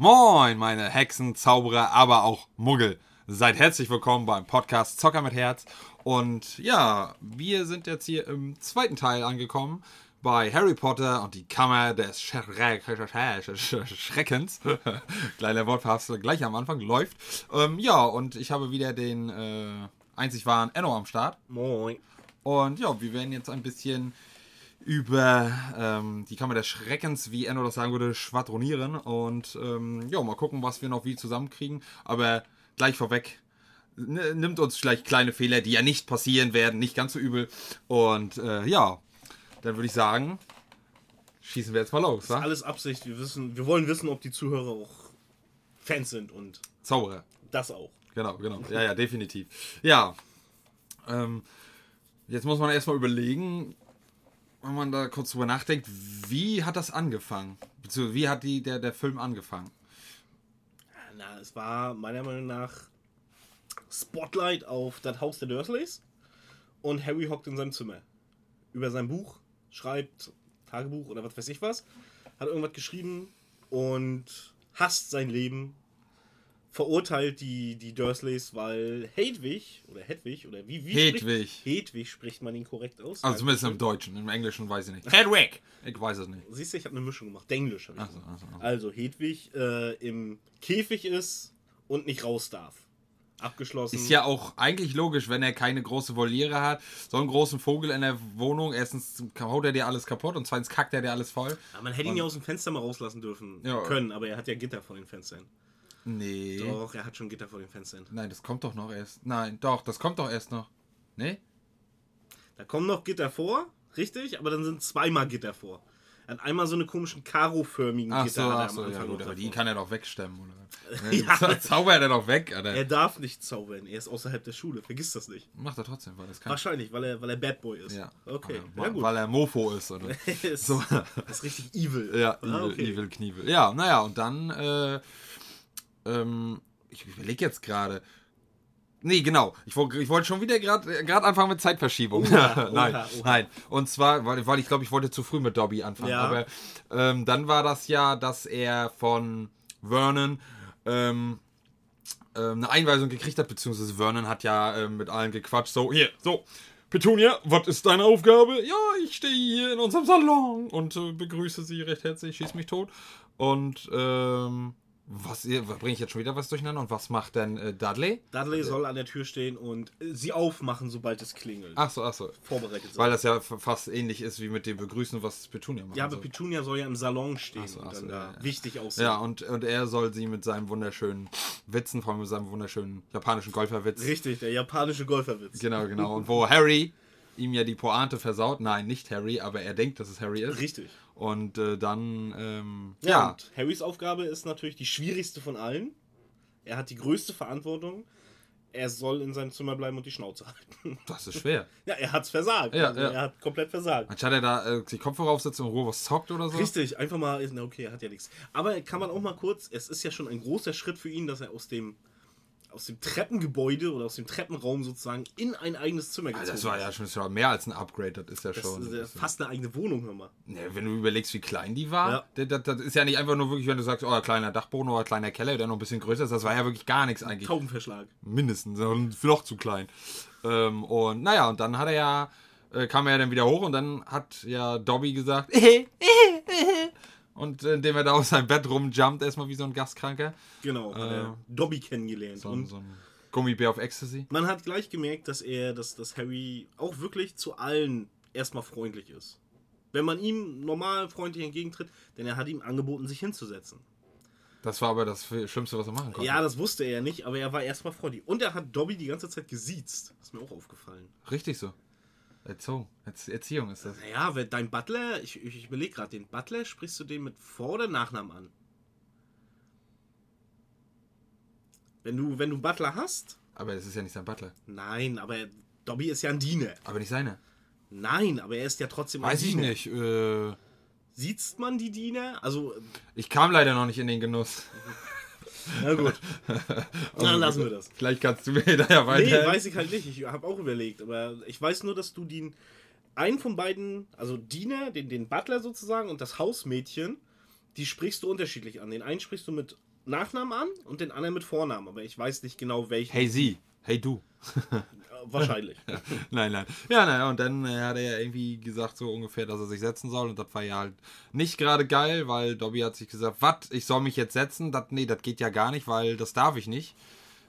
Moin, meine Hexen, Zauberer, aber auch Muggel. Seid herzlich willkommen beim Podcast Zocker mit Herz. Und ja, wir sind jetzt hier im zweiten Teil angekommen bei Harry Potter und die Kammer des Schreckens. Kleiner Wortverhaftung gleich am Anfang läuft. Ähm, ja, und ich habe wieder den äh, einzig wahren Enno am Start. Moin. Und ja, wir werden jetzt ein bisschen über ähm, die Kammer des Schreckens, wie Enno das sagen würde, schwadronieren. Und ähm, ja, mal gucken, was wir noch wie zusammenkriegen. Aber gleich vorweg, nimmt uns vielleicht kleine Fehler, die ja nicht passieren werden, nicht ganz so übel. Und äh, ja, dann würde ich sagen, schießen wir jetzt mal los. Wa? Alles Absicht. Wir, wissen, wir wollen wissen, ob die Zuhörer auch Fans sind und Zauberer. Das auch. Genau, genau. Ja, ja, definitiv. Ja. Ähm, jetzt muss man erstmal überlegen, wenn man da kurz drüber nachdenkt, wie hat das angefangen? Beziehungsweise wie hat die, der, der Film angefangen? Na, es war meiner Meinung nach Spotlight auf das Haus der Dursleys und Harry hockt in seinem Zimmer. Über sein Buch, schreibt Tagebuch oder was weiß ich was, hat irgendwas geschrieben und hasst sein Leben, verurteilt die, die Dursleys, weil Hedwig oder Hedwig oder wie, wie Hedwig. Spricht, Hedwig spricht man ihn korrekt aus. Also zumindest im Deutschen, im Englischen weiß ich nicht. Hedwig! Ich weiß es nicht. Siehst du, ich habe eine Mischung gemacht. Denglisch habe ich so, ach so, ach so. Also Hedwig äh, im Käfig ist und nicht raus darf. Abgeschlossen. Ist ja auch eigentlich logisch, wenn er keine große Voliere hat, so einen großen Vogel in der Wohnung. Erstens haut er dir alles kaputt und zweitens kackt er dir alles voll. Ja, man hätte ihn ja aus dem Fenster mal rauslassen dürfen Ja. können, aber er hat ja Gitter vor den Fenstern. Nee. Doch, er hat schon Gitter vor den Fenstern. Nein, das kommt doch noch erst. Nein, doch, das kommt doch erst noch. Nee? Da kommen noch Gitter vor, richtig, aber dann sind zweimal Gitter vor. Er hat einmal so eine komischen Karo-förmigen Ach Gitter so, hat er ach so, am ja gut, aber die kann er doch wegstemmen, oder? Ja. Zaubert er doch weg, oder? Er darf nicht zaubern, er ist außerhalb der Schule, vergiss das nicht. Macht er trotzdem, weil das kann. Wahrscheinlich, weil er, weil er Bad Boy ist. Ja. Okay, Weil, ja gut. weil er Mofo ist, oder? ist, So. ist richtig evil. Ja, Ah, Evil, okay. Evil Knievel. Ja, naja, und dann, äh, ähm, ich überlege jetzt gerade. Nee, genau. Ich, woll- ich wollte schon wieder gerade gerade anfangen mit Zeitverschiebung. Oha, nein, oha, oha. nein. Und zwar, weil, weil ich glaube, ich wollte zu früh mit Dobby anfangen. Ja. Aber ähm, dann war das ja, dass er von Vernon ähm, ähm, eine Einweisung gekriegt hat, beziehungsweise Vernon hat ja ähm, mit allen gequatscht. So, hier, so. Petunia, was ist deine Aufgabe? Ja, ich stehe hier in unserem Salon und äh, begrüße sie recht herzlich, schieß mich tot. Und ähm, was bringe ich jetzt schon wieder was durcheinander? Und was macht denn äh, Dudley? Dudley soll an der Tür stehen und äh, sie aufmachen, sobald es klingelt. Ach so, ach so. Vorbereitet sein. Weil das ja fast ähnlich ist wie mit dem Begrüßen, was Petunia macht. ja, aber Petunia soll ja im Salon stehen Ach so, ach und so, dann ja, da ja. wichtig aussehen. Ja, und, und er soll sie mit seinem wunderschönen Witzen, vor allem mit seinem wunderschönen japanischen Golferwitz. Richtig, der japanische Golferwitz. Genau, genau. Und wo Harry ihm ja die Pointe versaut. Nein, nicht Harry, aber er denkt, dass es Harry ist. Richtig. Und äh, dann, ähm, Ja, ja. und Harrys Aufgabe ist natürlich die schwierigste von allen. Er hat die größte Verantwortung. Er soll in seinem Zimmer bleiben und die Schnauze halten. Das ist schwer. Ja, er hat's versagt. Ja, also ja. Er hat komplett versagt. Anstatt er da äh, die Kopfhörer aufsetzt und in Ruhe was zockt oder so. Richtig, einfach mal, na okay, er hat ja nichts. Aber kann man auch mal kurz, es ist ja schon ein großer Schritt für ihn, dass er aus dem, aus dem Treppengebäude oder aus dem Treppenraum sozusagen in ein eigenes Zimmer Also gezogen das war ja schon das war mehr als ein Upgrade, das ist ja Das schon. ist ja das ist ja- fast eine eigene Wohnung, hör mal. Ne, wenn du überlegst, wie klein die war, Ja. das, das, ist ja nicht einfach nur wirklich, wenn du sagst, oh, kleiner Dachboden oder kleiner Keller, der noch ein bisschen größer ist, das war ja wirklich gar nichts eigentlich. Taubenverschlag. Mindestens, noch zu klein. Ähm, und naja, und dann hat er ja, äh, kam er ja dann wieder hoch und dann hat ja Dobby gesagt, und äh, indem er da aus seinem Bett rumjumpt, erstmal wie so ein Gastkranker, Genau, hat Äh, Dobby kennengelernt. so, ein- und so ein Gummibär auf Ecstasy. man hat gleich gemerkt, dass er, dass, dass Harry auch wirklich zu allen erstmal freundlich ist. Wenn man ihm normal freundlich entgegentritt, denn er hat ihm angeboten, sich hinzusetzen. Das war aber das Schlimmste, was er machen konnte. Ja, das wusste er nicht, aber er war erstmal freundlich. Und er hat Dobby die ganze Zeit gesiezt. Ist mir auch aufgefallen. Richtig so. Erziehung, Erzie- Erziehung ist das. Naja, wenn dein Butler, ich, ich überlege gerade, den Butler sprichst du den mit Vor- oder Nachnamen an? Wenn du, wenn du einen Butler hast, Aber es ist ja nicht sein Butler. nein, aber Dobby ist ja ein Diener. Aber nicht seine. Nein, aber er ist ja trotzdem ein Weiß ich Diener. nicht. Äh, Sieht man die Diener? Also, ich kam leider noch nicht in den Genuss. na gut. Dann lassen wir das. Vielleicht kannst du mir da ja weiter. Nee, weiß ich halt nicht. Ich habe auch überlegt. Aber ich weiß nur, dass du den einen von beiden, also Diener, den, den Butler sozusagen und das Hausmädchen, die sprichst du unterschiedlich an. Den einen sprichst du mit Nachnamen an und den anderen mit Vornamen. Aber ich weiß nicht genau welchen. Hey sie. Hey du. Wahrscheinlich. nein, nein. Ja, naja, und dann äh, hat er ja irgendwie gesagt, so ungefähr, dass er sich setzen soll. Und das war ja halt nicht gerade geil, weil Dobby hat sich gesagt, was, ich soll mich jetzt setzen? Das, nee, das geht ja gar nicht, weil das darf ich nicht.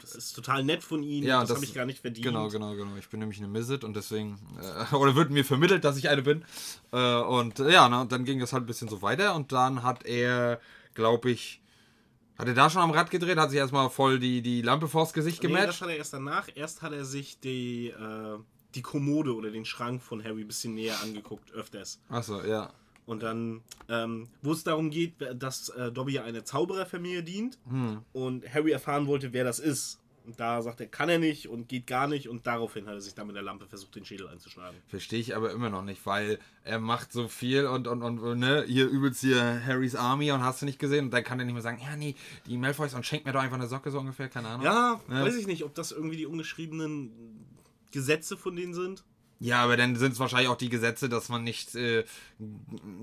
Das ist total nett von ihnen. Ja, das, das- habe ich gar nicht verdient. Genau, genau, genau. Ich bin nämlich eine Misset und deswegen, äh, oder wird mir vermittelt, dass ich eine bin. Äh, und äh, ja, ne, und dann ging das halt ein bisschen so weiter und dann hat er, glaube ich, hat er da schon am Rad gedreht, hat sich erstmal voll die, die Lampe vors Gesicht Nee, das gematcht. hat er erst danach. Erst hat er sich die, äh, die Kommode oder den Schrank von Harry ein bisschen näher angeguckt, öfters. Achso, ja. Und dann, ähm, wo es darum geht, dass äh, Dobby ja einer Zaubererfamilie dient Hm. und Harry erfahren wollte, wer das ist. Und da sagt er, kann er nicht und geht gar nicht. Und daraufhin hat er sich dann mit der Lampe versucht, den Schädel einzuschlagen. Verstehe ich aber immer noch nicht, weil er macht so viel und, und, und, ne, hier übelst hier Harrys Army und hast du nicht gesehen und dann kann er nicht mehr sagen, ja, nee, die Malfoys und schenkt mir doch einfach eine Socke so ungefähr, keine Ahnung. Ja, Ja. weiß ich nicht, ob das irgendwie die ungeschriebenen Gesetze von denen sind. Ja, aber dann sind es wahrscheinlich auch die Gesetze, dass man nicht äh,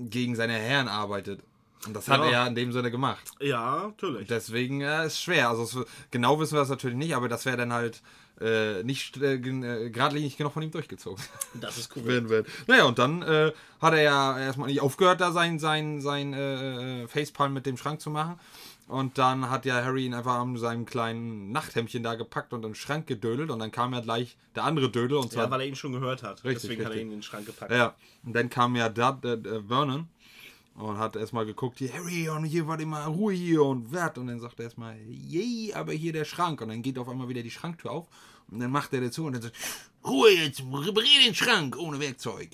gegen seine Herren arbeitet. Und das hat Ja. er ja in dem Sinne gemacht. Ja, natürlich. Deswegen äh, ist schwer. Also es, genau wissen wir das natürlich nicht, aber das wäre dann halt äh, nicht äh, äh, geradlinig genug von ihm durchgezogen. Das ist werden wird. Naja, und dann äh, hat er ja erstmal nicht aufgehört, da sein, sein, sein äh, äh, Facepalm mit dem Schrank zu machen. Und dann hat ja Harry ihn einfach an seinem kleinen Nachthemdchen da gepackt und in den Schrank gedödelt. Und dann kam ja gleich der andere Dödel. Und zwar Ja, weil er ihn schon gehört hat. Richtig, Deswegen hat er richtig. ihn in den Schrank gepackt. ja, und dann kam ja da, äh, äh, Vernon und hat erstmal geguckt, hier, Harry, und hier war immer Ruhe hier und Wert. Und dann sagt er erstmal, yay, aber hier der Schrank. Und dann geht auf einmal wieder die Schranktür auf. Und dann macht er dazu und dann sagt, Ruhe jetzt, reparier den Schrank ohne Werkzeug.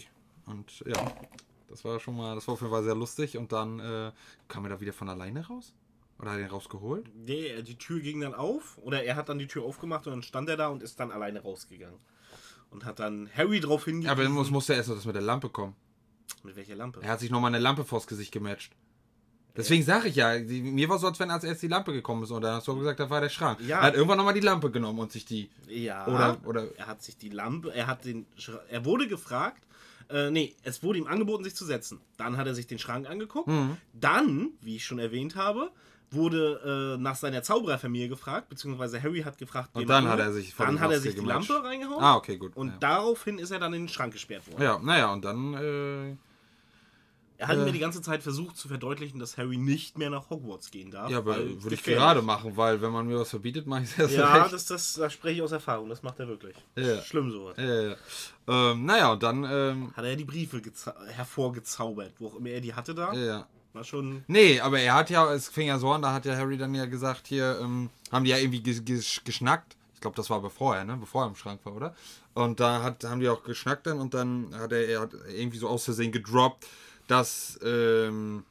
Und ja, das war schon mal, das war auf jeden Fall sehr lustig. Und dann äh, kam er da wieder von alleine raus? Oder hat er ihn rausgeholt? Nee, die Tür ging dann auf, oder er hat dann die Tür aufgemacht und dann stand er da und ist dann alleine rausgegangen. Und hat dann Harry drauf hingewiesen. Aber dann muss, musste erst noch das mit der Lampe kommen. Mit welcher Lampe? Er hat sich nochmal eine Lampe vors Gesicht gematcht. Deswegen sage ich ja, die, mir war so, als wenn als erst die Lampe gekommen ist und dann hast du gesagt, da war der Schrank. Ja. Er hat irgendwann nochmal die Lampe genommen und sich die. Ja. Oder- oder- er hat sich die Lampe, er hat den, er wurde gefragt, äh, nee, es wurde ihm angeboten, sich zu setzen. Dann hat er sich den Schrank angeguckt. Mhm. Dann, wie ich schon erwähnt habe, wurde äh, nach seiner Zaubererfamilie gefragt, beziehungsweise Harry hat gefragt, Und dann hat er sich dann hat er sich die. Lampe reingehauen. Ah, okay, gut. Und ja. daraufhin ist er dann in den Schrank gesperrt worden. ja, naja, und dann. Äh, Er hat Äh. mir die ganze Zeit versucht zu verdeutlichen, dass Harry nicht mehr nach Hogwarts gehen darf. ja, aber würde ich gerade machen, weil wenn man mir was verbietet, mache ich es erst Ja, recht. das, das, da spreche ich aus Erfahrung. Das macht er wirklich. Ja. Schlimm sowas. Ja, ja, ja. Ähm, naja, und dann. Ähm, Hat er die Briefe geza- hervorgezaubert, wo auch immer er die hatte da. ja, ja. War schon. Nee, aber er hat ja, es fing ja so an, da hat ja Harry dann ja gesagt, hier, ähm, haben die ja irgendwie ges ges geschnackt. Ich glaube, das war bevor er, ne? Bevor er im Schrank war, oder? Und da hat, haben die auch geschnackt dann und dann hat er, er hat irgendwie so aus Versehen gedroppt, dass, ähm,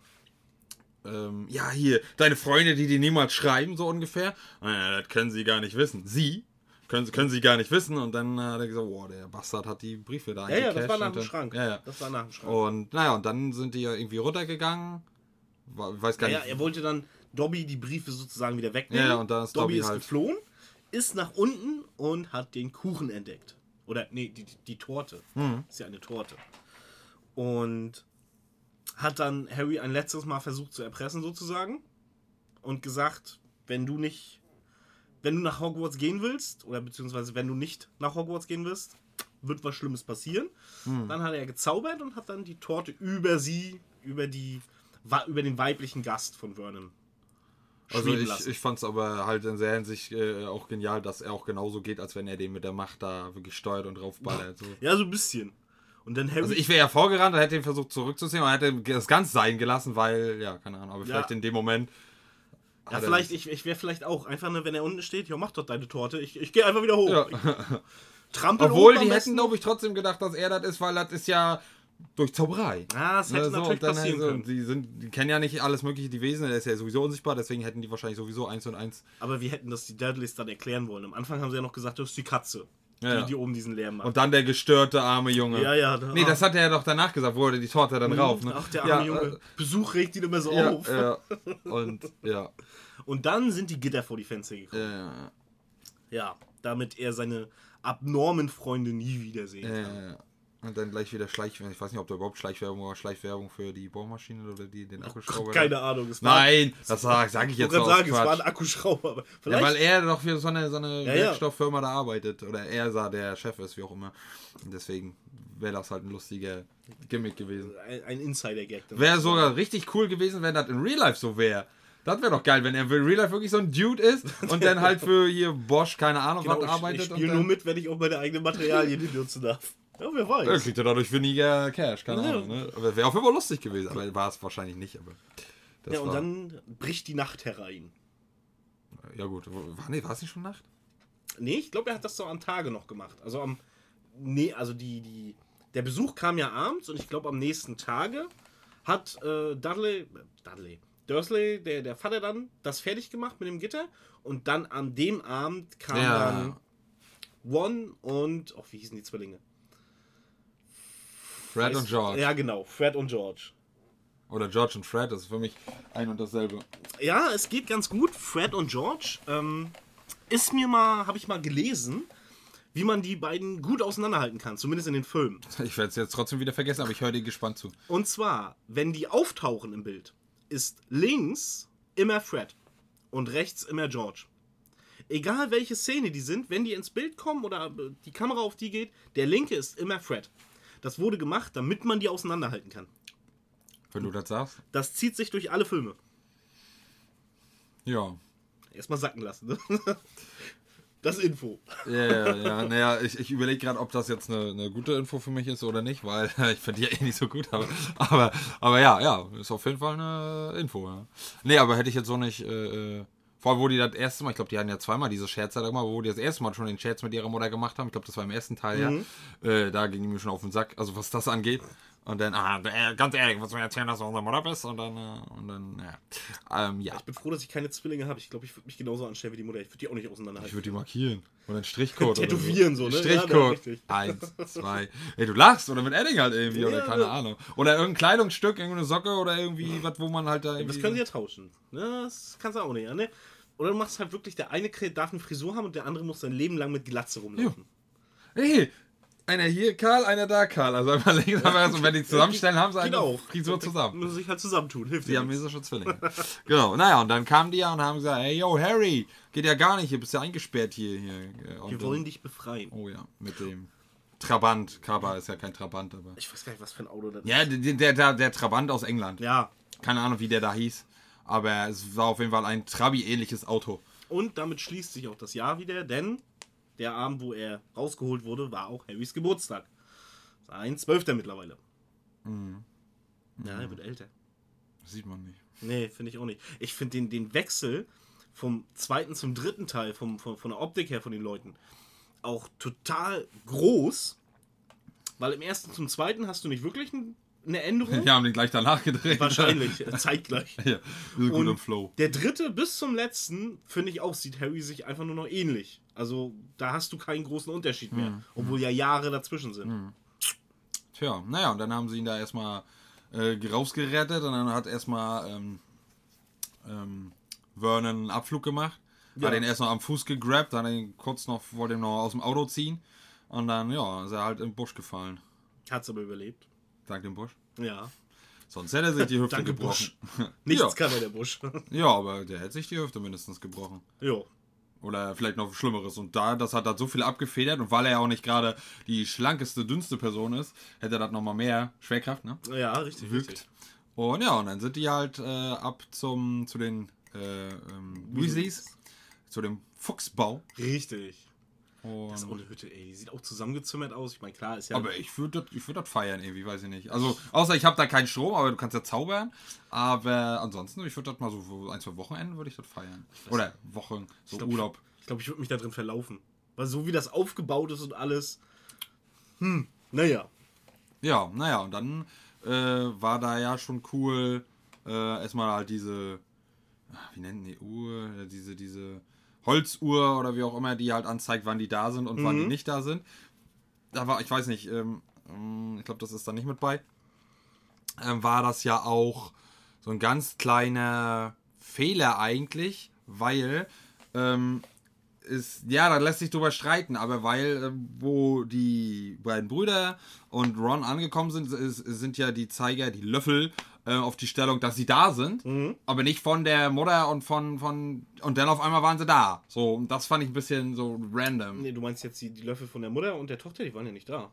ähm, ja, hier, deine Freunde, die dir niemals schreiben, so ungefähr. Naja, das können sie gar nicht wissen. Sie können, können sie gar nicht wissen. Und dann hat er gesagt, boah, der Bastard hat die Briefe da Ja, ja, das war nach dem Schrank. Ja, ja. Das war nach dem Schrank. Und naja, und dann sind die ja irgendwie runtergegangen. Weiß gar ja, nicht. er wollte dann Dobby die Briefe sozusagen wieder wegnehmen. Ja, ja, und da ist Dobby Dobby ist halt- geflohen, ist nach unten und hat den Kuchen entdeckt. Oder, nee, die, die, die Torte. Mhm. Ist ja eine Torte. Und hat dann Harry ein letztes Mal versucht zu erpressen, sozusagen. Und gesagt, wenn du nicht, wenn du nach Hogwarts gehen willst, oder beziehungsweise wenn du nicht nach Hogwarts gehen willst, wird was Schlimmes passieren. Mhm. Dann hat er gezaubert und hat dann die Torte über sie, über die, über den weiblichen Gast von Vernon Also ich, ich fand es aber halt in der Hinsicht äh, auch genial, dass er auch genauso geht, als wenn er den mit der Macht da wirklich steuert und draufballert. So. ja, so ein bisschen. Und dann Harry. Also ich wäre ja vorgerannt, hätte ihn versucht zurückzuziehen und hätte das ganz sein gelassen, weil, ja, keine Ahnung, aber vielleicht Ja. in dem Moment. ja, vielleicht, ich, ich wäre vielleicht auch einfach, ne, wenn er unten steht, ja, mach doch deine Torte. Ich, ich gehe einfach wieder hoch. Ja. Trampel Obwohl, die hätten, glaube ich, trotzdem gedacht, dass er das ist, weil das ist ja durch Zauberei. Ah, das hätte Ne, natürlich dann passieren also, können. Die, sind, die kennen ja nicht alles mögliche, die Wesen, der ist ja sowieso unsichtbar, deswegen hätten die wahrscheinlich sowieso eins und eins. Aber wir hätten das die Dudleys dann erklären wollen. Am Anfang haben sie ja noch gesagt, das ist die Katze, Ja, die, ja. die oben diesen Lärm macht. Und dann der gestörte arme Junge. ja, ja. Da, Nee, das hat er ja doch danach gesagt, wo er die Torte dann rauf. Ne? Ach, der ja, arme Junge. Besuch regt ihn immer so Äh, ja, auf. ja. Und ja. Und dann sind die Gitter vor die Fenster Ja, gekommen. ja, Ja, damit er seine abnormen Freunde nie wiedersehen ja, kann. Und dann gleich wieder Schleichwerbung. Ich weiß nicht, ob da überhaupt Schleichwerbung war. Schleichwerbung für die Bohrmaschine oder die, den Akkuschrauber. Keine Ahnung. Nein, das sage sag ich ich jetzt aus sagen, es war ein Akkuschrauber. Ja, weil er doch für so eine, so eine Ja. Werkstofffirma da arbeitet. Oder er sah, der Chef ist, wie auch immer. Und deswegen wäre das halt ein lustiger Gimmick gewesen. ein, ein Insider-Gag. Wäre sogar richtig cool gewesen, wenn das in Real Life so wäre. Das wäre doch geil, wenn er in Real Life wirklich so ein Dude ist und dann halt für hier Bosch, keine Ahnung, Genau, was ich, arbeitet. ich und spiele nur mit, wenn ich auch meine eigenen Materialien benutzen darf. Ja, wer Ja, weiß. kriegt er dadurch weniger Cash, keine Ja. Ahnung. Ne? Wäre auf jeden Fall lustig gewesen, aber war es wahrscheinlich nicht. Aber Ja, und war, dann bricht die Nacht herein. ja gut, war, nee, war es nicht schon Nacht? Nee, ich glaube, er hat das so am Tage noch gemacht. Also am. Nee, also die, die. Der Besuch kam ja abends und ich glaube am nächsten Tage hat äh, Dudley. Dudley. Dursley, der, der Vater dann, das fertig gemacht mit dem Gitter. Und dann an dem Abend kam Ja. dann One und. Oh, wie hießen die Zwillinge? Fred Weiß- und George. Ja, genau. Fred und George. Oder George und Fred, das ist für mich ein und dasselbe. Ja, es geht ganz gut. Fred und George. Ähm, ist mir mal, habe ich mal gelesen, wie man die beiden gut auseinanderhalten kann. Zumindest in den Filmen. Ich werde es jetzt trotzdem wieder vergessen, aber ich höre dir gespannt zu. Und zwar, wenn die auftauchen im Bild, ist links immer Fred und rechts immer George. Egal welche Szene die sind, wenn die ins Bild kommen oder äh, die Kamera auf die geht, der linke ist immer Fred. Das wurde gemacht, damit man die auseinanderhalten kann. Wenn du das sagst. Das zieht sich durch alle Filme. Ja. Erstmal sacken lassen. Ne? Das Info. Ja, ja, ja. Naja, ich, ich überlege gerade, ob das jetzt eine, eine gute Info für mich ist oder nicht, weil ich finde die ja eh nicht so gut. Aber, aber, aber ja, ja, ist auf jeden Fall eine Info. Ja. Nee, aber hätte ich jetzt so nicht. Äh, äh, vor allem, wo die das erste Mal, ich glaube, die hatten ja zweimal diese Scherze da gemacht, wo die das erste Mal schon den Scherz mit ihrer Mutter gemacht haben. Ich glaube, das war im ersten Teil, ja. Äh, da ging die mir schon auf den Sack, also was das angeht. Und dann, ah, äh, ganz ehrlich, was mir erzählen, dass du unsere Mutter bist? Und dann, äh, und dann, ja. Ähm, ja. Ich bin froh, dass ich keine Zwillinge habe. Ich glaube, ich würde mich genauso anstellen wie die Mutter. Ich würde die auch nicht Ich auseinanderhalten. würde die markieren. Oder einen Strichcode. Tätowieren so, oder ne? Strichcode. ja. Eins, zwei. Ey, du lachst. Oder mit Edding halt irgendwie. Oder Ja, keine ja. Ahnung. Oder irgendein Kleidungsstück, irgendeine Socke oder irgendwie was, wo man halt da irgendwie. Das können sie ja tauschen. Das kannst du auch nicht. Ne? Oder du machst halt wirklich, der eine darf eine Frisur haben und der andere muss sein Leben lang mit Glatze rumlaufen. Hey, einer hier Karl, einer da Karl. Also einfach links, rechts. Und wenn die zusammenstellen, haben sie eine Genau. Frisur zusammen. Müssen sich halt zusammentun. Hilft Die ja mesische Zwillinge. genau. Naja, und dann kamen die ja und haben gesagt, hey, yo, Harry, geht ja gar nicht, hier bist ja eingesperrt hier. hier. Und Wir wollen dich befreien. Oh ja, mit dem Trabant. Kaba ist ja kein Trabant, aber. Ich weiß gar nicht, was für ein Auto das ist. Ja, der, der, der Trabant aus England. Ja. Keine Ahnung, wie der da hieß. Aber es war auf jeden Fall ein Trabi-ähnliches Auto. Und damit schließt sich auch das Jahr wieder, denn der Abend, wo er rausgeholt wurde, war auch Harrys Geburtstag. Sein Zwölfter mittlerweile. Mhm. Ja, er wird älter. Das sieht man nicht. Nee, finde ich auch nicht. Ich finde den, den Wechsel vom zweiten zum dritten Teil, vom, von, von der Optik her von den Leuten, auch total groß. Weil im ersten zum zweiten hast du nicht wirklich ein, eine Änderung. Die haben den gleich danach gedreht. Wahrscheinlich, äh, zeitgleich. ja, wir sind gut im Flow. Der dritte bis zum letzten, finde ich auch, sieht Harry sich einfach nur noch ähnlich. Also da hast du keinen großen Unterschied mehr. Hm. Obwohl ja Jahre dazwischen sind. Tja, naja, und dann haben sie ihn da erstmal äh, rausgerettet und dann hat erstmal ähm, ähm, Vernon einen Abflug gemacht. Ja. Hat ihn erst noch am Fuß gegrabt, dann ihn kurz noch, wollte ihn noch aus dem Auto ziehen. Und dann, ja, ist er halt im Busch gefallen. Hat's aber überlebt. Dank dem Busch. Ja. Sonst hätte er sich die Hüfte Danke, gebrochen. Nichts ja. kann er, der Busch. ja, aber der hätte sich die Hüfte mindestens gebrochen. jo. Oder vielleicht noch Schlimmeres. Und da, das hat halt so viel abgefedert. Und weil er ja auch nicht gerade die schlankeste, dünnste Person ist, hätte er das nochmal mehr Schwerkraft, ne? Ja, richtig. Wirkt. richtig. Und ja, und dann sind die halt äh, ab zum, zu den äh, ähm, Weasleys, zu dem Fuchsbau. Richtig. Und, Das ist auch eine Hütte, ey. Die sieht auch zusammengezimmert aus. Ich meine, klar, ist ja. aber ich würde das, ich würd feiern irgendwie, weiß ich nicht. Also, außer ich habe da keinen Strom, aber du kannst ja zaubern. Aber ansonsten, ich würde das mal so ein, zwei Wochenenden würde ich das feiern. Oder Wochen, so ich glaub, Urlaub. Ich glaube, ich würde mich da drin verlaufen. Weil so wie das aufgebaut ist und alles. Hm, naja. Ja, naja, und dann äh, war da ja schon cool, äh, erstmal halt diese, ach, wie nennen die Uhr, diese, diese Holzuhr oder wie auch immer, die halt anzeigt, wann die da sind und wann die nicht da sind. Da war, ich weiß nicht, ähm, ähm, ich glaube, das ist da nicht mit bei. Ähm, war das ja auch so ein ganz kleiner Fehler eigentlich, weil ähm, ist, ja, da lässt sich drüber streiten, aber weil, äh, wo die beiden Brüder und Ron angekommen sind, ist, sind ja die Zeiger, die Löffel äh, auf die Stellung, dass sie da sind, aber nicht von der Mutter und von, von, und dann auf einmal waren sie da. So, und das fand ich ein bisschen so random. Nee, du meinst jetzt die, die Löffel von der Mutter und der Tochter, die waren ja nicht da.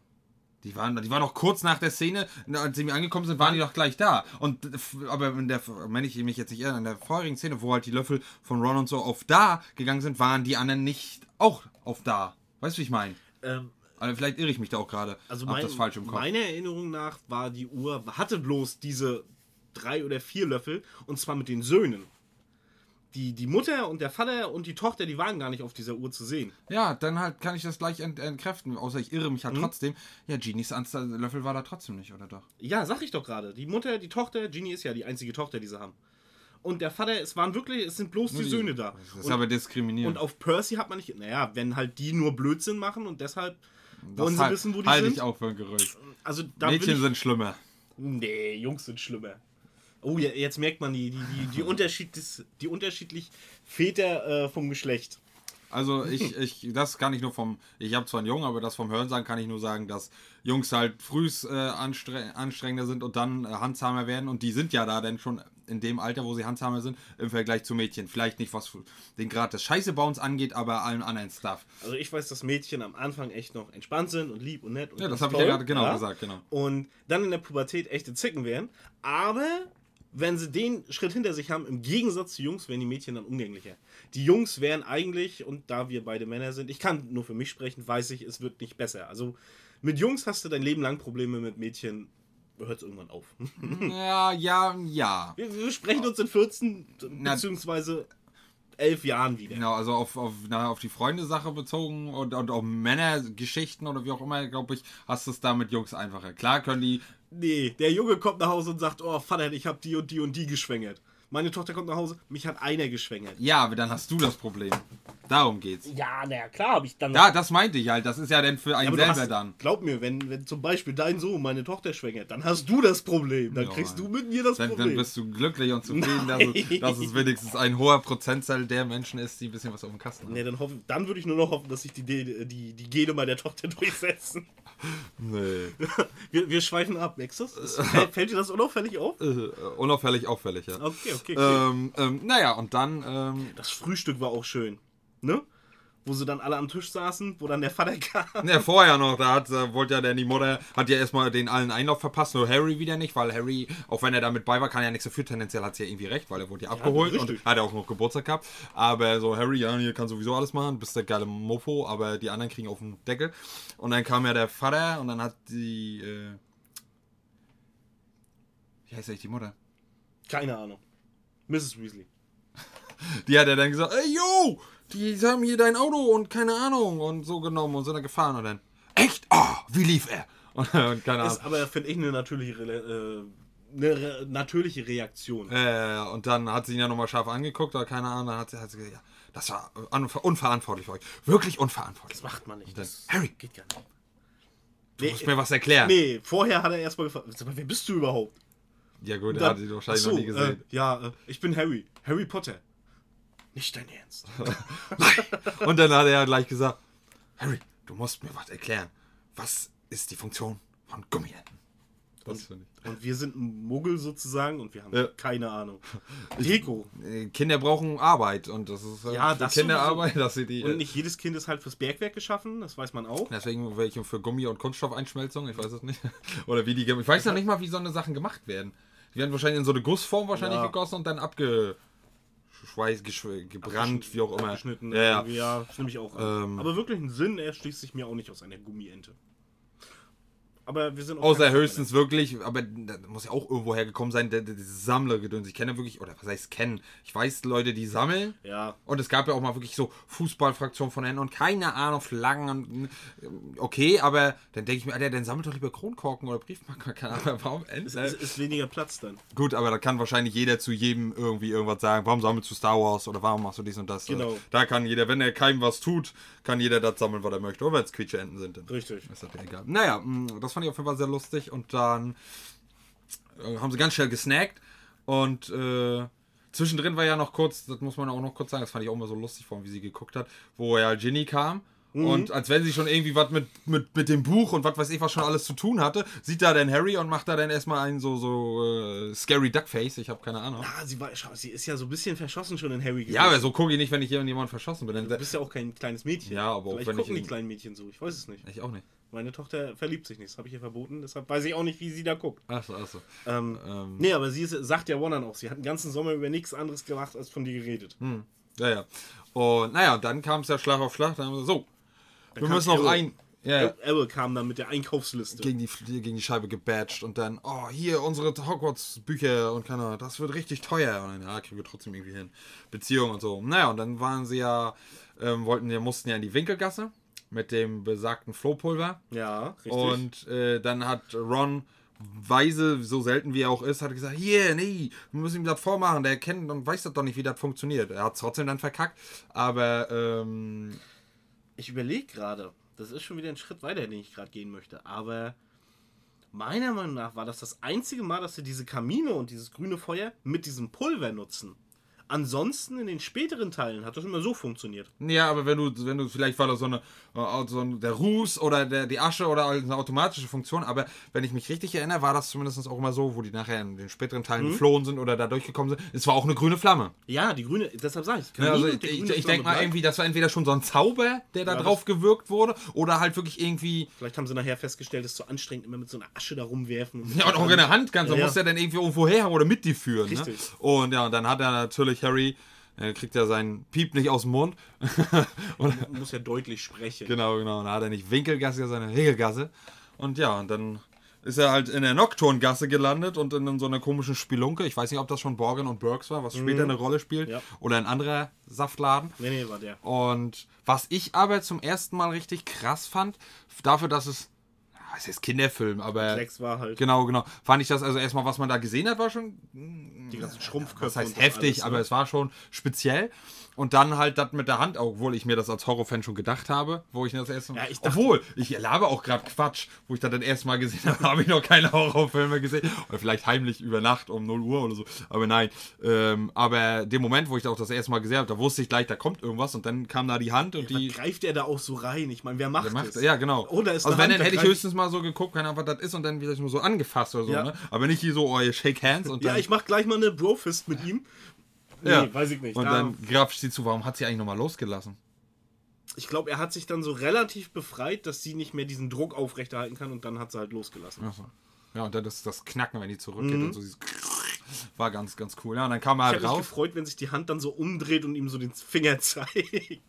Die waren, die waren noch kurz nach der Szene, als sie mir angekommen sind, waren die doch gleich da. Und aber in der, wenn ich mich jetzt nicht irre, in der vorherigen Szene, wo halt die Löffel von Ron und so auf da gegangen sind, waren die anderen nicht auch auf da. Weißt du, wie ich meine? Ähm, Also vielleicht irre ich mich da auch gerade. also mein, das falsch im Kopf. meiner Erinnerung nach war die Uhr, hatte bloß diese drei oder vier Löffel und zwar mit den Söhnen. Die, die Mutter und der Vater und die Tochter, die waren gar nicht auf dieser Uhr zu sehen. Ja, dann halt kann ich das gleich ent entkräften, außer ich irre mich halt trotzdem. Ja, Genies Anzahl Löffel war da trotzdem nicht, oder doch? Ja, sag ich doch gerade. Die Mutter, die Tochter, Genie ist ja die einzige Tochter, die sie haben. Und der Vater, es waren wirklich, es sind bloß die, Söhne da. Das ist Und, aber diskriminierend. und auf Percy hat man nicht, naja, wenn halt die nur Blödsinn machen und deshalb wollen sie halt, wissen, wo die halte sind. ich auch für ein Gerücht. Also Mädchen ich, sind schlimmer. Nee, Jungs sind schlimmer. Oh, ja, jetzt merkt man die, die, die, die, Unterschied des, die unterschiedlich Väter äh, vom Geschlecht. Also ich, ich, das kann ich nur vom, ich habe zwar einen Jungen, aber das vom Hörensagen kann ich nur sagen, dass Jungs halt frühs äh, anstre anstrengender sind und dann äh, handsamer werden und die sind ja da denn schon in dem Alter, wo sie handsamer sind, im Vergleich zu Mädchen. Vielleicht nicht, was den Grad des Scheißebauens angeht, aber allen anderen Stuff. Also ich weiß, dass Mädchen am Anfang echt noch entspannt sind und lieb und nett. Und Ja, das habe ich ja gerade genau gesagt, genau. Und dann in der Pubertät echte Zicken wären. Aber wenn sie den Schritt hinter sich haben, im Gegensatz zu Jungs, wären die Mädchen dann umgänglicher. Die Jungs wären eigentlich, und da wir beide Männer sind, ich kann nur für mich sprechen, weiß ich, es wird nicht besser. Also mit Jungs hast du dein Leben lang Probleme, mit Mädchen hört es irgendwann auf. Ja, ja, ja. Wir, wir sprechen uns in 14 Na- beziehungsweise 11 Jahren wieder. Genau, also auf, auf, na, auf die Freundesache bezogen und, und auf Männergeschichten oder wie auch immer, glaube ich, hast du es da mit Jungs einfacher. Klar können die Nee, der Junge kommt nach Hause und sagt, oh Vater, ich habe die und die und die geschwängert. Meine Tochter kommt nach Hause, mich hat einer geschwängert. Ja, aber dann hast du das Problem. Darum geht's. Ja, naja, klar habe ich dann... Ja, das meinte ich halt. Das ist ja dann für einen du selber hast, dann. Glaub mir, wenn, wenn zum Beispiel dein Sohn meine Tochter schwängert, dann hast du das Problem. Dann Ja, kriegst du mit mir das Dann, Problem. dann bist du glücklich und zufrieden, dass es, dass es wenigstens ein hoher Prozentzahl der Menschen ist, die ein bisschen was auf dem Kasten haben. nee, dann, hoff, dann würde ich nur noch hoffen, dass sich die, die, die, die Gene meiner Tochter durchsetzen. Nee. Wir, wir schweifen ab, du das? Fällt, fällt dir das unauffällig auf? Äh, unauffällig, auffällig, ja. Okay, okay, okay. Ähm, ähm, naja, und dann, ähm, Das Frühstück war auch schön. Ne? Wo sie dann alle am Tisch saßen, wo dann der Vater kam. ja, vorher noch, da hat, äh, wollte ja dann die Mutter, hat ja erstmal den allen Einlauf verpasst, nur Harry wieder nicht, weil Harry, auch wenn er damit bei war, kann ja nichts dafür, tendenziell hat sie ja irgendwie recht, weil er wurde ja abgeholt und richtig. hat ja auch noch Geburtstag gehabt. Aber so, Harry, ja, hier kann sowieso alles machen, bist der geile Mofo, aber die anderen kriegen auf den Deckel. Und dann kam ja der Vater und dann hat die, äh, wie heißt eigentlich die Mutter? Keine Ahnung. Mrs. Weasley. Die hat er dann gesagt, ey, yo, die haben hier dein Auto und keine Ahnung und so genommen und sind dann gefahren und dann, echt? Oh, wie lief er? Und, und keine Ahnung. Ist aber, finde ich, eine natürliche, äh, eine natürliche Reaktion. Äh, und dann hat sie ihn ja nochmal scharf angeguckt oder keine Ahnung, dann hat sie, hat sie gesagt, ja, das war unver unverantwortlich für euch. Wirklich unverantwortlich. Das macht man nicht. dann, Harry, geht gar nicht. du musst mir was erklären. Nee, vorher hat er erstmal gefragt, sag mal, wer bist du überhaupt? Ja gut, er hat sie wahrscheinlich so, noch nie gesehen. Äh, ja, äh, ich bin Harry. Harry Potter. Nicht dein Ernst. Und dann hat er gleich gesagt, Harry, du musst mir was erklären. Was ist die Funktion von finde ich. Und wir sind ein Muggel sozusagen und wir haben Ja. keine Ahnung. Deko. Äh, Kinder brauchen Arbeit und das ist äh, Ja, für das Kinderarbeit, dass sie die. Und Äh, nicht jedes Kind ist halt fürs Bergwerk geschaffen, das weiß man auch. deswegen welche für Gummi- und Kunststoffeinschmelzung, ich weiß es nicht. Oder wie die. Ich weiß noch nicht mal, wie so eine Sachen gemacht werden. Die werden wahrscheinlich in so eine Gussform wahrscheinlich Ja. gegossen und dann abgeschweißt, gesch- gebrannt, wie auch immer. Geschnitten. Ja, ja. ja stimme ich auch an. Ähm. Aber wirklich einen Sinn erschließt sich mir auch nicht aus einer Gummiente. Aber wir sind auch Außer höchstens wirklich, aber da muss ja auch irgendwo hergekommen sein, der, der, diese Sammlergedöns. Ich kenne wirklich, oder was heißt kennen? Ich weiß Leute, die sammeln. Ja. Und es gab ja auch mal wirklich so Fußballfraktionen von Händen und keine Ahnung, Flaggen und okay, aber dann denke ich mir, Alter, dann sammelt doch lieber Kronkorken oder Briefmarken, keine Ahnung, warum Es ist, ist weniger Platz dann. Gut, aber da kann wahrscheinlich jeder zu jedem irgendwie irgendwas sagen. Warum sammelst du Star Wars oder warum machst du dies und das? Genau. Da kann jeder, wenn er keinem was tut, kann jeder das sammeln, was er möchte. Oder wenn es Quietsche-Enten sind. Dann Richtig. ist das ja egal. Naja, mh, das fand ich auf jeden Fall sehr lustig. Und dann äh, haben sie ganz schnell gesnackt. Und äh, zwischendrin war ja noch kurz, das muss man auch noch kurz sagen, das fand ich auch mal so lustig, vor allem, wie sie geguckt hat, wo ja Ginny kam. Und als wenn sie schon irgendwie was mit, mit, mit dem Buch und was weiß ich was schon alles zu tun hatte, sieht da dann Harry und macht da dann erstmal einen so, so äh, scary Duckface, ich habe keine Ahnung. Ah, sie, war, sie ist ja so ein bisschen verschossen schon in Harry gewesen. Ja, aber so gucke ich nicht, wenn ich irgendjemand verschossen bin. Du bist ja auch kein kleines Mädchen. Ja, aber auch Vielleicht wenn gucken ich die in- kleinen Mädchen so. Ich weiß es nicht. ich auch nicht. Meine Tochter verliebt sich nicht. Das habe ich ihr verboten. Deshalb weiß ich auch nicht, wie sie da guckt. Achso, achso. Ähm, Ähm. Nee, aber sie ist, sagt ja One auch. Sie hat den ganzen Sommer über nichts anderes gemacht, als von dir geredet. Hm. Ja, ja. Und naja, und dann kam es ja Schlag auf Schlag. Dann haben wir so, wir kam müssen noch ein. Ja, ja. Errol kam dann mit der Einkaufsliste. gegen die, gegen die Scheibe gebadged und dann, oh, hier unsere Hogwarts-Bücher und keine Ahnung, das wird richtig teuer. Und dann, ja, kriegen wir trotzdem irgendwie hin. Beziehung und so. Naja, und dann waren sie ja, ähm, wollten ja, mussten ja in die Winkelgasse mit dem besagten Flohpulver. Ja, richtig. Und äh, dann hat Ron weise, so selten wie er auch ist, hat gesagt, hier, nee, wir müssen ihm das vormachen, der kennt und weiß das doch nicht, wie das funktioniert. Er hat es trotzdem dann verkackt, aber ähm, Ich überlege gerade, das ist schon wieder ein Schritt weiter, den ich gerade gehen möchte. Aber meiner Meinung nach war das das einzige Mal, dass sie diese Kamine und dieses grüne Feuer mit diesem Pulver nutzen. Ansonsten in den späteren Teilen hat das immer so funktioniert. Ja, aber wenn du, wenn du, vielleicht war das so eine, äh, so ein, der Ruß oder der, die Asche oder eine automatische Funktion, aber wenn ich mich richtig erinnere, war das zumindest auch immer so, wo die nachher in den späteren Teilen Mhm. geflohen sind oder da durchgekommen sind, es war auch eine grüne Flamme. Ja, die grüne, deshalb sage ich. Ja, also ich ich, ich denke mal bleibt. irgendwie, das war entweder schon so ein Zauber, der da Ja, drauf gewirkt wurde, oder halt wirklich irgendwie, Vielleicht haben sie nachher festgestellt, es ist zu anstrengend, immer mit so einer Asche da rumwerfen. und- ja, und auch in der Hand ganz, Ja, ja, ja. muss der dann irgendwie irgendwo her oder mit dir führen. Ne? Richtig. Und ja, und dann hat er natürlich Harry, er kriegt ja seinen Piep nicht aus dem Mund. und, muss ja deutlich sprechen. Genau, genau. Da hat er nicht Winkelgasse, sondern Regelgasse. Und ja, und dann ist er halt in der Nocturngasse gelandet und in so einer komischen Spelunke. Ich weiß nicht, ob das schon Borgen und Burks war, was später eine Rolle spielt. Ja. Oder ein anderer Saftladen. Nee, nee, war der. Und was ich aber zum ersten Mal richtig krass fand, dafür, dass es. Ist Kinderfilm, aber. Lex war halt Genau, genau. Fand ich das, also erstmal, was man da gesehen hat, war schon die ganzen Schrumpfköpfe. das heißt heftig, alles, aber ne? es war schon speziell. Und dann halt das mit der Hand, obwohl ich mir das als Horrorfan schon gedacht habe, wo ich das erste Mal. Ja, ich dachte- obwohl, ich labe auch gerade Quatsch, wo ich das dann erst mal gesehen habe, habe ich noch keine Horrorfilme gesehen. Oder vielleicht heimlich über Nacht um 0 Uhr oder so. Aber nein. Ähm, aber dem Moment, wo ich das auch das erste Mal gesehen habe, da wusste ich gleich, da kommt irgendwas und dann kam da die Hand und die. Was greift er da auch so rein? Ich meine, wer macht, macht, das? ja, genau. Oder ist also wenn, Hand, dann da hätte ich höchstens mal so geguckt, keine Ahnung, was das ist und dann vielleicht nur so angefasst oder so, Ja. ne? Aber nicht hier so, oh, ihr shake hands und Ja, dann. ich mach gleich mal eine Brofist mit ihm. Nee, Ja. weiß ich nicht. und Da- dann grapscht sie zu, warum hat sie eigentlich nochmal losgelassen? ich glaube, er hat sich dann so relativ befreit, dass sie nicht mehr diesen Druck aufrechterhalten kann und dann hat sie halt losgelassen. Achso. Ja, und dann das, das Knacken, wenn die zurückgeht und so. Dieses war ganz, ganz cool. Ja, und dann kam er Ich halt habe mich raus. gefreut, wenn sich die Hand dann so umdreht und ihm so den Finger zeigt.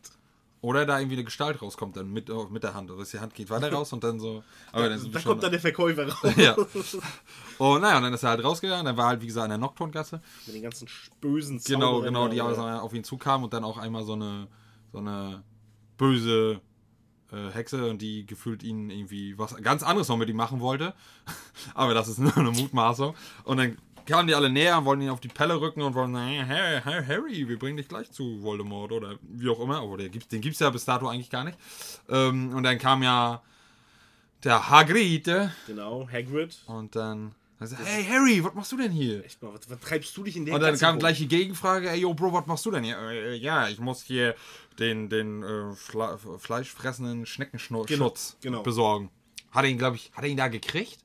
Oder da irgendwie eine Gestalt rauskommt, dann mit, äh, mit der Hand. Oder die Hand geht weiter raus und dann so. Aber dann da kommt dann der Verkäufer raus. Ja. Und naja, und dann ist er halt rausgegangen. Dann war halt, wie gesagt, in der Nocturngasse. Mit den ganzen bösen Genau, genau, die alles auf ihn zukamen und dann auch einmal so eine, so eine böse äh, Hexe und die gefühlt ihn irgendwie was ganz anderes noch mit ihm machen wollte. Aber das ist nur eine Mutmaßung. Und dann kamen die alle näher und wollten ihn auf die Pelle rücken und wollten, hey, hey, hey, Harry, wir bringen dich gleich zu Voldemort oder wie auch immer. Aber den gibt es ja bis dato eigentlich gar nicht. Ähm, und dann kam ja der Hagrid äh, Genau, Hagrid. und dann, also, hey Harry, was machst du denn hier? Echt mal, was, was treibst du dich in der Und dann kam gleich die Gegenfrage, ey, yo, Bro, was machst du denn hier? Äh, ja, ich muss hier den, den äh, Fle fleischfressenden Schneckenschutz Genau, genau. besorgen. Hat er ihn, glaube ich, hat er ihn da gekriegt?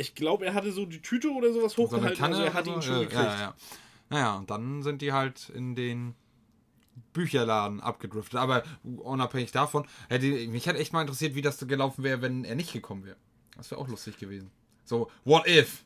Ich glaube, er hatte so die Tüte oder sowas So hochgehalten, also er hat ihn so? schon ja, gekriegt. Ja, ja. Naja, und dann sind die halt in den Bücherladen abgedriftet. Aber unabhängig davon, hätte, mich hätte echt mal interessiert, wie das gelaufen wäre, wenn er nicht gekommen wäre. Das wäre auch lustig gewesen. So, what if?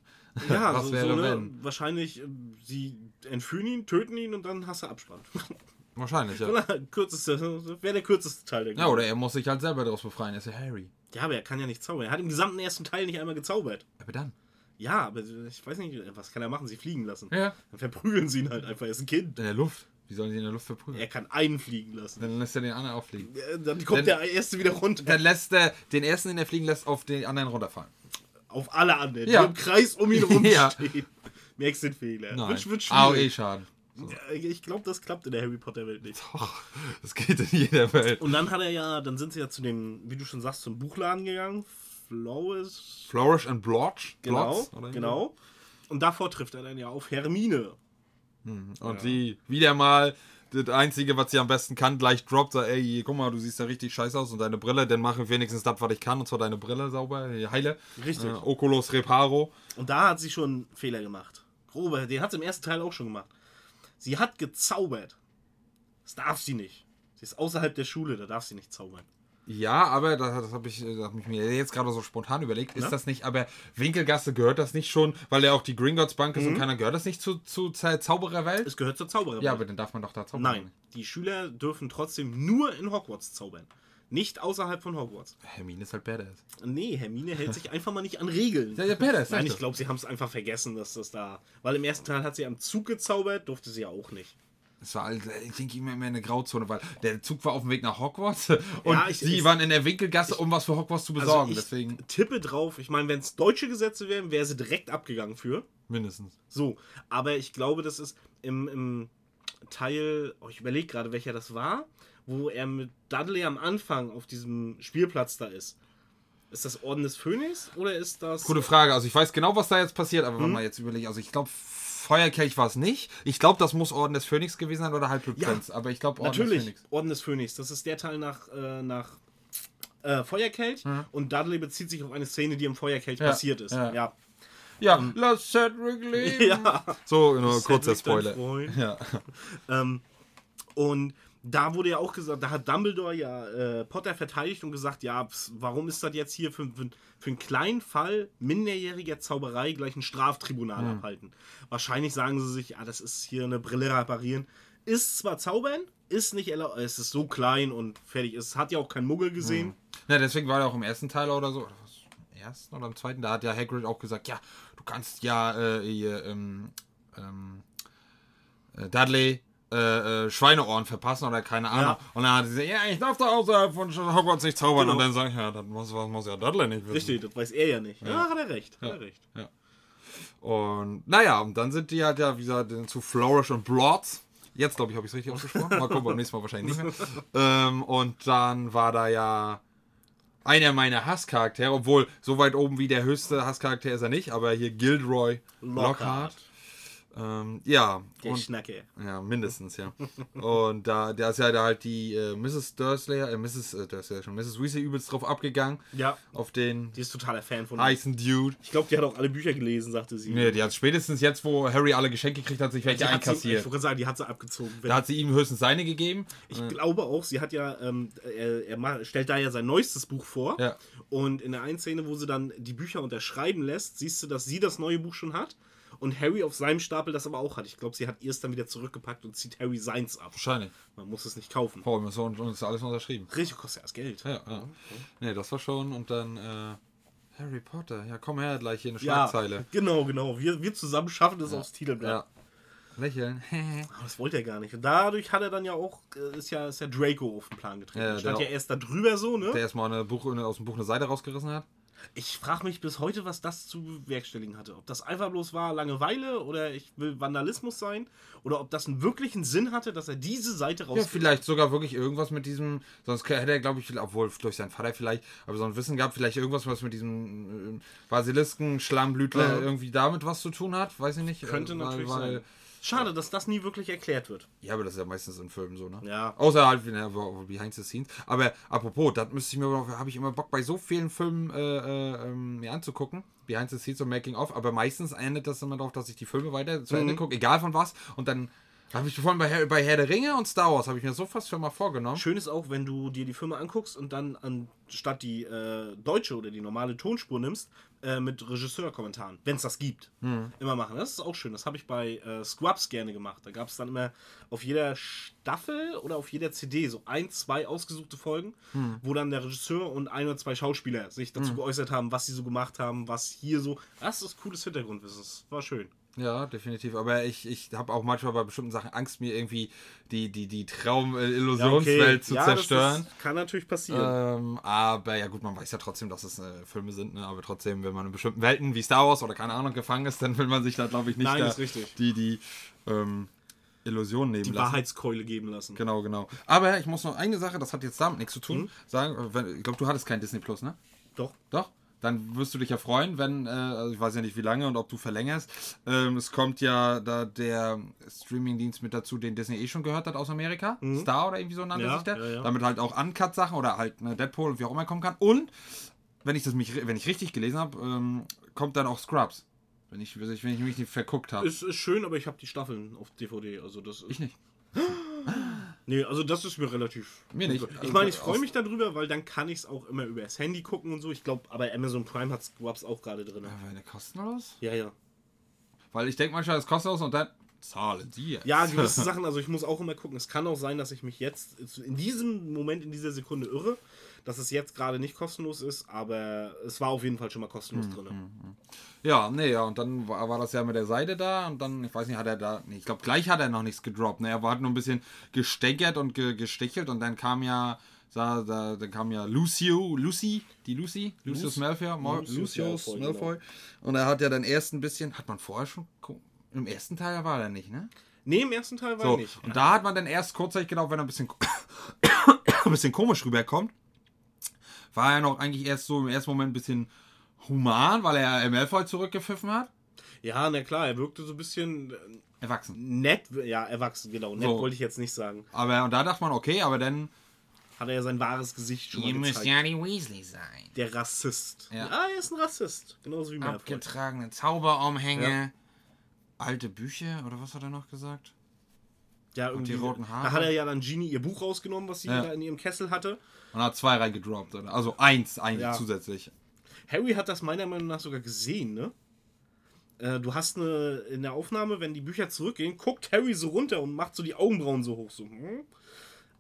Ja, Was so, wäre, so, ne, wenn? wahrscheinlich, äh, sie entführen ihn, töten ihn und dann hast du Abspann. Wahrscheinlich, ja. Kürzeste, wäre der kürzeste Teil der Ja, oder er muss sich halt selber daraus befreien. Er ist ja Harry. Ja, aber er kann ja nicht zaubern. Er hat im gesamten ersten Teil nicht einmal gezaubert. Aber dann. Ja, aber ich weiß nicht, was kann er machen? Sie fliegen lassen. Ja. Dann verprügeln sie ihn halt einfach. Er ist ein Kind. In der Luft. Wie sollen sie in der Luft verprügeln? Er kann einen fliegen lassen. Dann lässt er den anderen auffliegen. Ja, Dann kommt Dann- der erste wieder runter. Dann lässt er den ersten, den er fliegen lässt, auf den anderen runterfallen. Auf alle anderen, Ja. die im Kreis um ihn rumstehen. Ja. Merkst den Fehler. Nein. Wird, wird eh schwierig. Schaden. Ja, Ich glaube, das klappt in der Harry Potter Welt nicht. Och, das geht in jeder Welt. Und dann hat er ja, dann sind sie ja zu dem, wie du schon sagst, zum Buchladen gegangen. Flowers. Flourish and Blotch? Genau, oder? genau. Und davor trifft er dann ja auf Hermine. Und sie wieder mal das Einzige, was sie am besten kann, gleich droppt, sagt, ey, guck mal, du siehst ja richtig scheiße aus und deine Brille, dann mache ich wenigstens das, was ich kann, und zwar deine Brille sauber, die heile. Richtig. Äh, Oculus Reparo. Und da hat sie schon einen Fehler gemacht. Grobe, den hat sie im ersten Teil auch schon gemacht. Sie hat gezaubert. Das darf sie nicht. Sie ist außerhalb der Schule, da darf sie nicht zaubern. Ja, aber das, das habe ich, das hab ich mir jetzt gerade so spontan überlegt. Ist Ja? das nicht, aber Winkelgasse gehört das nicht schon, weil ja auch die Gringotts Bank Mhm. ist und keiner gehört das nicht zu, zu Zau- Zaubererwelt? Es gehört zur Zaubererwelt. Ja, aber dann darf man doch da zaubern. Nein, die Schüler dürfen trotzdem nur in Hogwarts zaubern. Nicht außerhalb von Hogwarts. Hermine ist halt badass. Nee, Hermine hält sich einfach mal nicht an Regeln. Ja, ja, badass. Nein, ich ich glaube, sie haben es einfach vergessen, dass das da. Weil im ersten Teil hat sie am Zug gezaubert, durfte sie ja auch nicht. Es war, halt, ich denke immer mehr eine Grauzone, weil der Zug war auf dem Weg nach Hogwarts und Ja, ich- sie ich- waren in der Winkelgasse, um was für Hogwarts zu besorgen. also ich Deswegen tippe drauf, ich meine, wenn es deutsche Gesetze wären, wäre sie direkt abgegangen für. mindestens. So, aber ich glaube, das ist im, im Teil, oh, ich überlege gerade, welcher das war, wo er mit Dudley am Anfang auf diesem Spielplatz da ist. Ist das Orden des Phönix oder ist das. Gute Frage. Also ich weiß genau, was da jetzt passiert, aber Mhm. warte mal jetzt überlege. Also ich glaube, Feuerkelch war es nicht. Ich glaube, das muss Orden des Phönix gewesen sein oder Halbblutprinz. aber ich glaube, Orden des Natürlich, Phönix. Orden des Phönix. Das ist der Teil nach, äh, nach äh, Feuerkelch und Dudley bezieht sich auf eine Szene, die im Feuerkelch Ja, passiert ist. ja. ja. Ja, lass Cedric leben. Ja. So, nur kurzer Spoiler. Ja. Ähm, und da wurde ja auch gesagt, da hat Dumbledore ja äh, Potter verteidigt und gesagt, ja, warum ist das jetzt hier für, für, für einen kleinen Fall minderjähriger Zauberei gleich ein Straftribunal abhalten? Wahrscheinlich sagen sie sich, ja, das ist hier eine Brille reparieren. Ist zwar zaubern, ist nicht erlaubt, es ist so klein und fertig. Es hat ja auch kein Muggel gesehen. ja, deswegen war er auch im ersten Teil oder so. Oder was? Im ersten oder im zweiten? Da hat ja Hagrid auch gesagt, ja, du kannst ja äh, hier, ähm, ähm, äh, Dudley äh, äh, Schweineohren verpassen oder keine Ahnung. Ja. Und dann hat sie gesagt, ja, ich darf da außerhalb von Hogwarts nicht zaubern. Genau. Und dann sagen, ja, das muss, was muss ja Dudley nicht wissen. Richtig, das weiß er ja nicht. Ja, hat er recht. Hat er recht. Und naja, und dann sind die halt ja, wie gesagt, zu Flourish und Blots. Jetzt, glaube ich, habe ich es richtig ausgesprochen. Mal gucken, beim nächsten Mal wahrscheinlich nicht mehr. ähm, und dann war da ja einer meiner Hasscharaktere, obwohl so weit oben wie der höchste Hasscharakter ist er nicht, aber hier Gilderoy Lockhart. Lockhart. Ähm, ja, Der und, Schnacke. ja, mindestens, ja. und da, da ist ja da halt die äh, Mrs. Dursley, äh, Mrs. Äh, Dursley schon, Mrs. Weasley übelst drauf abgegangen. Ja. Auf den Die ist totaler Fan von heißen Dude. Ich glaube, die hat auch alle Bücher gelesen, sagte sie. Nee, die hat spätestens jetzt, wo Harry alle Geschenke kriegt, hat sich Die welche sie, ich einkassiert. wollte sagen, die hat sie abgezogen. Da hat sie ihm höchstens seine gegeben. Ich glaube auch, sie hat ja, ähm, er, er stellt da ja sein neuestes Buch vor. Ja. Und in der einen Szene, wo sie dann die Bücher unterschreiben lässt, siehst du, dass sie das neue Buch schon hat und Harry auf seinem Stapel das aber auch hat. Ich glaube, sie hat ihr es dann wieder zurückgepackt und zieht Harry seins ab. Wahrscheinlich. Man muss es nicht kaufen. So und und ist alles unterschrieben. Richtig kostet ja das Geld. Ja, ja. Nee, das war schon. Und dann äh, Harry Potter. Ja, komm her, gleich hier eine Ja, Schlagzeile. genau, genau. Wir, wir zusammen schaffen es aufs Titelblatt. Ja. Lächeln. Aber das wollte er gar nicht. Und dadurch hat er dann ja auch, äh, ist ja, ist ja Draco auf den Plan getreten. Ja, Ja, Stand ja erst da drüber so, ne? Der erstmal eine Buch, aus dem Buch eine Seite rausgerissen hat. Ich frage mich bis heute, was das zu bewerkstelligen hatte. Ob das einfach bloß war Langeweile oder ich will Vandalismus sein oder ob das einen wirklichen Sinn hatte, dass er diese Seite Ja, raus. vielleicht sogar wirklich irgendwas mit diesem. Sonst hätte er, glaube ich, obwohl durch seinen Vater vielleicht, aber so ein Wissen gehabt, vielleicht irgendwas, was mit diesem äh, Basilisken, Schlammblütler Ja. irgendwie damit was zu tun hat. Weiß ich nicht. Könnte Äh, natürlich weil, sein. Schade, dass das nie wirklich erklärt wird. Ja, aber das ist ja meistens in Filmen so, ne? Ja. Außer halt ne, behind the scenes. Aber apropos, das müsste ich mir, habe ich immer Bock bei so vielen Filmen äh, äh, ähm, mir anzugucken. Behind the scenes und Making of. Aber meistens endet das immer darauf, dass ich die Filme weiter zu Mhm. Ende gucke, egal von was. Und dann Habe ich vorhin bei Herr, bei Herr der Ringe und Star Wars habe ich mir so fast schon mal vorgenommen. Schön ist auch, wenn du dir die Filme anguckst und dann anstatt die äh, deutsche oder die normale Tonspur nimmst, äh, mit Regisseurkommentaren, wenn es das gibt, immer machen. Das ist auch schön. Das habe ich bei äh, Scrubs gerne gemacht. Da gab es dann immer auf jeder Staffel oder auf jeder CD so ein, zwei ausgesuchte Folgen, wo dann der Regisseur und ein oder zwei Schauspieler sich dazu geäußert haben, was sie so gemacht haben, was hier so. Das ist cooles Hintergrundwissen. Das war schön. Ja, definitiv. Aber ich, ich habe auch manchmal bei bestimmten Sachen Angst, mir irgendwie die, die, die Traum-Illusionswelt zu Ja, zerstören. Das kann natürlich passieren. Ähm, aber ja gut, man weiß ja trotzdem, dass es äh, Filme sind, ne? aber trotzdem, wenn man in bestimmten Welten wie Star Wars oder keine Ahnung gefangen ist, dann will man sich da glaube ich nicht Nein, da die, die ähm, Illusion nehmen die lassen. Wahrheitskeule geben lassen. Genau, genau. Aber ich muss noch eine Sache, das hat jetzt damit nichts zu tun, Mhm. sagen, ich glaube, du hattest kein Disney Plus, ne? Doch. Doch? Dann wirst du dich ja freuen, wenn, äh, also ich weiß ja nicht wie lange und ob du verlängerst. Ähm, es kommt ja da der Streamingdienst mit dazu, den Disney eh schon gehört hat aus Amerika. Star oder irgendwie so nannte Mhm. Ja, sich der. ja, ja. Damit halt auch Uncut-Sachen oder halt ne, Deadpool und wie auch immer kommen kann. Und, wenn ich das mich, wenn ich richtig gelesen habe, ähm, kommt dann auch Scrubs. Wenn ich, wenn ich mich nicht verguckt habe. Ist, ist schön, aber ich habe die Staffeln auf DVD. Also das ist, Ich nicht. Nee, also das ist mir relativ. Mir nicht. Ich meine, ich Also, freue mich darüber, weil dann kann ich es auch immer über das Handy gucken und so. Ich glaube, aber Amazon Prime hat Scrubs auch gerade drin. Aber eine kostenlos? Ja, ja. Weil ich denke manchmal, es ist kostenlos und dann zahlen sie jetzt. Ja, gewisse Sachen, also ich muss auch immer gucken. Es kann auch sein, dass ich mich jetzt in diesem Moment, in dieser Sekunde irre, dass es jetzt gerade nicht kostenlos ist, aber es war auf jeden Fall schon mal kostenlos drin. Ja, nee, ja, und dann war, war das ja mit der Seite da und dann, ich weiß nicht, hat er da, nee, ich glaube, gleich hat er noch nichts gedroppt. Ne? Er war halt nur ein bisschen gesteckert und ge, gestichelt und dann kam ja, da, da, dann kam ja Lucio, Lucy, die Lucy, Lucius Malfoy, Mo- Lucius Lucius Malfoy, Malfoy. Und er hat ja dann erst ein bisschen, hat man vorher schon, im ersten Teil war er nicht, ne? Nee, im ersten Teil war So, er nicht. und da hat man dann erst kurzzeitig gedacht, wenn er ein bisschen, ein bisschen komisch rüberkommt, war er noch eigentlich erst so im ersten Moment ein bisschen human, weil er Malfoy zurückgepfiffen hat. Ja, na klar, er wirkte so ein bisschen äh, Erwachsen. nett, ja, erwachsen, genau. Nett So. wollte ich jetzt nicht sagen. Aber, und da dachte man, okay, aber dann. Hat er ja sein wahres Gesicht schon Ihr müsst ja die Weasley sein. Der Rassist. Ja. Ja. er ist ein Rassist. Genauso wie Malfoy. Abgetragene Zauberumhänge, alte Bücher, oder was hat er noch gesagt? Ja, irgendwie. die roten Haare. Da hat er ja dann Genie ihr Buch rausgenommen, was sie Ja. da in ihrem Kessel hatte. Und hat zwei reingedroppt, oder? Also eins, eins Ja. zusätzlich. Harry hat das meiner Meinung nach sogar gesehen, ne? Äh, du hast eine, in der Aufnahme, wenn die Bücher zurückgehen, guckt Harry so runter und macht so die Augenbrauen so hoch. So. hm?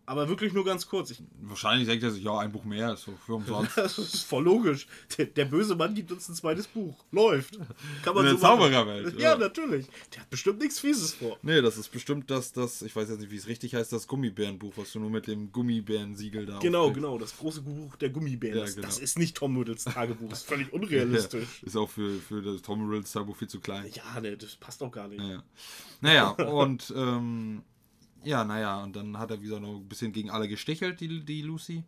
Aber wirklich nur ganz kurz. Ich, Wahrscheinlich denkt er sich, ja, ein Buch mehr ist so für umsonst. das ist voll logisch. Der, der böse Mann gibt uns ein zweites Buch. Läuft. Kann man In der so machen. Zaubererwelt, Ja, ja. natürlich. Der hat bestimmt nichts Fieses vor. Nee, das ist bestimmt das, das, ich weiß jetzt nicht, wie es richtig heißt, das Gummibärenbuch, was du nur mit dem Gummibärensiegel da Genau, aufkriegst. genau. Das große Buch der Gummibären. Ja, Das- genau. Das ist nicht Tom Riddles Tagebuch. Das ist völlig Ja, unrealistisch. ist auch für, für das Tom Riddles Tagebuch viel zu klein. Ja, ne, das passt auch gar nicht. Ja. Naja, und ähm, ja, naja, und dann hat er wieder noch ein bisschen gegen alle gestichelt, die, die Lucy.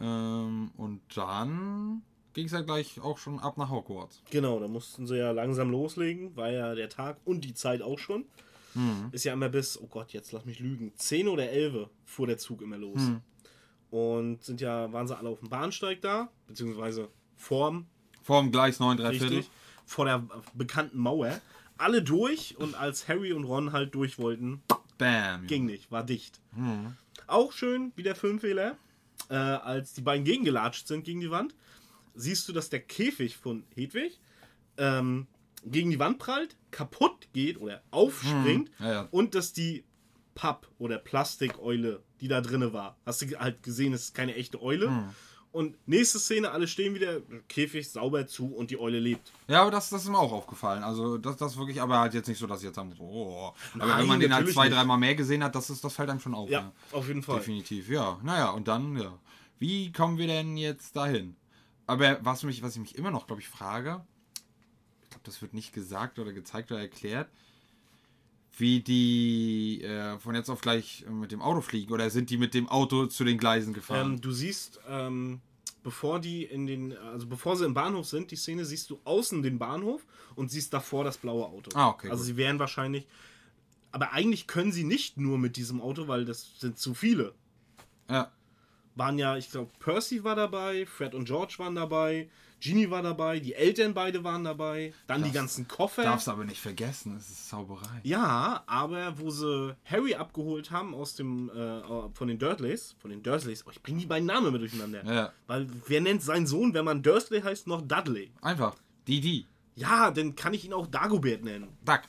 Ähm, und dann ging es ja gleich auch schon ab nach Hogwarts. Genau, da mussten sie ja langsam loslegen, war ja der Tag und die Zeit auch schon. Ist ja immer bis, oh Gott, jetzt lass mich lügen, 10 oder 11 fuhr der Zug immer los. Und sind ja, waren sie alle auf dem Bahnsteig da, beziehungsweise vorm, Vorm Gleis 9, 3 Viertel. richtig, vor der bekannten Mauer. Alle durch und als Harry und Ron halt durch wollten, Bam. ging nicht, war dicht. Auch schön, wie der Filmfehler, äh, als die beiden gegengelatscht sind gegen die Wand, siehst du, dass der Käfig von Hedwig ähm, gegen die Wand prallt, kaputt geht oder aufspringt Ja, ja. und dass die Papp- oder Plastikeule, die da drinne war, hast du halt gesehen, es ist keine echte Eule. Und nächste Szene, alle stehen wieder, Käfig sauber zu und die Eule lebt. Ja, aber das, das ist mir auch aufgefallen. Also, das, das wirklich, aber halt jetzt nicht so, dass jetzt muss, oh. Aber Nein, wenn man den halt zwei, dreimal mehr gesehen hat, das, ist, das fällt einem schon auf. Ja, auf jeden Fall. Definitiv, ja. Naja, und dann, ja. Wie kommen wir denn jetzt dahin? Aber was, mich, was ich mich immer noch, glaube ich, frage, ich glaube, das wird nicht gesagt oder gezeigt oder erklärt, wie die äh, von jetzt auf gleich mit dem Auto fliegen oder sind die mit dem Auto zu den Gleisen gefahren? Ähm, du siehst, ähm, bevor die in den, also bevor sie im Bahnhof sind, die Szene siehst du außen den Bahnhof und siehst davor das blaue Auto. Ah, okay, Also gut. sie wären wahrscheinlich, aber eigentlich können sie nicht nur mit diesem Auto, weil das sind zu viele. ja. Waren ja, ich glaube, Percy war dabei, Fred und George waren dabei, Genie war dabei, die Eltern beide waren dabei, dann die ganzen Koffer. Darfst aber nicht vergessen, es ist Zauberei. Ja, aber wo sie Harry abgeholt haben aus dem äh, von den Dursleys, von den Dursleys, oh, ich bringe die beiden Namen immer durcheinander. Ja. Weil wer nennt seinen Sohn, wenn man Dursley heißt, noch Dudley? Einfach. Die. Ja, dann kann ich ihn auch Dagobert nennen. Duck.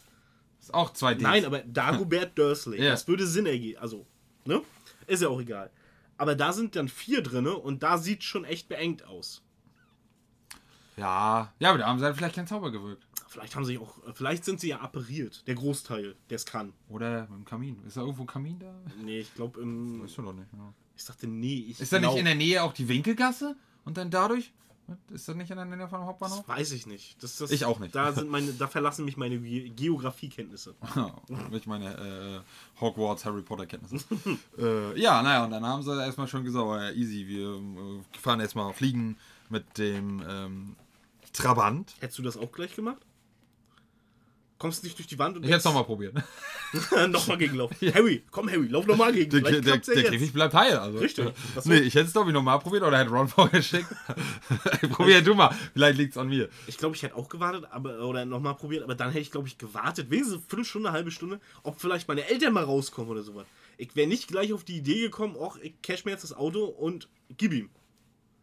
Ist auch zwei Ds. Nein, aber Dagobert Dursley. Ja. Das würde Sinn ergeben. Also, ne? Ist ja auch egal. Aber da sind dann vier drinne und da sieht schon echt beengt aus. Ja. Ja, aber da haben sie halt vielleicht keinen Zauber gewirkt. Vielleicht haben sie auch, vielleicht sind sie ja appariert, der Großteil, der es kann. Oder mit dem Kamin. Ist da irgendwo ein Kamin da? Nee, ich glaube im. Weißt du doch nicht. Ja. Ich sagte, nee, ich. Ist da nicht glaub- in der Nähe auch die Winkelgasse? Und dann dadurch? Ist das nicht in der Nähe von dem Hauptbahnhof? Das weiß ich nicht. Das, das, Ich auch nicht. Da, sind meine, da verlassen mich meine Ge Geografiekenntnisse. ich meine äh, Hogwarts Harry Potter Kenntnisse. äh, ja, naja, und dann haben sie erstmal schon gesagt, oh, ja, easy, wir äh, fahren erstmal fliegen mit dem ähm, Trabant. Hättest du das auch gleich gemacht? Kommst du nicht durch die Wand und Ich hätte es nochmal probiert. nochmal gegenlaufen. Harry, komm Harry, lauf nochmal gegen. Der, Vielleicht der, der jetzt. Käfig bleibt heil. Also. Richtig. Das Nee, ich hätte es glaube ich nochmal probiert oder hätte Ron vorgeschickt. Probier du mal, vielleicht liegt es an mir. Ich glaube, ich hätte auch gewartet, aber oder nochmal probiert, aber dann hätte ich, glaube ich, gewartet, wenigstens eine Viertelstunde, eine halbe Stunde, ob vielleicht meine Eltern mal rauskommen oder sowas. Ich wäre nicht gleich auf die Idee gekommen, ach, ich cash mir jetzt das Auto und gib ihm.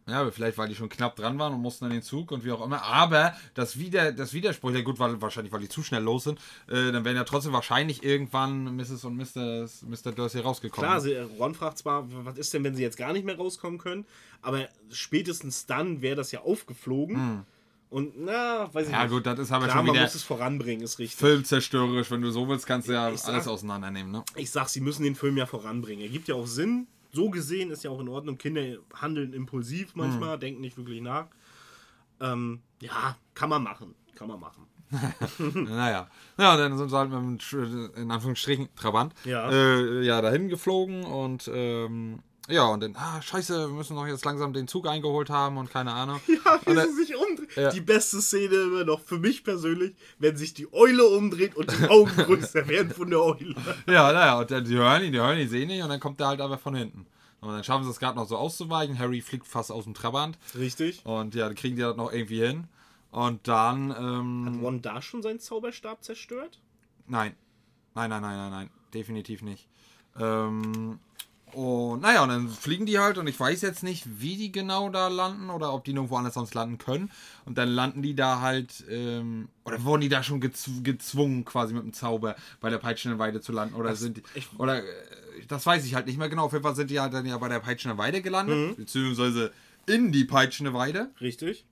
Ja, aber vielleicht, weil die schon knapp dran waren und mussten dann den Zug und wie auch immer. Aber das, Wider, das Widerspruch, ja gut, weil, wahrscheinlich, weil die zu schnell los sind, äh, dann wären ja trotzdem wahrscheinlich irgendwann Mrs. und Mr. Mr. Dursley rausgekommen. Klar, sie, Ron fragt zwar, was ist denn, wenn sie jetzt gar nicht mehr rauskommen können, aber spätestens dann wäre das ja aufgeflogen. Und na, weiß ich Hm. ja nicht. gut, das ist aber Klar, schon man wieder muss es voranbringen, ist richtig. filmzerstörerisch. Wenn du so willst, kannst du ja Ich sag- alles auseinandernehmen, ne? Ich sag, sie müssen den Film ja voranbringen. Er gibt ja auch Sinn. So gesehen ist ja auch in Ordnung. Kinder handeln impulsiv manchmal, denken nicht wirklich nach. Ähm, ja, kann man machen. Kann man machen. Naja. Ja, dann sind sie halt mit dem, Tr- in Anführungsstrichen, Trabant, Ja. äh, ja dahin geflogen und, ähm, ja, und dann, ah, scheiße, wir müssen doch jetzt langsam den Zug eingeholt haben und keine Ahnung. Ja, wie Und sie sich umdreht. Ja. Die beste Szene immer noch für mich persönlich, wenn sich die Eule umdreht und die Augen größer werden von der Eule. Ja, naja, und dann, die hören ihn, die hören ihn, sehen ihn und dann kommt er halt aber von hinten. Und dann schaffen sie es gerade noch so auszuweichen. Harry fliegt fast aus dem Trabant. Richtig. Und ja, dann kriegen die das noch irgendwie hin. Und dann, ähm, Ron da schon seinen Zauberstab zerstört? nein. Nein, nein, nein, nein, nein. Definitiv nicht. Ähm, und naja, und dann fliegen die halt und ich weiß jetzt nicht, wie die genau da landen oder ob die nirgendwo anders sonst landen können. Und dann landen die da halt, ähm, oder wurden die da schon gezw gezwungen, quasi mit dem Zauber bei der peitschenden Weide zu landen? Oder sind die, ich- oder äh, das weiß ich halt nicht mehr genau. Auf jeden Fall sind die halt dann ja bei der peitschenden Weide gelandet, beziehungsweise in die peitschende Weide. Richtig.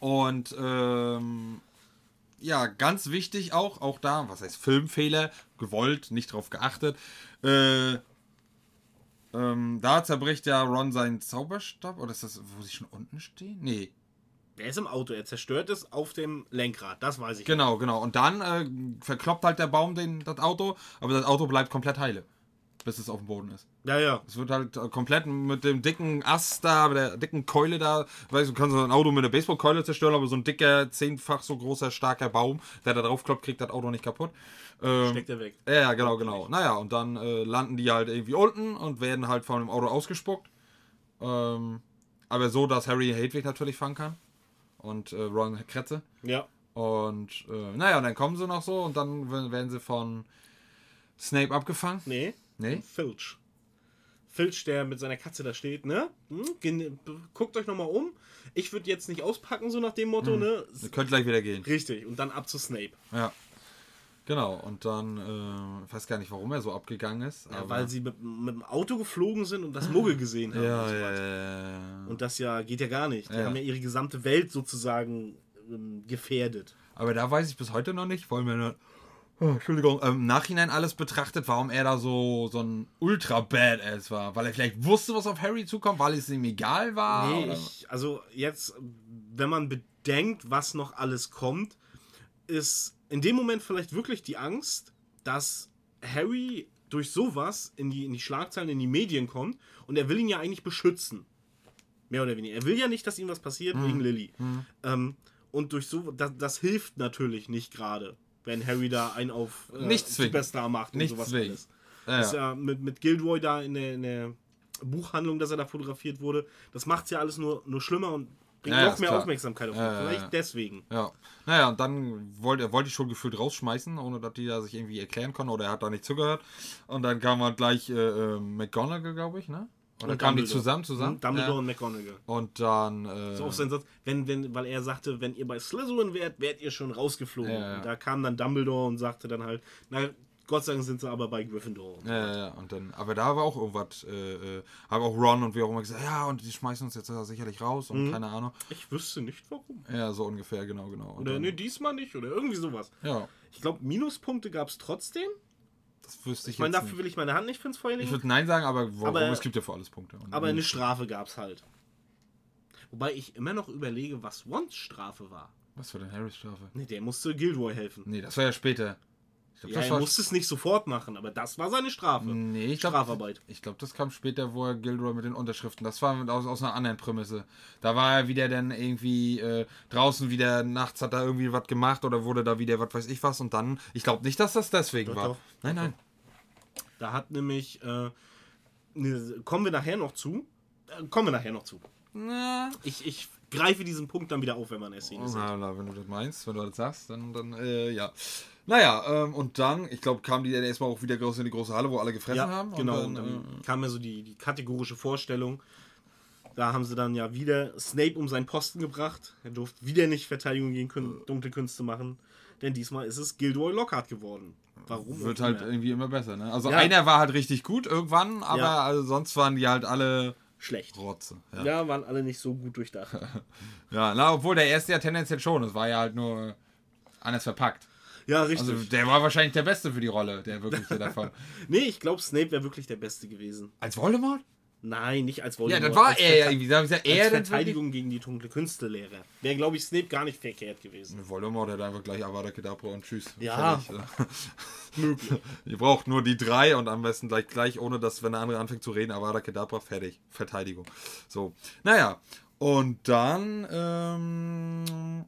Und ähm, ja, ganz wichtig auch, auch da, was heißt Filmfehler, gewollt, nicht drauf geachtet. Äh, ähm, da zerbricht ja Ron seinen Zauberstab. Oder ist das, wo sie schon unten stehen? Nee. Der ist im Auto, er zerstört es auf dem Lenkrad, das weiß ich. Genau, genau. Und dann äh, verkloppt halt der Baum den, das Auto, aber das Auto bleibt komplett heile. Bis es auf dem Boden ist. Ja, ja. Es wird halt äh, komplett mit dem dicken Ast da, mit der dicken Keule da, weißt du, du kannst so ein Auto mit einer Baseballkeule zerstören, aber so ein dicker, zehnfach so großer, starker Baum, der da drauf kloppt, kriegt das Auto nicht kaputt. Ähm, Steckt er weg. ja, ja, genau, genau. Naja, und dann äh, landen die halt irgendwie unten und werden halt von dem Auto ausgespuckt. Ähm, aber so, dass Harry Hedwig natürlich fangen kann. Und äh, Ron Kretze. Ja. Und äh, naja, und dann kommen sie noch so und dann werden sie von Snape abgefangen. Nee. Nee? Filch. Filch, der mit seiner Katze da steht, ne? Hm? Guckt euch nochmal um. Ich würde jetzt nicht auspacken, so nach dem Motto, ne? Ihr könnt gleich wieder gehen. Richtig. Und dann ab zu Snape. Ja. Genau, und dann, äh, ich weiß gar nicht, warum er so abgegangen ist. Ja, weil sie mit, mit dem Auto geflogen sind und das Muggel gesehen haben. Ja, und so ja, weiter. ja. Und das ja geht ja gar nicht. Die haben ja ihre gesamte Welt sozusagen ähm, gefährdet. Aber da weiß ich bis heute noch nicht, weil mir oh, Entschuldigung, ähm, im Nachhinein alles betrachtet, warum er da so, so ein ultra Badass war. Weil er vielleicht wusste, was auf Harry zukommt, weil es ihm egal war. Nee, ich, also jetzt, wenn man bedenkt, was noch alles kommt, ist in dem Moment vielleicht wirklich die Angst, dass Harry durch sowas in die, in die Schlagzeilen, in die Medien kommt und er will ihn ja eigentlich beschützen. Mehr oder weniger. Er will ja nicht, dass ihm was passiert Hm. wegen Lilly. Ähm, und durch so, das, das hilft natürlich nicht gerade, wenn Harry da einen auf äh, Nicht. Superstar macht und Nicht sowas zwingen. alles. Ja, Das ist ja. ja mit, mit Gilderoy da in der, in der Buchhandlung, dass er da fotografiert wurde. Das macht ja alles nur, nur schlimmer und Bringt Ja, noch mehr klar. Aufmerksamkeit auf ihn. Ja, Vielleicht deswegen. Ja. Naja, und dann wollte er wollte ich schon gefühlt rausschmeißen, ohne dass die da sich irgendwie erklären konnten oder er hat da nicht zugehört. Und dann kam halt gleich äh, äh, McGonagall, glaube ich, ne? Oder kamen die zusammen, zusammen? Mhm, Dumbledore ja. und McGonagall. Und dann. Äh, So auf seinen Satz, wenn, wenn, weil er sagte, wenn ihr bei Slytherin wärt, wärt ihr schon rausgeflogen. Ja, ja. Und da kam dann Dumbledore und sagte dann halt, na, Gott sei Dank sind sie aber bei Gryffindor. Ja, ja, ja, und dann, aber da war auch irgendwas, äh, äh, haben auch Ron und wie auch immer gesagt, ja, und die schmeißen uns jetzt sicherlich raus Mhm. und keine Ahnung. Ich wüsste nicht warum. Ja, so ungefähr, genau, genau. Und Oder dann, ne, diesmal nicht. Oder irgendwie sowas. Ja, Ich glaube, Minuspunkte gab es trotzdem. Das wüsste ich, Ich meine, dafür nicht. will ich meine Hand nicht ins Feuer Ich legen. würde Nein sagen, aber warum? Aber- es gibt ja für alles Punkte. Und Aber eine Strafe gab es halt. Wobei ich immer noch überlege, was Rons Strafe war. Was für denn Harrys Strafe? Ne, der musste Gilroy helfen. Nee, das war ja später. Ich glaub, Ja, er war musste es nicht sofort machen, aber das war seine Strafe. Nee, ich Strafarbeit. ich glaube, das kam später, wo er Gilroy mit den Unterschriften. Das war aus, aus einer anderen Prämisse. Da war er wieder dann irgendwie äh, draußen wieder nachts hat er irgendwie was gemacht oder wurde da wieder was weiß ich was und dann. Ich glaube nicht, dass das deswegen Doch, war. doch. nein, nein. Da hat nämlich, äh, ne, kommen wir nachher noch zu. Äh, kommen wir nachher noch zu. Na, Ich, ich greife diesen Punkt dann wieder auf, wenn man es sehen na, wenn du das meinst, wenn du das sagst, dann, dann äh, ja. Naja, ähm, und dann, ich glaube, kamen die dann erstmal auch wieder groß in die große Halle, wo alle gefressen Ja, haben. genau. Und Und dann, dann kam ja so die, die kategorische Vorstellung. Da haben sie dann ja wieder Snape um seinen Posten gebracht. Er durfte wieder nicht Verteidigung gegen Kün dunkle Künste machen. Denn diesmal ist es Gilderoy Lockhart geworden. Warum? äh, wird halt immer. irgendwie immer besser, ne? Also Ja. einer war halt richtig gut irgendwann, aber Ja. also sonst waren die halt alle schlecht. Rotze. Ja. Ja. waren alle nicht so gut durchdacht. Ja, na, obwohl der erste ja tendenziell schon. Es war ja halt nur anders verpackt. Ja, richtig. Also der war wahrscheinlich der Beste für die Rolle, der wirkliche davon. nee, ich glaube, Snape wäre wirklich der Beste gewesen. Als Voldemort? Nein, nicht als Ja, Voldemort. das war als er ja irgendwie. Da ich gesagt, Als er wirklich? Verteidigung gegen die dunkle Künstelehre. Wäre, glaube ich, Snape gar nicht verkehrt gewesen. Voldemort hat einfach gleich Avada Kedavra und tschüss. Ja. Ihr braucht nur die drei und am besten gleich, gleich ohne dass, wenn der andere anfängt zu reden, Avada Kedavra, fertig. Verteidigung. So. Naja. Und dann, ähm,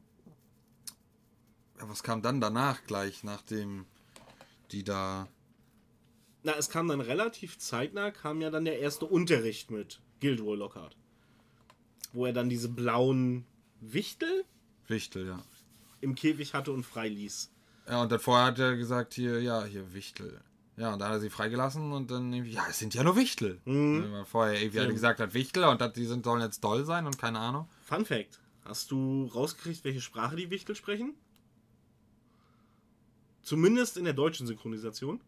ja, was kam dann danach gleich, nachdem die da Na, es kam dann relativ zeitnah, kam ja dann der erste Unterricht mit Gilderoy Lockhart. Wo er dann diese blauen Wichtel Wichtel, ja. im Käfig hatte und freiließ. Ja, und dann vorher hat er gesagt, hier, ja, hier Wichtel. Ja, und dann hat er sie freigelassen und dann ja, es sind ja nur Wichtel. Mhm. Weil Vorher irgendwie hat er gesagt hat, Wichtel und dass die sind, sollen jetzt doll sein und keine Ahnung. Fun Fact: Hast du rausgekriegt, welche Sprache die Wichtel sprechen? Zumindest in der deutschen Synchronisation.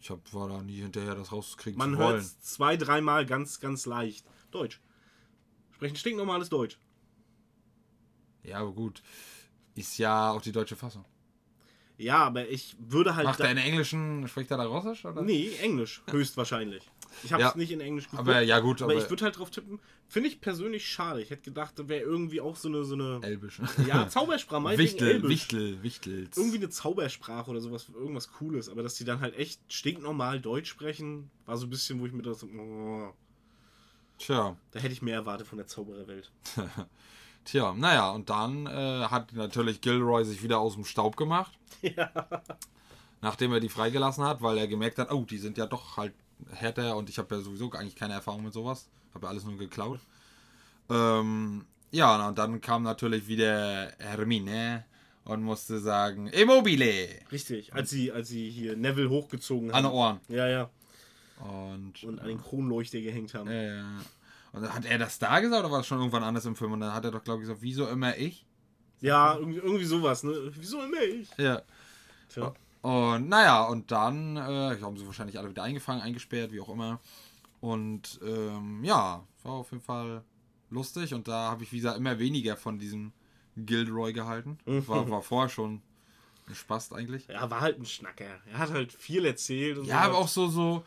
Ich hab, war da nie hinterher, das rauszukriegen Man hört es zwei, dreimal ganz, ganz leicht. Deutsch. Sprechen stinknormales Deutsch. Ja, aber gut. Ist ja auch die deutsche Fassung. Ja, aber ich würde halt. Macht er in Englischen, spricht er da Russisch? Oder? Nee, Englisch, höchstwahrscheinlich. Ich habe es Ja. nicht in Englisch geguckt. Aber ja, gut, aber, aber, ich würde halt drauf tippen. Finde ich persönlich schade. Ich hätte gedacht, da wäre irgendwie auch so eine, so eine Elbisch. ja, Zaubersprache, Wichtel, Elbisch. Wichtel, Wichtels. Irgendwie eine Zaubersprache oder sowas, irgendwas Cooles. Aber dass die dann halt echt stinknormal Deutsch sprechen, war so ein bisschen, wo ich mir dachte, oh, Tja, da hätte ich mehr erwartet von der Zaubererwelt. tja, naja, und dann äh, hat natürlich Gilroy sich wieder aus dem Staub gemacht. Ja. Nachdem er die freigelassen hat, weil er gemerkt hat, oh, die sind ja doch halt härter und ich habe ja sowieso eigentlich keine Erfahrung mit sowas. Habe ja alles nur geklaut. Ähm, ja, und dann kam natürlich wieder Hermine und musste sagen, Immobile! Richtig, als sie, als sie hier Neville hochgezogen An haben. den Ohren. Ja, ja. Und, Und an den Kronleuchter gehängt haben. äh, und dann hat er das da gesagt oder war das schon irgendwann anders im Film? Und dann hat er doch, glaube ich, gesagt, wieso immer ich? Ja, irgendwie, irgendwie sowas, ne? Wieso immer ich? Ja. Tja. Und naja, und dann äh, haben sie wahrscheinlich alle wieder eingefangen, eingesperrt, wie auch immer. Und ähm, ja, war auf jeden Fall lustig. Und da habe ich, wie gesagt, immer weniger von diesem Gilderoy gehalten. War, war vorher schon ein Spaß eigentlich. Ja, war halt ein Schnacker. Er hat halt viel erzählt. Ja, so. aber auch so, so.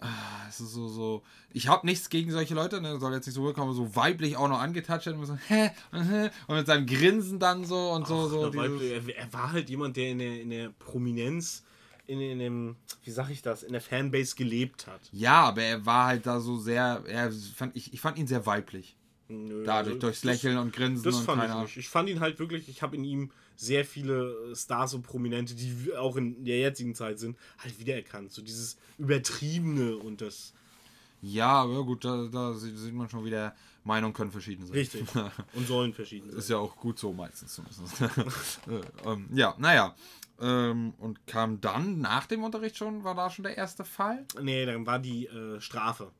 Ah, es ist so, so. Ich habe nichts gegen solche Leute, ne? Soll jetzt nicht so rüberkommen, so weiblich auch noch angetatscht und so, hä, und hä, und mit seinem Grinsen dann so und so, Ach, so. dieses- er, war halt jemand, der in der, in der Prominenz, in, in dem, wie sag ich das, in der Fanbase gelebt hat. Ja, aber er war halt da so sehr, er fand, ich, ich fand ihn sehr weiblich. Nö, Dadurch, also durchs das- Lächeln und Grinsen Das und fand ich nicht. Ich fand ihn halt wirklich, ich habe in ihm sehr viele Stars und Prominente, die auch in der jetzigen Zeit sind, halt wiedererkannt. So dieses Übertriebene und das. Ja, aber gut, da, da sieht man schon wieder, Meinungen können verschieden sein. Richtig. Und sollen verschieden Ist sein. ja auch gut so meistens zumindest. Äh, ähm, ja, naja. Ähm, und kam dann nach dem Unterricht schon, war da schon der erste Fall? Nee, dann war die äh, Strafe.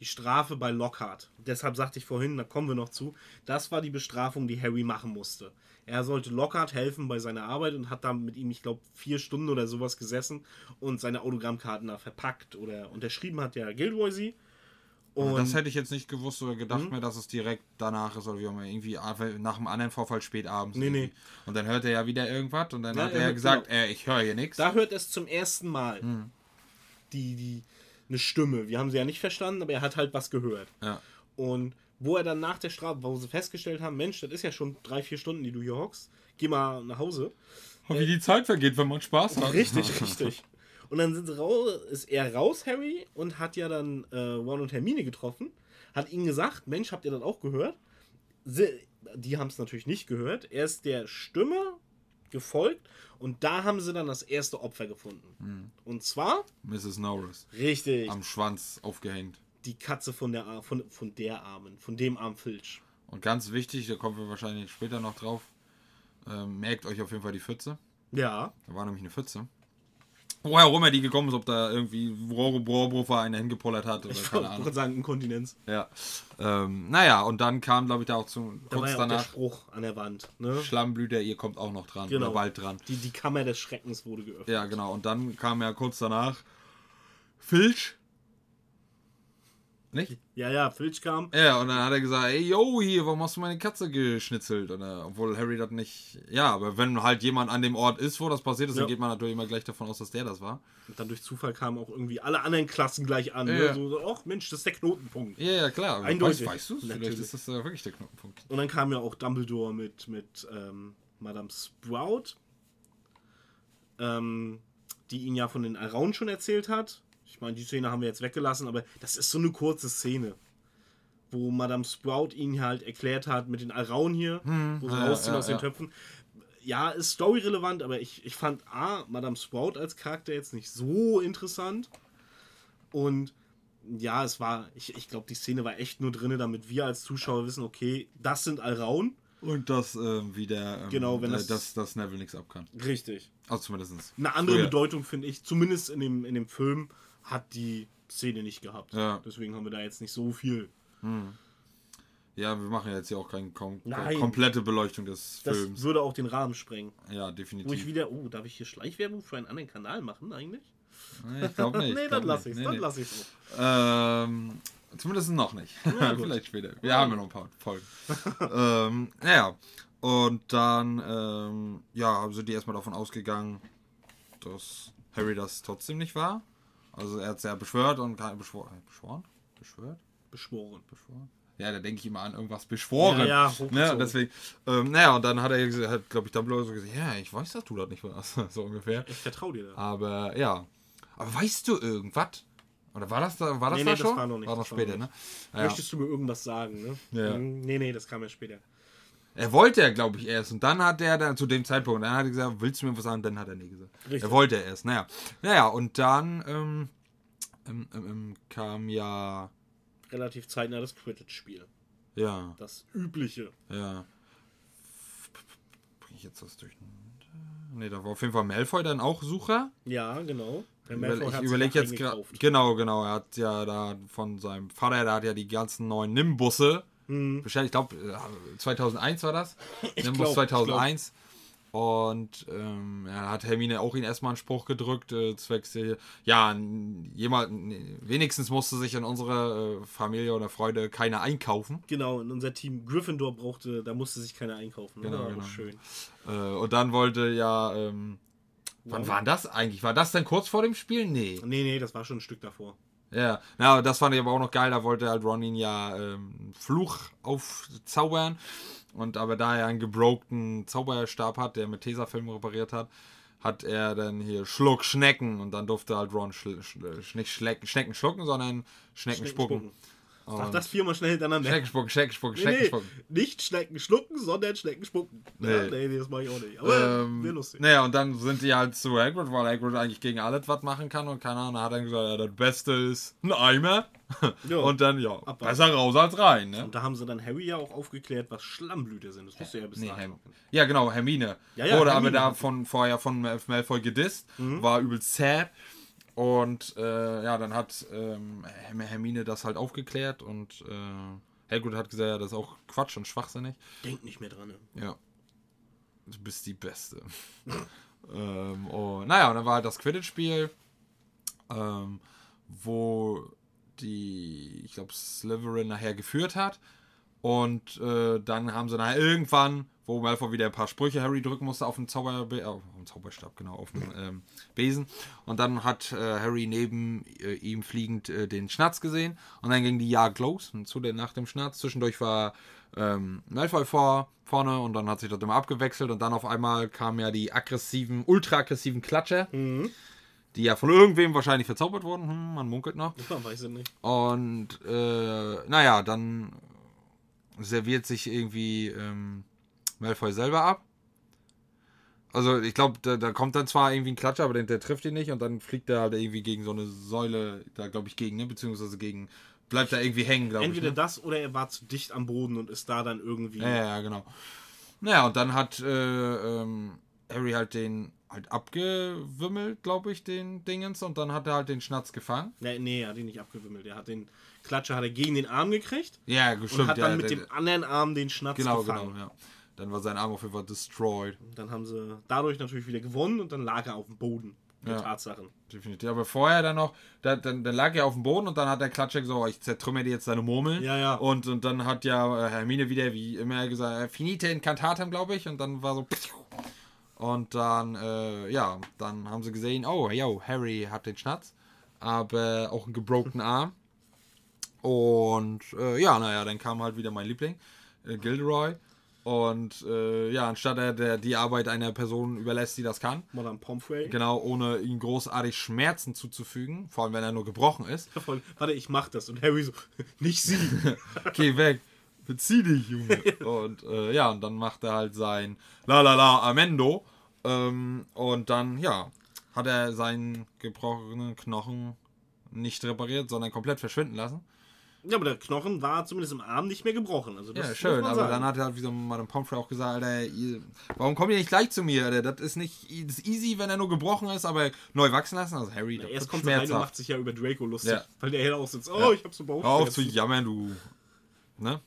Die Strafe bei Lockhart. Deshalb sagte ich vorhin, da kommen wir noch zu, das war die Bestrafung, die Harry machen musste. Er sollte Lockhart helfen bei seiner Arbeit und hat da mit ihm, ich glaube, vier Stunden oder sowas gesessen und seine Autogrammkarten da verpackt oder unterschrieben hat ja Gilroy sie. Und das hätte ich jetzt nicht gewusst oder gedacht mir, dass es direkt danach ist oder wie auch immer. Irgendwie nach einem anderen Vorfall spät abends. Nee, irgendwie. nee. Und dann hört er ja wieder irgendwas und dann Ja, hat er er gesagt, genau. äh, ich höre hier nichts. da hört es zum ersten Mal Hm. die, die, eine Stimme. Wir haben sie ja nicht verstanden, aber er hat halt was gehört. Ja. Und wo er dann nach der Strafe, wo sie festgestellt haben, Mensch, das ist ja schon drei, vier Stunden, die du hier hockst, geh mal nach Hause. Wie die Zeit vergeht, wenn man Spaß hat. Richtig, richtig. Und dann sind raus, ist er raus, Harry, und hat ja dann äh, Ron und Hermine getroffen, hat ihnen gesagt, Mensch, habt ihr das auch gehört? Sie, die haben es natürlich nicht gehört. Er ist der Stimme gefolgt und da haben sie dann das erste Opfer gefunden. Und zwar, Mrs. Norris. richtig, Am Schwanz aufgehängt. Die Katze von der, Ar- von, von der Armen, von dem Arm Filch. Und ganz wichtig, da kommen wir wahrscheinlich später noch drauf. Ähm, merkt euch auf jeden Fall die Pfütze. Ja, Da war nämlich eine Pfütze. Woher auch immer die gekommen ist, ob da irgendwie Rohrbruffer einer hingepollert hat oder ich keine Ahnung. sagen, Inkontinenz. Ja. Ähm, naja, und dann kam, glaube ich, da auch zum, Da war kurz ja auch der danach, Spruch an der Wand. Ne? Schlammblüter, ihr kommt auch noch dran. Genau. Oder bald dran. Die, die Kammer des Schreckens wurde geöffnet. Ja, genau. Und dann kam ja kurz danach Filch. Nicht? Ja, ja, Filch kam. Ja, und dann hat er gesagt, ey, yo, hier, warum hast du meine Katze geschnitzelt? Und, äh, obwohl Harry das nicht... Ja, aber wenn halt jemand an dem Ort ist, wo das passiert ist, Ja. dann geht man natürlich immer gleich davon aus, dass der das war. Und dann durch Zufall kamen auch irgendwie alle anderen Klassen gleich an. Ja. Ne? So, so, ach Mensch, das ist der Knotenpunkt. Ja, ja, klar. Eindeutig. Weißt, weißt du Vielleicht ist das äh, wirklich der Knotenpunkt. Und dann kam ja auch Dumbledore mit, mit ähm, Madame Sprout, ähm, die ihn ja von den Alraunen schon erzählt hat. Ich meine, die Szene haben wir jetzt weggelassen, aber das ist so eine kurze Szene. Wo Madame Sprout ihn halt erklärt hat mit den Alraunen hier, wo sie ja, rausziehen ja, aus den ja. Töpfen. Ja, ist storyrelevant, aber ich, ich fand A, Madame Sprout als Charakter jetzt nicht so interessant. Und ja, es war, ich, ich glaube, die Szene war echt nur drin, damit wir als Zuschauer wissen, okay, das sind Alraun. Und dass ähm, wieder ähm, Genau, wenn äh, das- dass, dass Neville nichts ab kann. Richtig. Also zumindest. Eine andere früher. Bedeutung, finde ich, zumindest in dem, in dem Film, hat die Szene nicht gehabt. Ja. Deswegen haben wir da jetzt nicht so viel. Ja, wir machen jetzt hier auch keine kom Nein. komplette Beleuchtung des Das Films. würde auch den Rahmen sprengen. Ja, Wo ich definitiv. wieder, oh, darf ich hier Schleichwerbung für einen anderen Kanal machen eigentlich? Nee, ich glaube nicht. nee, glaub dann lass nicht. ich's, Nee, dann nee. lass ich's auch. Ähm, zumindest noch nicht. gut. Vielleicht später. Wir haben ja noch ein paar Folgen. ähm, naja. Und dann, ähm, ja, sind die erstmal davon ausgegangen, dass Harry das trotzdem nicht war. Also er hat es ja beschwört und beschwor, äh, beschworen? Beschwört? Beschworen. Beschworen? Ja, da denke ich immer an irgendwas beschworen. Ja, ja, ne? Deswegen, ähm, naja, und dann hat er, hat, glaube ich, Dumbledore so gesagt, ja, ich weiß, dass du das nicht warst, so ungefähr. Ich vertraue dir da. Aber ja. Aber weißt du irgendwas? Oder war das da, war das Nee, da nee, das schon? war noch nicht, War noch das später, noch ne? Ja. Möchtest du mir irgendwas sagen, ne? Ja. Hm, Nee, nee, das kam ja später. Er wollte ja, glaube ich, erst. Und dann hat er dann zu dem Zeitpunkt, dann hat er gesagt, willst du mir was sagen? Dann hat er nie gesagt. Richtig. Er wollte erst, naja. Naja, und dann ähm, ähm, ähm, ähm, kam ja. Relativ zeitnah das Quidditch-Spiel. Ja, Das übliche. ja. Bring ich jetzt das durcheinander? Ne, da war auf jeden Fall Malfoy dann auch Sucher. Ja, genau. Malfoy ich überlege jetzt gerade. Genau, genau. Er hat ja da von seinem Vater, der hat ja die ganzen neuen Nimbusse bestellt. Ich glaube, 2001 war das. Nimbus glaub, ich 2001. Und ähm, er hat Hermine auch ihn erstmal einen Spruch gedrückt, äh, zwecks, äh, ja, jemand, wenigstens musste sich in unsere äh, Familie oder Freude keiner einkaufen. Genau, in unser Team Gryffindor brauchte, da musste sich keiner einkaufen. Ne? Genau, genau. schön. Äh, und dann wollte ja, ähm, wann war das eigentlich? War das denn kurz vor dem Spiel? Nee. Nee, nee, das war schon ein Stück davor. Ja, na, das fand ich aber auch noch geil. Da wollte halt Ron ihn ja ähm, Fluch aufzaubern. Und aber da er einen gebrokten Zauberstab hat, der mit Tesafilm repariert hat, hat er dann hier Schluck Schnecken und dann durfte halt Ron schl schl sch nicht Schlecken, Schnecken schlucken, sondern Schnecken, spucken. Sag das viermal schnell hintereinander. Schnecken spucken, Schnecken spucken, nee, Schnecken nee, nicht Schnecken schlucken, sondern Schnecken spucken. Nee. Ja, nee, das mache ich auch nicht. Aber Ähm, wäre lustig. naja, und dann sind die halt zu Hagrid, weil Hagrid eigentlich gegen alles was machen kann und keine Ahnung, hat dann gesagt, ja, das Beste ist ein Eimer. Ja. Und dann, ja, Abwarten. besser raus als rein, ne? Und da haben sie dann Harry ja auch aufgeklärt, was Schlammblüter sind. Das wusste er ja bis Nee, dahin. Herm ja, genau, Hermine. Ja, ja, Wurde aber Hermine. Mhm. da von, vorher von Mal- Malfoy gedisst, war übelst sad. Und äh, ja, dann hat ähm, Herm- Hermine das halt aufgeklärt und äh, Hagrid hat gesagt, ja, das ist auch Quatsch und schwachsinnig. Denk nicht mehr dran. Ne? Ja. Du bist die Beste. ähm, und, naja, und dann war halt das Quidditch-Spiel, ähm, wo die, ich glaube, Slytherin nachher geführt hat. Und äh, dann haben sie nachher irgendwann, wo Malfoy wieder ein paar Sprüche Harry drücken musste auf dem, Zauber, äh, auf Zauberstab, genau, auf dem ähm, Besen. Und dann hat äh, Harry neben äh, ihm fliegend äh, den Schnatz gesehen. Und dann ging die Jagd los. Und zu der, nach dem Schnatz. Zwischendurch war ähm, Malfoy vor, vorne und dann hat sich das immer abgewechselt. Und dann auf einmal kamen ja die aggressiven, ultra aggressiven Klatscher. Die ja von irgendwem wahrscheinlich verzaubert wurden. Hm, man munkelt noch. Man weiß es nicht. Und äh, naja, dann serviert sich irgendwie ähm, Malfoy selber ab. Also ich glaube, da, da kommt dann zwar irgendwie ein Klatscher, aber der, der trifft ihn nicht und dann fliegt er halt irgendwie gegen so eine Säule, da glaube ich gegen, ne? beziehungsweise gegen, bleibt da irgendwie hängen, glaube ich. Entweder Ne? das oder er war zu dicht am Boden und ist da dann irgendwie. Ja, ja, genau. Naja, und dann hat äh, ähm, Harry halt den halt abgewimmelt, glaube ich, den Dingens und dann hat er halt den Schnatz gefangen. Nee, nee, er hat ihn nicht abgewimmelt. Er hat den Klatscher hat er gegen den Arm gekriegt Ja, und stimmt. hat ja, dann mit der- dem anderen Arm den Schnatz Genau, gefangen. genau, ja. Dann war sein Arm auf jeden Fall destroyed. Und dann haben sie dadurch natürlich wieder gewonnen und dann lag er auf dem Boden. Der Ja. Tatsachen. Definitiv. Aber vorher dann noch, da, dann, dann lag er auf dem Boden und dann hat der Klatscher gesagt, oh, ich zertrümmer dir jetzt deine Murmeln. Ja, ja. Und, und dann hat ja äh, Hermine wieder, wie immer gesagt, äh, finite incantatem, glaube ich. Und dann war so. Und dann, äh, ja, dann haben sie gesehen, oh, yo, Harry hat den Schnatz, aber auch einen gebrokenen Arm. Und äh, ja, naja, dann kam halt wieder mein Liebling, äh, Gilderoy. Und äh, ja, anstatt er der, die Arbeit einer Person überlässt, die das kann, Madame Pomfrey. Genau, ohne ihm großartig Schmerzen zuzufügen, vor allem wenn er nur gebrochen ist. Voll, Warte, ich mach das. Und Harry so, nicht sie. Geh weg, bezieh dich, Junge. Und äh, ja, und dann macht er halt sein La La La Amendo. Ähm, und dann, ja, hat er seinen gebrochenen Knochen nicht repariert, sondern komplett verschwinden lassen. Ja, aber der Knochen war zumindest im Arm nicht mehr gebrochen. Also das Ja, schön, aber sagen. dann hat er halt, wie so Madame Pomfrey auch gesagt, Alter, ihr, warum kommt ihr nicht gleich zu mir? Alter? Das ist nicht das ist easy, wenn er nur gebrochen ist, aber neu wachsen lassen. Also Harry, das Erst kommt rein und macht sich ja über Draco lustig, Ja. weil der hier auch sitzt. Oh, Ja. ich hab so Hör auf zu jammern, du. Ne?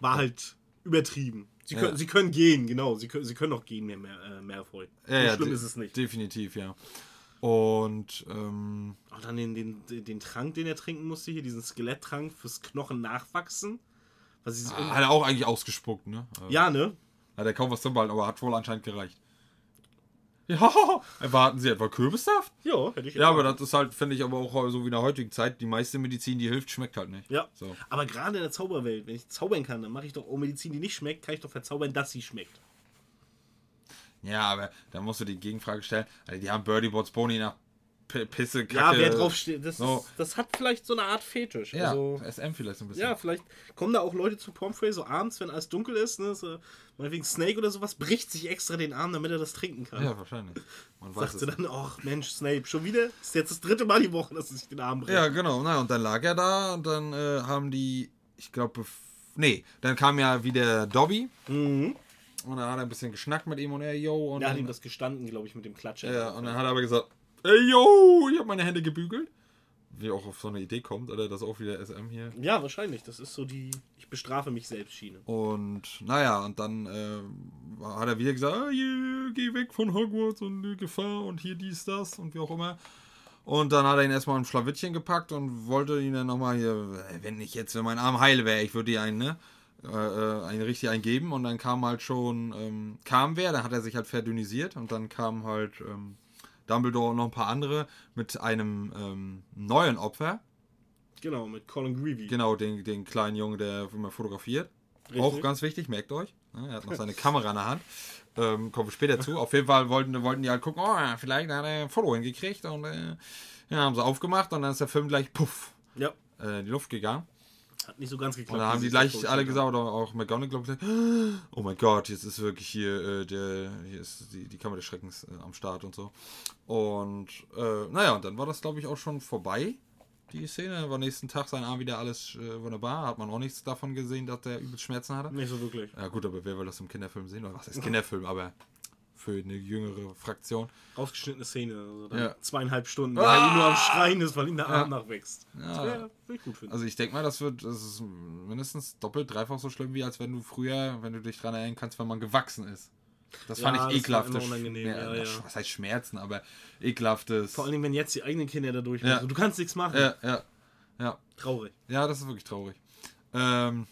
War halt übertrieben. Sie, Ja. können, sie können gehen, genau. Sie können, sie können auch gehen, mehr, mehr, äh, Malfoy. Ja, so schlimm ist es nicht. Definitiv, ja. Und ähm, Auch dann den, den, den, Trank, den er trinken musste, hier, diesen Skeletttrank fürs Knochen nachwachsen. Was sie hat er auch eigentlich ausgespuckt, ne? Äh, ja, ne? Hat er kaum was drin behalten, aber hat wohl anscheinend gereicht. Ja, erwarten Sie etwa Kürbissaft? Ja, hätte ich Ja, aber das ist halt, finde ich, aber auch so wie in der heutigen Zeit, die meiste Medizin, die hilft, schmeckt halt nicht. Ja, So. aber gerade in der Zauberwelt, wenn ich zaubern kann, dann mache ich doch auch Medizin, die nicht schmeckt, kann ich doch verzaubern, dass sie schmeckt. Ja, aber da musst du die Gegenfrage stellen. Also die haben Birdie Bots Pony nach P Pisse, Kacke. Ja, wer drauf steht, das, so. ist, das hat vielleicht so eine Art Fetisch. Ja, Also, SM vielleicht so ein bisschen. ja, vielleicht kommen da auch Leute zu Pomfrey so abends, wenn alles dunkel ist, ne, so, meinetwegen Snake oder sowas, bricht sich extra den Arm, damit er das trinken kann. Ja, wahrscheinlich. Man weiß Sagt es sie dann, ach Mensch, Snape, schon wieder? Ist jetzt das dritte Mal die Woche, dass er sich den Arm bricht. Ja, genau. Na, und dann lag er da und dann äh, haben die, ich glaube, nee, dann kam ja wieder Dobby Mhm. Und dann hat er ein bisschen geschnackt mit ihm und er, yo, und Der hat ihm das gestanden, glaube ich, mit dem Klatscher. ja, und dann hat er aber gesagt, ey, yo, ich habe meine Hände gebügelt. Wie auch auf so eine Idee kommt, oder? Das ist auch wieder SM hier. Ja, wahrscheinlich. Das ist so die Ich bestrafe mich selbst Schiene. Und naja, und dann äh, hat er wieder gesagt, ah, hier, geh weg von Hogwarts und die Gefahr und hier dies, das und wie auch immer. Und dann hat er ihn erstmal ein Schlawittchen gepackt und wollte ihn dann nochmal hier, wenn ich jetzt, wenn mein Arm heil wäre, ich würde dir einen, ne? Äh, einen richtig eingeben und dann kam halt schon, ähm, kam wer, dann hat er sich halt verdünnisiert und dann kam halt ähm, Dumbledore und noch ein paar andere mit einem ähm, neuen Opfer. Genau, mit Colin Greevy. Genau, den, den kleinen Jungen, der immer fotografiert. Richtig. Auch ganz wichtig, merkt euch. Er hat noch seine Kamera in der Hand. Ähm, kommen wir später zu. Auf jeden Fall wollten, wollten die halt gucken, oh, vielleicht hat er ein Foto hingekriegt. Und äh, ja, haben sie aufgemacht und dann ist der Film gleich puff Ja, äh, in die Luft gegangen. Hat nicht so ganz geklappt. Und dann haben die gleich alle gesagt, oder auch McGonagall gesagt, oh mein Gott, jetzt ist wirklich hier, äh, der, hier ist die, die Kammer des Schreckens äh, am Start und so. Und äh, naja, und dann war das, glaube ich, auch schon vorbei. die Szene. War nächsten Tag sein Arm wieder alles äh, wunderbar. Hat man auch nichts davon gesehen, dass der übelst Schmerzen hatte. Nicht so wirklich. Ja gut, aber wer will das im Kinderfilm sehen? Oder was ist Kinderfilm? Aber für eine jüngere Fraktion. Ausgeschnittene Szene. Also dann Ja. zweieinhalb Stunden, Ah! weil er nur am Schreien ist, weil ihm der Arm Ja. nachwächst. Das Ja. wär ich gut finden. Also ich denke mal, das wird, das ist mindestens doppelt, dreifach so schlimm, wie als wenn du früher, wenn du dich dran erinnern kannst, wenn man gewachsen ist. Das fand Ja, das ich war ekelhaft. immer unangenehm, ja, ja. Was heißt Schmerzen, aber ekelhaftes. Vor allem, wenn jetzt die eigenen Kinder da durch Ja. müssen. Du kannst nichts machen. Ja, ja, ja. Traurig. Ja, das ist wirklich traurig. Ähm,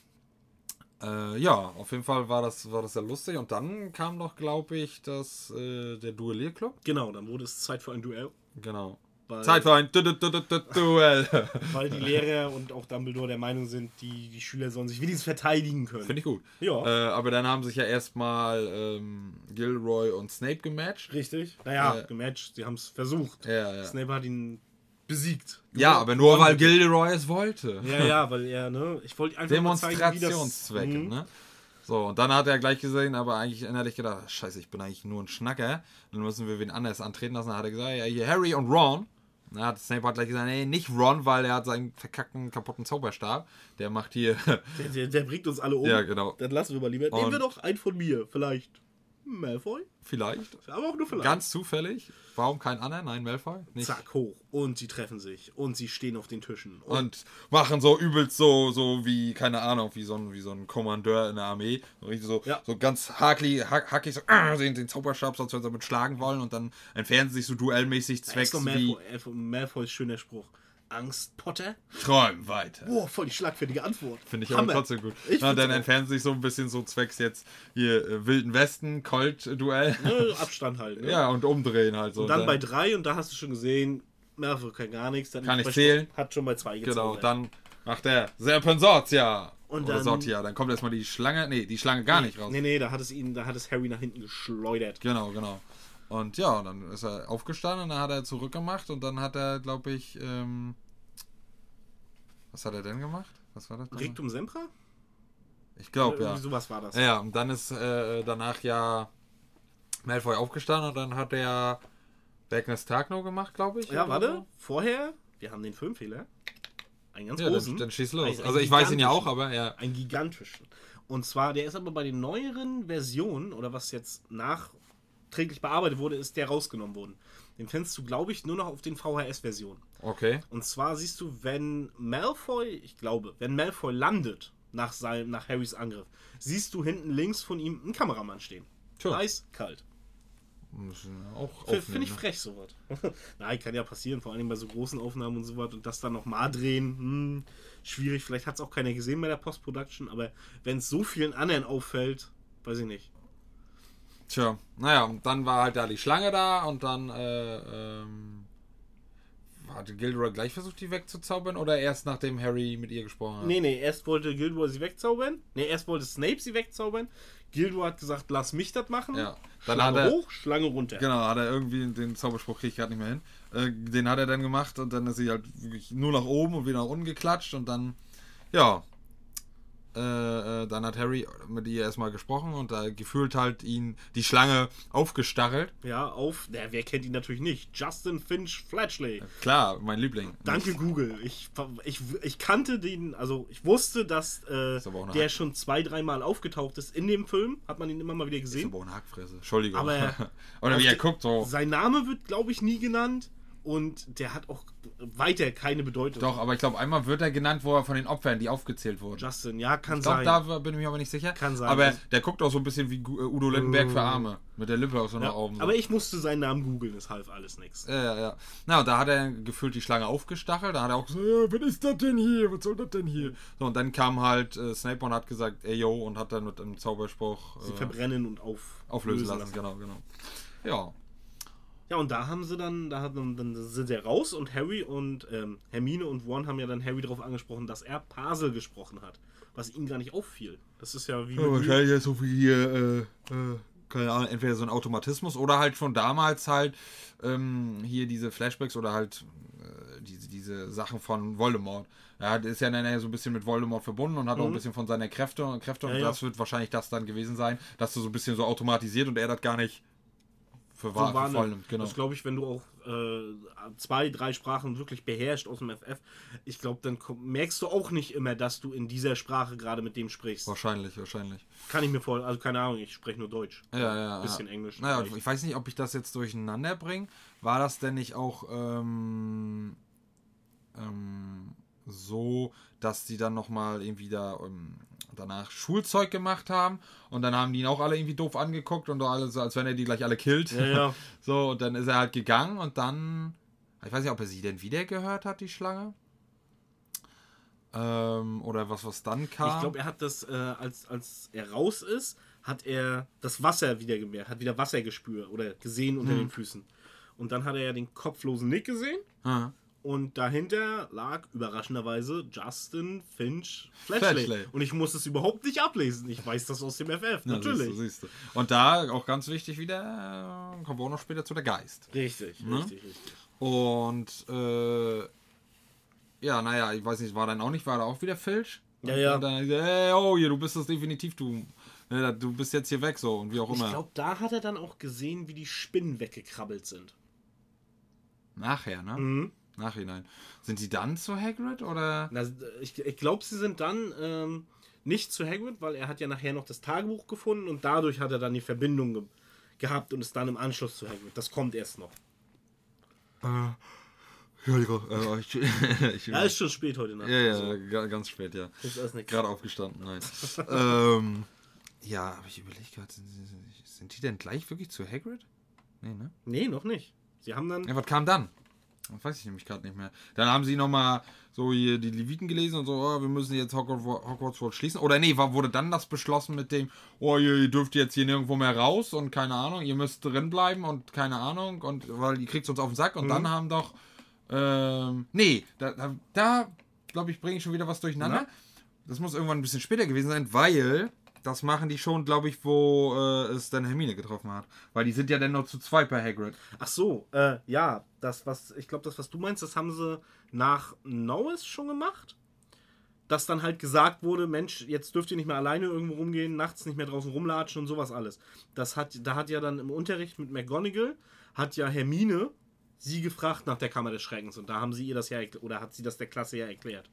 äh, ja, auf jeden Fall war das, war das sehr lustig. Und dann kam noch, glaube ich, das, äh, der Duellierclub. Genau, dann wurde es Zeit für ein Duell. Genau. Weil, Zeit für ein Du- Du- Du- Du- Du- Duell. weil die Lehrer und auch Dumbledore der Meinung sind, die, die Schüler sollen sich wenigstens verteidigen können. Finde ich gut. Ja. Äh, aber dann haben sich ja erstmal ähm, Gilroy und Snape gematcht. Richtig? Naja, Äh, gematcht. Sie haben es versucht. Ja, ja. Snape hat ihn besiegt. Ja, aber nur weil Gilderoy es wollte. Ja, ja, weil er, ne? Ich wollte einfach mal zeigen, wie das... Demonstrationszwecke, Mhm. ne? So, und dann hat er gleich gesehen, aber eigentlich innerlich gedacht, "Ach, scheiße, ich bin eigentlich nur ein Schnacker. Dann müssen wir wen anders antreten lassen. Dann hat er gesagt, ja, hier Harry und Ron. Na, hat Snape hat gleich gesagt, nee, nicht Ron, weil er hat seinen verkackten, kaputten Zauberstab. Der macht hier, Der, der, der bringt uns alle um. ja genau, Dann lassen wir mal lieber. Nehmen wir doch einen von mir. Vielleicht Malfoy? vielleicht. Aber auch nur vielleicht. Ganz zufällig. Warum kein anderen? Nein, Malfoy? Nicht. Zack, hoch. Und sie treffen sich. Und sie stehen auf den Tischen. Und Und machen so übelst so, so wie, keine Ahnung, wie so ein, wie so ein Kommandeur in der Armee. So, richtig so, Ja. so ganz hakli, hack, hackig, so, äh, den, den Zauberstab, sonst wenn sie damit schlagen wollen. Und dann entfernen sie sich so duellmäßig da ist zwecks doch wie Malfoy, Malfoys schöner Spruch. Angst, Potter? Träum weiter. Boah, voll die schlagfertige Antwort. Finde ich aber Hammer. trotzdem gut. Ich Na, dann entfernen sie sich so ein bisschen so zwecks jetzt hier äh, Wilden Westen, Colt-Duell. Abstand halt. Ne? Ja, und umdrehen halt so. Und dann bei drei, und da hast du schon gesehen, Malfoy kann gar nichts. Dann Kann bei- zählen. Hat schon bei zwei gezogen. Genau, dann macht er Serpensortia. Und Oder dann- Sortia. Dann kommt erstmal die Schlange. Nee, die Schlange gar nicht raus. Nee, nee, da hat es ihn, da hat es Harry nach hinten geschleudert. Genau, genau. Und ja, dann ist er aufgestanden und dann hat er zurückgemacht und dann hat er, glaube ich, ähm, was hat er denn gemacht? Was war das? denn? Rectum Sempra? Ich glaube, ja. Sowas war das. Ja, und dann ist äh, danach ja Malfoy aufgestanden und dann hat er Tag noch gemacht, glaube ich. Ja, warte, so. vorher, wir haben den Filmfehler. Einen ganz Ja, großen. dann, dann schieß los. Ein- ein Also ich weiß ihn ja auch, aber ja. Einen gigantischen. Und zwar, der ist aber bei den neueren Versionen, oder was jetzt nachträglich bearbeitet wurde, ist der rausgenommen worden. Den findest du, glaube ich, nur noch auf den VHS-Versionen. Okay. Und zwar siehst du, wenn Malfoy, ich glaube, wenn Malfoy landet nach, seinem, nach Harrys Angriff, siehst du hinten links von ihm einen Kameramann stehen. Tja. Nice, kalt. Müssen wir auch Finde ich ne? frech, sowas. Nein, kann ja passieren, vor allem bei so großen Aufnahmen und sowas. Und das dann nochmal drehen, hm, schwierig. Vielleicht hat es auch keiner gesehen bei der Post-Production, aber wenn es so vielen anderen auffällt, weiß ich nicht. Tja, naja, und dann war halt da die Schlange da und dann äh, ähm, hatte Gilderoy gleich versucht, die wegzuzaubern oder erst nachdem Harry mit ihr gesprochen hat? Nee, nee, erst wollte Gilderoy sie wegzaubern. Nee, erst wollte Snape sie wegzaubern. Gilderoy hat gesagt, lass mich das machen. Ja. Dann Schlange hat er- hoch, Schlange runter. Genau, hat er irgendwie, den Zauberspruch kriege ich gerade nicht mehr hin. Äh, den hat er dann gemacht und dann ist sie halt wirklich nur nach oben und wieder nach unten geklatscht und dann, ja. Äh, äh, dann hat Harry mit ihr erstmal gesprochen und da gefühlt halt ihn die Schlange aufgestachelt. Ja, auf, na, wer kennt ihn natürlich nicht? Justin Finch Fletchley. Klar, mein Liebling. Danke Google. Ich, ich, ich kannte den, also ich wusste, dass äh, Ist der Hack- schon zwei, dreimal aufgetaucht ist in dem Film. Hat man ihn immer mal wieder Ist gesehen. aber auch eine Hackfresse. Entschuldigung. Aber Oder wie er guckt, so. Sein Name wird, glaube ich, nie genannt. Und der hat auch weiter keine Bedeutung. Doch, aber ich glaube, einmal wird er genannt, wo er von den Opfern, die aufgezählt wurden. Justin, ja, kann Ich glaube, sein. da bin ich mir aber nicht sicher. Kann sein. Aber der guckt auch so ein bisschen wie äh, Udo Lindenberg für Arme. Mit der Lippe aus so einer ja, Augen. So. aber ich musste seinen Namen googeln, es half alles nichts. Ja, ja, ja. Na, und da hat er gefühlt die Schlange aufgestachelt. Da hat er auch gesagt, ja, was ist das denn hier? Was soll das denn hier? So, und dann kam halt äh, Snape und hat gesagt, ey, yo, und hat dann mit einem Zauberspruch Sie äh, verbrennen und auf, auflösen lassen. Genau, genau. Ja. Ja, und da haben sie dann, da hat, dann, sind sie raus und Harry und ähm, Hermine und Ron haben ja dann Harry darauf angesprochen, dass er Parsel gesprochen hat, was ihm gar nicht auffiel. Das ist ja wie Ja, wahrscheinlich ist so wie hier, äh, äh, keine Ahnung, entweder so ein Automatismus oder halt schon damals halt ähm, hier diese Flashbacks oder halt äh, diese, diese Sachen von Voldemort. Ja, der ist ja dann so ein bisschen mit Voldemort verbunden und hat auch ein bisschen von seiner Kräfte und Kräfte und Mhm. Ja, ja. das wird wahrscheinlich das dann gewesen sein, dass du so ein bisschen so automatisiert und er das gar nicht für, so wahr, wahrnimmt. genau. Das glaube ich, wenn du auch äh, zwei, drei Sprachen wirklich beherrscht aus dem FF, ich glaube, dann merkst du auch nicht immer, dass du in dieser Sprache gerade mit dem sprichst. Wahrscheinlich, wahrscheinlich. Kann ich mir vor, also keine Ahnung, ich spreche nur Deutsch. Ja, ja, Ein bisschen ja. Englisch. Naja, ich weiß nicht, ob ich das jetzt durcheinander bringe. War das denn nicht auch ähm, ähm, so, dass die dann nochmal irgendwie da ähm, danach Schulzeug gemacht haben und dann haben die ihn auch alle irgendwie doof angeguckt und alle so, als wenn er die gleich alle killt. Ja, ja. So, und dann ist er halt gegangen und dann. Ich weiß nicht, ob er sie denn wieder gehört hat, die Schlange. Ähm, oder was, was dann kam. Ich glaube, er hat das, äh, als, als er raus ist, hat er das Wasser wieder gemerkt, hat wieder Wasser gespürt oder gesehen unter den Füßen. Und dann hat er ja den kopflosen Nick gesehen Ah. Und dahinter lag überraschenderweise Justin Finch Fletchley. Fletchley. Und ich muss es überhaupt nicht ablesen. Ich weiß das aus dem FF, Ja, natürlich. Siehst du, siehst du. Und da auch ganz wichtig wieder, äh, kommen wir auch noch später zu der Geist. Richtig, Ne? richtig, richtig. Und äh, ja, naja, ich weiß nicht, war dann auch nicht, war da auch wieder Filch? Ja, ja. Und dann, hey, oh, hier, du bist das definitiv, du, ne, du bist jetzt hier weg so und wie auch Ich immer. glaube, da hat er dann auch gesehen, wie die Spinnen weggekrabbelt sind. Nachher, ne? Mhm. Nachhinein. Sind die dann zu Hagrid oder? Na, ich ich glaube, sie sind dann ähm, nicht zu Hagrid, weil er hat ja nachher noch das Tagebuch gefunden und dadurch hat er dann die Verbindung ge gehabt und ist dann im Anschluss zu Hagrid. Das kommt erst noch. Entschuldigung, äh, ich, ich, Ja, ist schon spät heute Nacht. ja, ja, Also, ga- ganz spät, ja. ist alles nix. Gerade aufgestanden, nein. ähm, ja, aber ich überlege gerade, sind, sind die denn gleich wirklich zu Hagrid? Nee, ne? Nee, noch nicht. Sie haben dann. Ja, was kam dann? Das weiß ich nämlich gerade nicht mehr. Dann haben sie nochmal so hier die Leviten gelesen und so, oh, wir müssen jetzt Hogwarts, World schließen. Oder nee, war, wurde dann das beschlossen mit dem, oh, ihr, ihr dürft jetzt hier nirgendwo mehr raus und keine Ahnung, ihr müsst drin bleiben und keine Ahnung und weil ihr kriegt uns auf den Sack und dann haben doch, ähm, nee, da, da, da glaube ich, bringe ich schon wieder was durcheinander. Na? Das muss irgendwann ein bisschen später gewesen sein, weil das machen die schon, glaube ich, wo äh, es dann Hermine getroffen hat. Weil die sind ja dann nur zu zweit bei Hagrid. Ach so, äh, ja, das, was. Ich glaube, das, was du meinst, das haben sie nach Norris schon gemacht. Dass dann halt gesagt wurde, Mensch, jetzt dürft ihr nicht mehr alleine irgendwo rumgehen, nachts nicht mehr draußen rumlatschen und sowas alles. Das hat, da hat ja dann im Unterricht mit McGonagall, hat ja Hermine sie gefragt nach der Kammer des Schreckens und da haben sie ihr das ja, oder hat sie das der Klasse ja erklärt.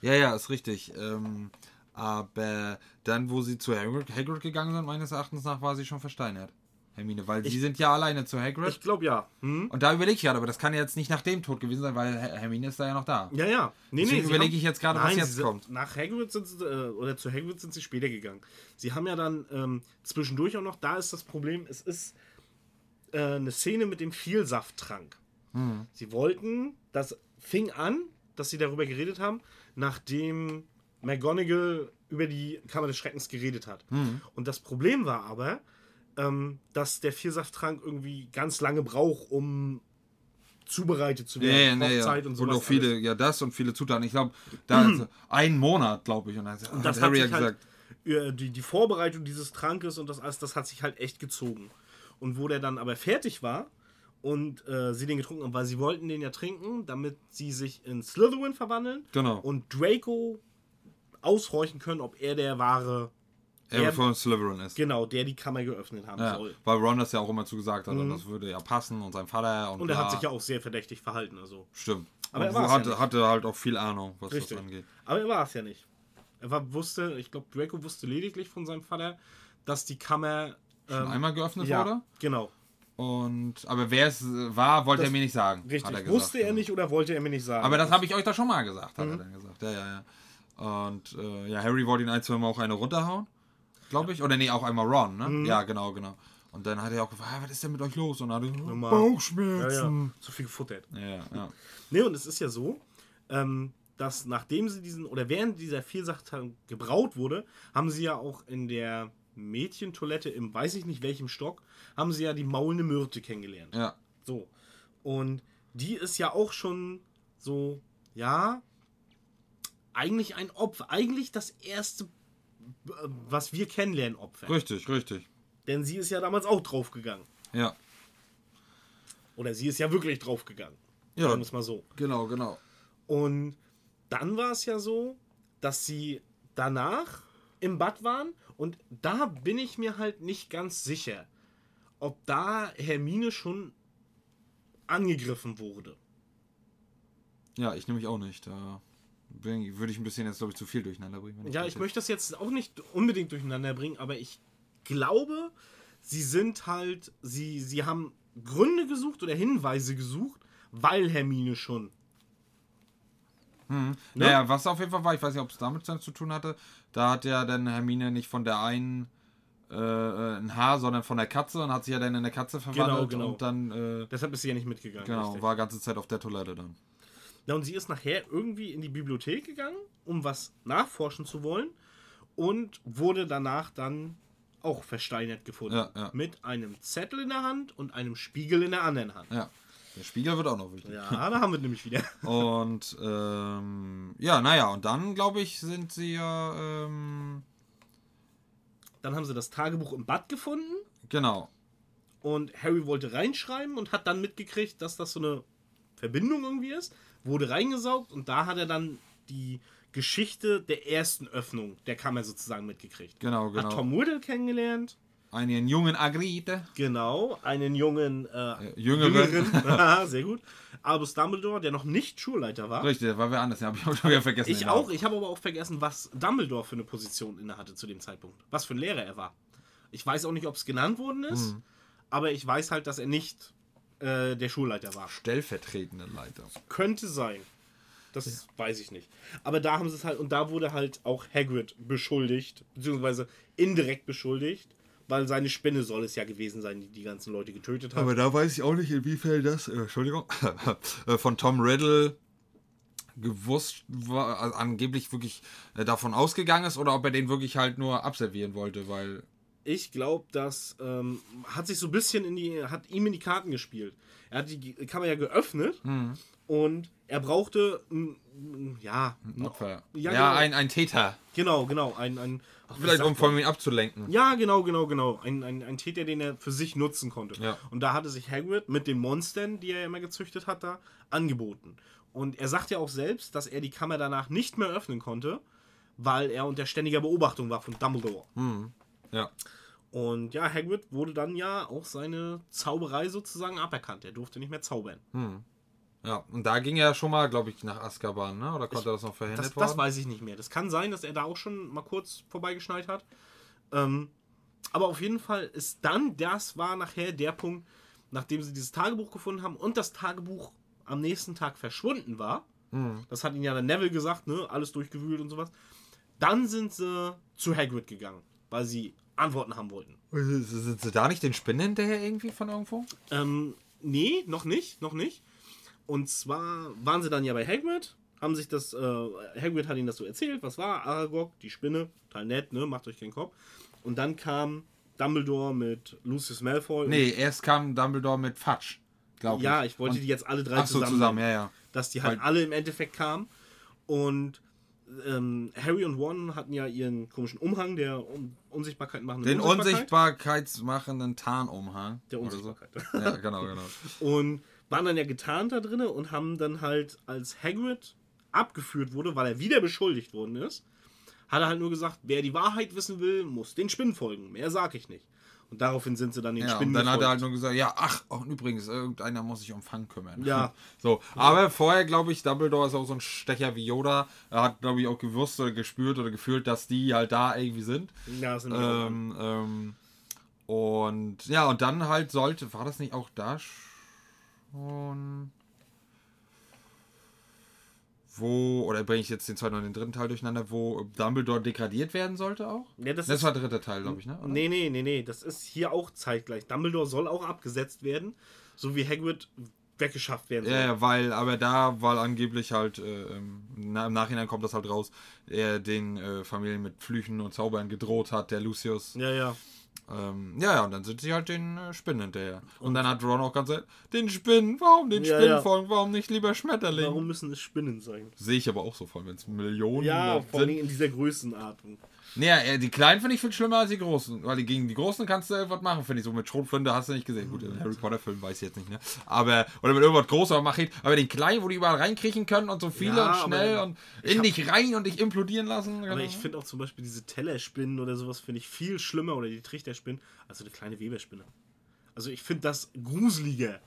Ja, ja, ist richtig. Ähm, aber dann, wo sie zu Hagrid, Hagrid gegangen sind, meines Erachtens nach, war sie schon versteinert. Hermine, weil sie sind ja alleine zu Hagrid. Ich glaube ja. Hm? und da überlege ich gerade, aber das kann ja jetzt nicht nach dem Tod gewesen sein, weil Her- Hermine ist da ja noch da. Ja, ja. Nee, Deswegen sie überlege ich jetzt gerade, was jetzt sind- kommt. Nach Hagrid sind sie, äh, oder zu Hagrid sind sie später gegangen. Sie haben ja dann ähm, zwischendurch auch noch, da ist das Problem, es ist äh, eine Szene mit dem Vielsafttrank. Hm. Sie wollten, das fing an, dass sie darüber geredet haben, nachdem McGonagall über die Kammer des Schreckens geredet hat. Hm. Und das Problem war aber, ähm, dass der Vielsafttrank irgendwie ganz lange braucht, um zubereitet zu Ja, werden. ja, ja, ja. Hochzeit und Und sowas auch viele, alles. ja, das und viele Zutaten. Ich glaube, da ist ein Monat, glaube ich. Und dann hat das Harry ja hat sich halt, gesagt, äh, die, die Vorbereitung dieses Trankes und das alles, das hat sich halt echt gezogen. Und wo der dann aber fertig war und äh, sie den getrunken haben, weil sie wollten den ja trinken, damit sie sich in Slytherin verwandeln Genau. und Draco aushorchen können, ob er der wahre, er von Slytherin ist. genau, der die Kammer geöffnet haben Ja, soll. weil Ron das ja auch immer zugesagt hat und das würde ja passen und sein Vater und, Und er hat sich ja auch sehr verdächtig verhalten, also. Stimmt. Aber und er war's ja hatte, hatte halt auch viel Ahnung, was Richtig. das angeht. Aber er war es ja nicht. Er war, wusste, ich glaube, Draco wusste lediglich von seinem Vater, dass die Kammer Schon einmal geöffnet Ähm, ja, wurde. genau. Und, aber wer es war, wollte Das- er mir nicht sagen. Richtig. Er gesagt, wusste er genau. nicht oder wollte er mir nicht sagen? Aber das habe ich euch doch schon mal gesagt, Mhm. hat er dann gesagt. Ja, ja, ja. Und äh, ja, Harry wollte ihn ein, zwei Mal auch eine runterhauen, glaube ich. Oder nee, auch einmal Ron, ne? Mhm. Ja, genau, genau. Und dann hat er auch gefragt, "Ah, was ist denn mit euch los? Und dann hat er ja, Bauchschmerzen. ja, zu viel gefuttert. Ja, ja. ja. Ne, und es ist ja so, ähm, dass nachdem sie diesen, oder während dieser Vielsachttrank gebraut wurde, haben sie ja auch in der Mädchentoilette im weiß ich nicht welchem Stock, haben sie ja die maulende Myrte kennengelernt. ja. So. Und die ist ja auch schon so, ja, eigentlich ein Opfer. Eigentlich das erste, äh, was wir kennenlernen, Opfer. Richtig, richtig. Denn sie ist ja damals auch draufgegangen. Ja. Oder sie ist ja wirklich draufgegangen. Ja. Sagen wir es mal so. Genau, genau. Und dann war es ja so, dass sie danach im Bad waren und da bin ich mir halt nicht ganz sicher, ob da Hermine schon angegriffen wurde. Ja, ich nämlich auch nicht. Bin- würde ich ein bisschen jetzt, glaube ich, zu viel durcheinander bringen. wenn Ja, ich möchte das jetzt auch nicht unbedingt durcheinander bringen, aber ich glaube, sie sind halt, sie, sie haben Gründe gesucht oder Hinweise gesucht, weil Hermine schon. Ne? Naja, was auf jeden Fall war, ich weiß nicht, ob es damit zu tun hatte, da hat ja dann Hermine nicht von der einen äh, äh, ein Haar, sondern von der Katze und hat sich ja dann in eine Katze verwandelt genau. und dann, äh, Deshalb ist sie ja nicht mitgegangen. genau, richtig. war ganze Zeit auf der Toilette dann. Ja, und sie ist nachher irgendwie in die Bibliothek gegangen, um was nachforschen zu wollen und wurde danach dann auch versteinert gefunden. Ja, ja. Mit einem Zettel in der Hand und einem Spiegel in der anderen Hand. Ja, der Spiegel wird auch noch wichtig. Ja, da haben wir nämlich wieder. Und ähm, ja, naja, und dann glaube ich, sind sie ja ähm, Dann haben sie das Tagebuch im Bad gefunden genau. und Harry wollte reinschreiben und hat dann mitgekriegt, dass das so eine Verbindung irgendwie ist. Wurde reingesaugt und da hat er dann die Geschichte der ersten Öffnung der Kammer sozusagen mitgekriegt. Genau, genau. Hat Tom Riddle kennengelernt. Einen jungen Agrite. Genau, einen jungen äh, Jüngeren. Haha, sehr gut. Albus Dumbledore, der noch nicht Schulleiter war. Richtig, das war wer anders. Ja, habe ich auch schon wieder vergessen. Ich den auch, ich habe aber auch vergessen, was Dumbledore für eine Position innehatte zu dem Zeitpunkt. Was für ein Lehrer er war. Ich weiß auch nicht, ob es genannt worden ist, Mhm. aber ich weiß halt, dass er nicht äh, der Schulleiter war. Stellvertretende Leiter. Könnte sein. Das weiß ich nicht. Aber da haben sie es halt, und da wurde halt auch Hagrid beschuldigt, beziehungsweise indirekt beschuldigt, weil seine Spinne soll es ja gewesen sein, die die ganzen Leute getötet hat. Aber da weiß ich auch nicht, inwiefern das, äh, Entschuldigung, äh, von Tom Riddle gewusst war, also angeblich wirklich äh, davon ausgegangen ist oder ob er den wirklich halt nur abservieren wollte, weil. Ich glaube, das ähm, hat sich so ein bisschen in die, hat ihm in die Karten gespielt. Er hat die Kammer ja geöffnet und er brauchte, ja, Ein Opfer. Ja, Ja, genau. ein, ein Täter. genau, genau, ein, ein ach, Vielleicht um von ihm abzulenken. Ja, genau, genau, genau. Ein, ein, ein Täter, den er für sich nutzen konnte. Ja. Und da hatte sich Hagrid mit den Monstern, die er immer gezüchtet hat, da angeboten. Und er sagt ja auch selbst, dass er die Kammer danach nicht mehr öffnen konnte, weil er unter ständiger Beobachtung war von Dumbledore. Ja. Und ja, Hagrid wurde dann ja auch seine Zauberei sozusagen aberkannt. Er durfte nicht mehr zaubern. Ja, und da ging er schon mal, glaube ich, nach Azkaban, ne? Oder konnte das noch verhindert Das, das weiß ich nicht mehr. Das kann sein, dass er da auch schon mal kurz vorbeigeschneit hat. Ähm, aber auf jeden Fall ist dann, das war nachher der Punkt, nachdem sie dieses Tagebuch gefunden haben und das Tagebuch am nächsten Tag verschwunden war. Das hat ihnen ja der Neville gesagt, ne? Alles durchgewühlt und sowas. Dann sind sie zu Hagrid gegangen, weil sie Antworten haben wollten. Sind sie da nicht den Spinnen hinterher irgendwie von irgendwo? Ähm, nee, noch nicht, noch nicht. Und zwar waren sie dann ja bei Hagrid, haben sich das, äh, Hagrid hat ihnen das so erzählt, was war, Aragog, die Spinne, total nett, ne, macht euch keinen Kopf. Und dann kam Dumbledore mit Lucius Malfoy. Nee, erst kam Dumbledore mit Fatsch, glaube ich. Ja, ich wollte Und- die jetzt alle drei Ach so, zusammen, zusammen, ja, ja. dass die halt Weil- alle im Endeffekt kamen. Und ähm, Harry und Ron hatten ja ihren komischen Umhang, der Un Unsichtbarkeit machenden Den Unsichtbarkeit. unsichtbarkeitsmachenden Tarnumhang. Der oder so. Unsichtbarkeit. Ja, genau, genau. Und waren dann ja getarnt da drinne und haben dann halt, als Hagrid abgeführt wurde, weil er wieder beschuldigt worden ist, hat er halt nur gesagt, wer die Wahrheit wissen will, muss den Spinnen folgen. Mehr sag ich nicht. Und daraufhin sind sie dann den Ja, und Spinnen dann hat er halt gefolgt. nur gesagt, ja, ach, auch übrigens, irgendeiner muss sich um Fang kümmern. Ja. So, aber vorher, glaube ich, Dumbledore ist auch so ein Stecher wie Yoda. Er hat, glaube ich, auch gewusst oder gespürt oder gefühlt, dass die halt da irgendwie sind. Ja, sind. Ähm, ähm, und ja, und dann halt sollte, war das nicht auch da schon? Wo, oder bringe ich jetzt den zweiten und den dritten Teil durcheinander, wo Dumbledore degradiert werden sollte auch? Ja, das Das ist- war der dritte Teil, glaube ich, ne? Oder? Nee, nee, nee, nee. Das ist hier auch zeitgleich. Dumbledore soll auch abgesetzt werden, so wie Hagrid weggeschafft werden soll. Ja, weil, aber da, weil angeblich halt, äh, ähm, na, im Nachhinein kommt das halt raus, er den äh, Familien mit Flüchen und Zaubern gedroht hat, der Lucius. ja. ja. Ähm, ja, ja, und dann sind sie halt den äh, Spinnen hinterher. Und dann hat Ron auch ganz den Spinnen, warum den Ja, Spinnen ja. folgen, warum nicht lieber Schmetterling? Warum müssen es Spinnen sein? Sehe ich aber auch so voll, wenn es Millionen Ja, sind. vor allem in dieser Größenart. Nee, äh, die Kleinen finde ich viel schlimmer als die Großen. Weil die, gegen die Großen kannst du irgendwas machen, finde ich. So mit Schrotflinte hast du nicht gesehen. Gut, im Harry Potter Film weiß ich jetzt nicht, ne? Aber, oder mit irgendwas Großem aber Machete. Aber den Kleinen, wo die überall reinkriechen können und so viele Ja, und schnell und in dich rein und dich implodieren lassen. Aber ich finde auch zum Beispiel diese Tellerspinnen oder sowas finde ich viel schlimmer oder die Trichterspinnen als so eine kleine Weberspinne. Also ich finde das gruseliger.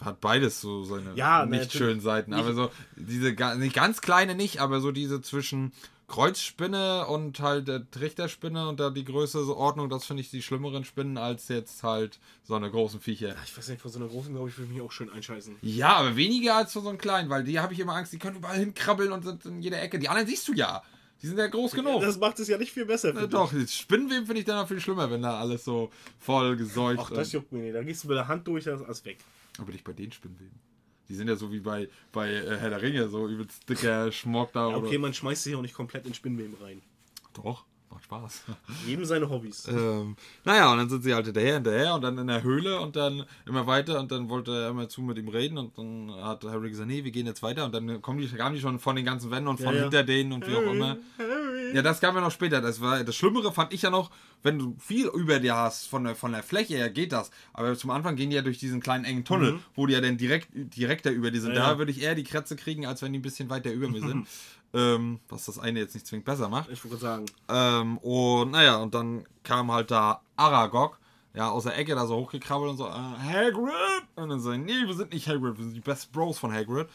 Hat beides so seine Ja, nicht natürlich. schönen Seiten. Aber so diese ganz kleine nicht, aber so diese zwischen Kreuzspinne und halt der Trichterspinne und da die größere Ordnung, das finde ich die schlimmeren Spinnen als jetzt halt so eine großen Viecher. Ich weiß nicht, vor so einer großen, glaube ich, würde ich mich auch schön einscheißen. Ja, aber weniger als vor so einem kleinen, weil die habe ich immer Angst, die können überall hinkrabbeln und sind in jeder Ecke. Die anderen siehst du ja. Die sind ja groß genug. Das macht es ja nicht viel besser. Finde doch, das Spinnenweben finde ich dann noch viel schlimmer, wenn da alles so voll geseucht Ach, das juckt mir nicht. Da gehst du mit der Hand durch, das ist alles weg. Aber nicht bei den Spinnenweben. Die sind ja so wie bei, bei äh, Herr der Ringe, so übelst dicker Schmock da. Ja, oder- okay, man schmeißt sich auch nicht komplett in Spinnweben rein. Doch, macht Spaß. Jedem seine Hobbys. ähm, naja, und dann sind sie halt hinterher, hinterher und dann in der Höhle und dann immer weiter und dann wollte er immer zu mit ihm reden und dann hat Harry gesagt, nee, wir gehen jetzt weiter und dann kommen die, kamen die schon von den ganzen Wänden und von Ja, ja. hinter denen und wie auch immer. Ja, das kam ja noch später. Das war das Schlimmere fand ich ja noch, wenn du viel über dir hast, von der, von der Fläche her geht das. Aber zum Anfang gehen die ja durch diesen kleinen engen Tunnel, wo die ja dann direkt direkter über die sind. Ja, da würde ich eher die Krätze kriegen, als wenn die ein bisschen weiter über mir sind. ähm, was das eine jetzt nicht zwingend besser macht. Ich würde sagen, Ähm, und naja, und dann kam halt da Aragog, ja, aus der Ecke da so hochgekrabbelt und so, äh, Hagrid! Und dann so, nee, wir sind nicht Hagrid, wir sind die Best Bros von Hagrid.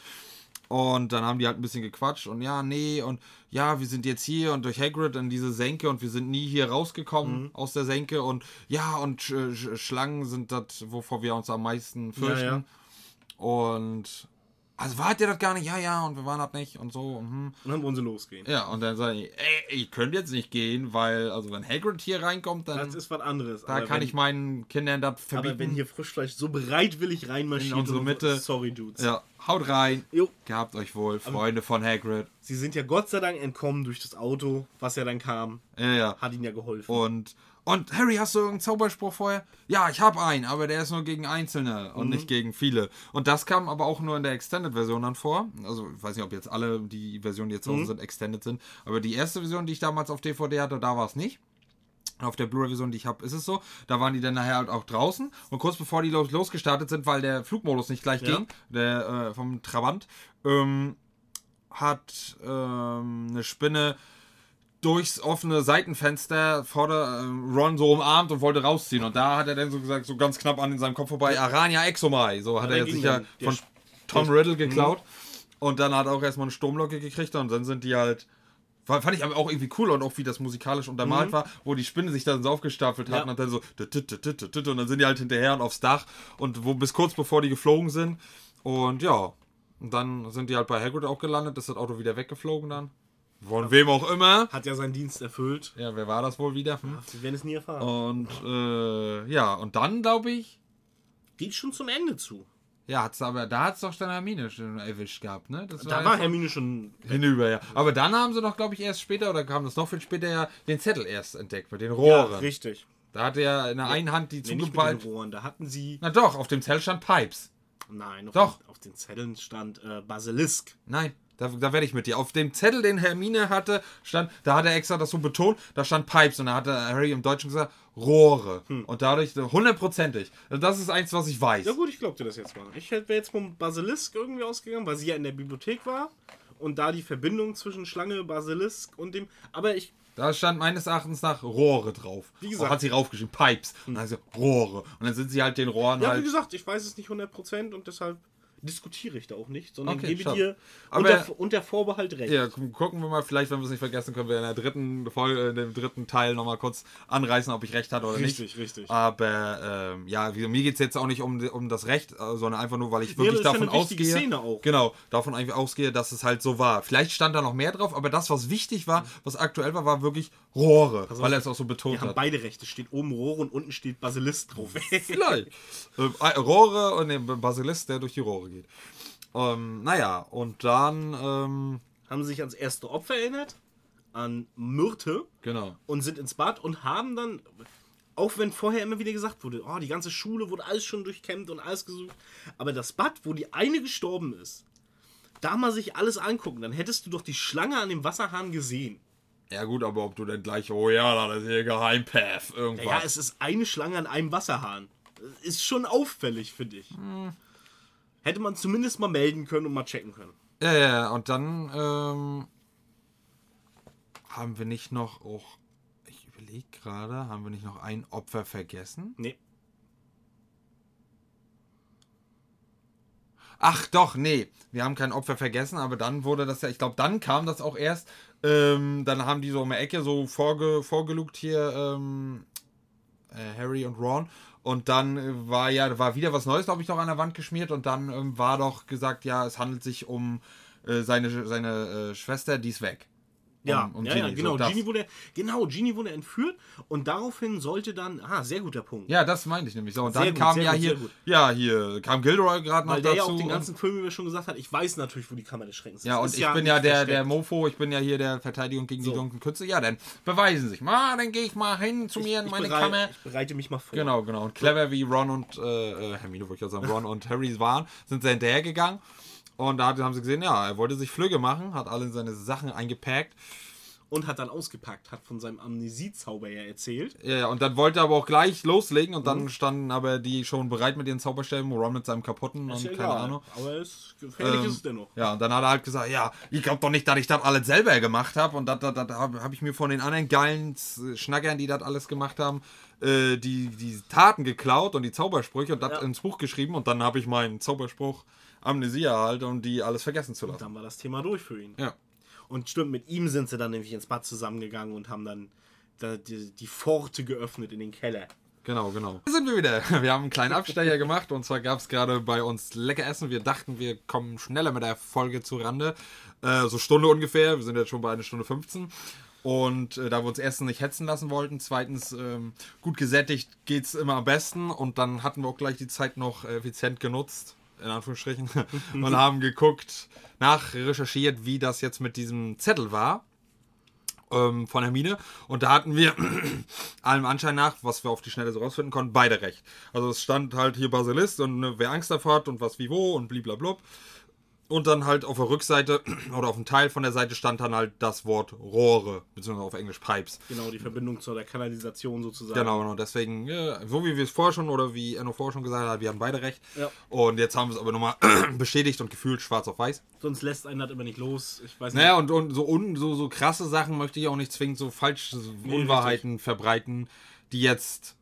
Und dann haben die halt ein bisschen gequatscht und ja, nee, und ja, wir sind jetzt hier und durch Hagrid in diese Senke und wir sind nie hier rausgekommen Mhm. aus der Senke und ja, und Sch Sch Schlangen sind das, wovor wir uns am meisten fürchten. ja. Und also wart ihr das gar nicht? Ja, ja, und wir waren das nicht und so. Mhm. und dann wollen sie losgehen. Ja, und dann sage ich, ey, ich könnte jetzt nicht gehen, weil, also wenn Hagrid hier reinkommt, dann Das ist was anderes. da aber kann wenn, ich meinen Kindern das verbieten. Aber wenn hier Frischfleisch so bereitwillig reinmarschiert, In unsere und- Mitte. Sorry, Dudes. ja, haut rein. Jo. Gehabt euch wohl, Freunde von Hagrid. Sie sind ja Gott sei Dank entkommen durch das Auto, was ja dann kam. Ja, ja. Hat ihnen ja geholfen. Und, und Harry, hast du irgendeinen Zauberspruch vorher? Ja, ich habe einen, aber der ist nur gegen Einzelne und nicht gegen viele. Und das kam aber auch nur in der Extended-Version dann vor. Also, ich weiß nicht, ob jetzt alle die Versionen, die jetzt draußen sind, Extended sind. Aber die erste Version, die ich damals auf DVD hatte, da war es nicht. Auf der Blu-ray-Version, die ich habe, ist es so. Da waren die dann nachher halt auch draußen. Und kurz bevor die los, losgestartet sind, weil der Flugmodus nicht gleich Ja. ging, der äh, vom Trabant, ähm, hat ähm, eine Spinne durchs offene Seitenfenster vor der, ähm, Ron so umarmt und wollte rausziehen. Und da hat er dann so gesagt, so ganz knapp an in seinem Kopf vorbei, Arania Exomai. So hat der er sich ja von Tom Riddle geklaut. Und dann hat er auch erstmal eine Sturmlocke gekriegt und dann sind die halt. Fand ich aber auch irgendwie cool und auch wie das musikalisch untermalt war, wo die Spinne sich dann so aufgestapelt hat Ja. und dann so und dann sind die halt hinterher und aufs Dach und wo bis kurz bevor die geflogen sind und ja, und dann sind die halt bei Hagrid auch gelandet, ist das Auto wieder weggeflogen dann. Von wem auch immer. Hat ja seinen Dienst erfüllt. Ja, wer war das wohl wieder? Hm? Sie werden es nie erfahren. Und äh, ja, und dann glaube ich, Geht schon zum Ende zu. ja, hat's aber, da hat es doch dann Hermine schon erwischt gehabt, ne? Das Da ja war Hermine schon. Hinüber, ja. Aber dann haben sie doch, glaube ich, erst später, oder kam das noch viel später, ja, den Zettel erst entdeckt mit den Ja, Rohren. richtig. da hatte er in der einen Hand die Nee, nicht mit den zugeballt. Rohren. Da hatten sie. Na doch, auf dem Zettel stand Pipes. Nein, auf, Doch. Den, auf den Zetteln stand äh, Basilisk. Nein, da, da werde ich mit dir. Auf dem Zettel, den Hermine hatte, stand, da hat er extra das so betont, da stand Pipes und da hatte Harry im Deutschen gesagt, Rohre. Und dadurch hundertprozentig. Also Das ist eins, was ich weiß. Ja gut, ich glaub dir das jetzt mal. Ich wäre jetzt vom Basilisk irgendwie ausgegangen, weil sie ja in der Bibliothek war. Und da die Verbindung zwischen Schlange, Basilisk und dem. Aber ich. Da stand meines Erachtens nach Rohre drauf. Wie gesagt. Auch hat sie raufgeschrieben, Pipes. Und dann sie Rohre. Und dann sind sie halt den Rohren Ja, wie halt. gesagt, ich weiß es nicht 100% und deshalb diskutiere ich da auch nicht, sondern Okay, gebe schau. dir unter, unter Vorbehalt recht. Ja, gu- gucken wir mal, vielleicht, wenn wir es nicht vergessen, können wir in der dritten Folge, in dem dritten Teil nochmal kurz anreißen, ob ich recht hatte oder Richtig, nicht. richtig. Aber ähm, ja, mir geht es jetzt auch nicht um, um das Recht, äh, sondern einfach nur, weil ich wirklich ja davon ausgehe. Szene auch. Genau, davon eigentlich ausgehe, dass es halt so war. Vielleicht stand da noch mehr drauf, aber das, was wichtig war, was aktuell war, war wirklich Rohre, weil er es auch so betont Wir haben hat. beide Rechte. Steht oben Rohre und unten steht Basilisk drauf. Vielleicht. ähm, äh, Rohre und den Basilisk, der durch die Rohre geht. Ähm, naja, und dann, ähm, haben sich ans erste Opfer erinnert, an Myrte, genau. und sind ins Bad und haben dann, auch wenn vorher immer wieder gesagt wurde, oh, die ganze Schule wurde alles schon durchkämmt und alles gesucht, aber das Bad, wo die eine gestorben ist, da mal sich alles angucken, dann hättest du doch die Schlange an dem Wasserhahn gesehen. Ja gut, aber ob du dann gleich, oh ja, das ist hier Geheimpath, irgendwas. Ja, es ist eine Schlange an einem Wasserhahn. Ist schon auffällig, finde ich. Hätte man zumindest mal melden können und mal checken können. Ja, ja, ja, und dann ähm, haben wir nicht noch auch. Ich überlege gerade, haben wir nicht noch ein Opfer vergessen? Nee. Ach doch, nee, wir haben kein Opfer vergessen, aber dann wurde das ja, ich glaube, dann kam das auch erst. Ähm, dann haben die so um die Ecke so vorge, vorgelugt hier ähm, äh, Harry und Ron. Und dann äh, war ja, war wieder was Neues, glaube ich, noch an der Wand geschmiert. Und dann ähm, war doch gesagt, ja, es handelt sich um äh, seine, seine äh, Schwester, die ist weg. Ja, Um- um ja, ja, Ginny, genau. so. Genie wurde, genau, Genie wurde entführt und daraufhin sollte dann, ah, sehr guter Punkt. Ja, das meinte ich nämlich so. Und Sehr dann gut, kam ja gut, hier, ja, hier kam Gilderoy gerade noch Weil der dazu. ja auch den ganzen Film über schon gesagt hat, ich weiß natürlich, wo die Kammer des Schreckens Ja, ist. und Ist ich bin ja der, versteckt. der Mofo, ich bin ja hier der Verteidigung gegen So. die dunklen Künste. Ja, dann beweisen Sie sich. Ma, dann gehe ich mal hin zu mir in meine berei- Kammer. Ich bereite mich mal vor. Genau, genau. Und clever wie Ron und äh, äh, Hermine, wollte ich ja sagen, Ron und Harry waren, sind sie hinterhergegangen. Und da haben sie gesehen, ja, er wollte sich Flügge machen, hat alle seine Sachen eingepackt. Und hat dann ausgepackt, hat von seinem Amnesiezauber ja erzählt. Ja, ja, und dann wollte er aber auch gleich loslegen und Mhm. dann standen aber die schon bereit mit ihren Zauberstäben, Ron mit seinem kaputten und Ist ja keine egal, Ahnung. Aber es, gefährlich Ähm, ist es dennoch. Ja, und dann hat er halt gesagt, ja, ich glaube doch nicht, dass ich das alles selber gemacht habe. Und da da, da, da habe ich mir von den anderen geilen Schnackern, die das alles gemacht haben, äh, die, die Taten geklaut und die Zaubersprüche und das Ja. ins Buch geschrieben. Und dann habe ich meinen Zauberspruch Amnesia halt, um die alles vergessen zu lassen. Dann war das Thema durch für ihn. Ja. Und stimmt, mit ihm sind sie dann nämlich ins Bad zusammengegangen und haben dann da die, die Pforte geöffnet in den Keller. Genau, genau. Hier sind wir wieder. Wir haben einen kleinen Abstecher gemacht und zwar gab es gerade bei uns lecker Essen. Wir dachten, wir kommen schneller mit der Folge zu Rande. Äh, so Stunde ungefähr. Wir sind jetzt schon bei einer Stunde 15. Und äh, da wir uns erstens nicht hetzen lassen wollten, zweitens ähm, gut gesättigt geht's immer am besten. Und dann hatten wir auch gleich die Zeit noch effizient genutzt, in Anführungsstrichen, und haben geguckt, nach recherchiert, wie das jetzt mit diesem Zettel war ähm, von Hermine. Und da hatten wir allem Anschein nach, was wir auf die Schnelle so rausfinden konnten, beide recht. Also es stand halt hier Basilisk und ne, wer Angst davor hat und was wie wo und bliblablub. Und dann halt auf der Rückseite oder auf dem Teil von der Seite stand dann halt das Wort Rohre, beziehungsweise auf Englisch Pipes. Genau, die Verbindung zu der Kanalisation sozusagen. Genau, genau. Deswegen, ja, so wie wir es vorher schon oder wie Enno vorher schon gesagt hat, wir hatten beide recht. Ja. Und jetzt haben wir es aber nochmal bestätigt und gefühlt schwarz auf weiß. Sonst lässt einen das immer nicht los. Ich weiß nicht. Naja, und, und so, un, so, so krasse Sachen möchte ich auch nicht zwingend so falsche Unwahrheiten verbreiten, die jetzt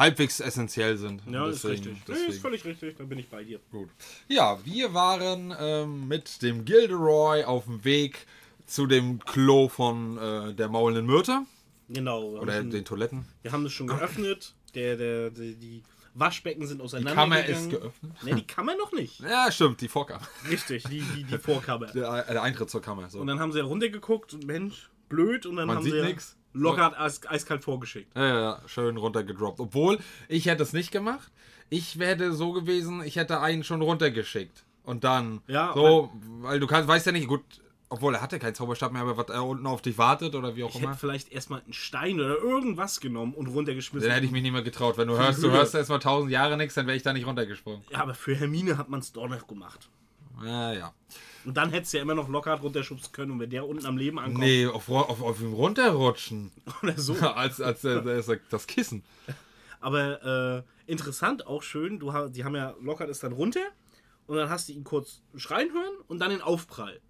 halbwegs essentiell sind. ja, Und ist richtig. Nee, deswegen. ist völlig richtig, da bin ich bei dir. Gut. Ja, wir waren ähm, mit dem Gilderoy auf dem Weg zu dem Klo von äh, der maulenden Myrte. Genau. Oder schon- den Toiletten. Wir haben das schon geöffnet. Der, der, der, die Waschbecken sind Die auseinandergegangen. Kammer ist geöffnet. Ne, die Kammer noch nicht. Ja, stimmt, die Vorkammer. Richtig, die, die, die Vorkammer. Der, äh, der Eintritt zur Kammer. So. Und dann haben sie runtergeguckt und Mensch, blöd. Und dann Man haben sieht sie nix. Lockert eis, eiskalt vorgeschickt. Ja, ja, schön runtergedroppt. Obwohl, ich hätte es nicht gemacht. Ich wäre so gewesen, ich hätte einen schon runtergeschickt. Und dann, Ja, so, weil du kannst, weißt ja nicht, gut, obwohl er hatte keinen Zauberstab mehr, aber was er unten auf dich wartet oder wie auch Ich immer. hätte vielleicht erstmal einen Stein oder irgendwas genommen und runtergeschmissen. Dann hätte ich mich nicht mehr getraut. Wenn du hörst, du Höhe. hörst erst mal tausend Jahre nichts, dann wäre ich da nicht runtergesprungen. ja, aber für Hermine hat man es doch noch gemacht. Ja, ja. Und dann hättest du ja immer noch locker runterschubsen können. Und wenn der unten am Leben ankommt Nee, auf, auf, auf ihm runterrutschen. oder so. als als äh, das- Kissen. Aber äh, interessant, auch schön, du, die haben ja lockert es dann runter und dann hast du ihn kurz schreien hören und dann den Aufprall.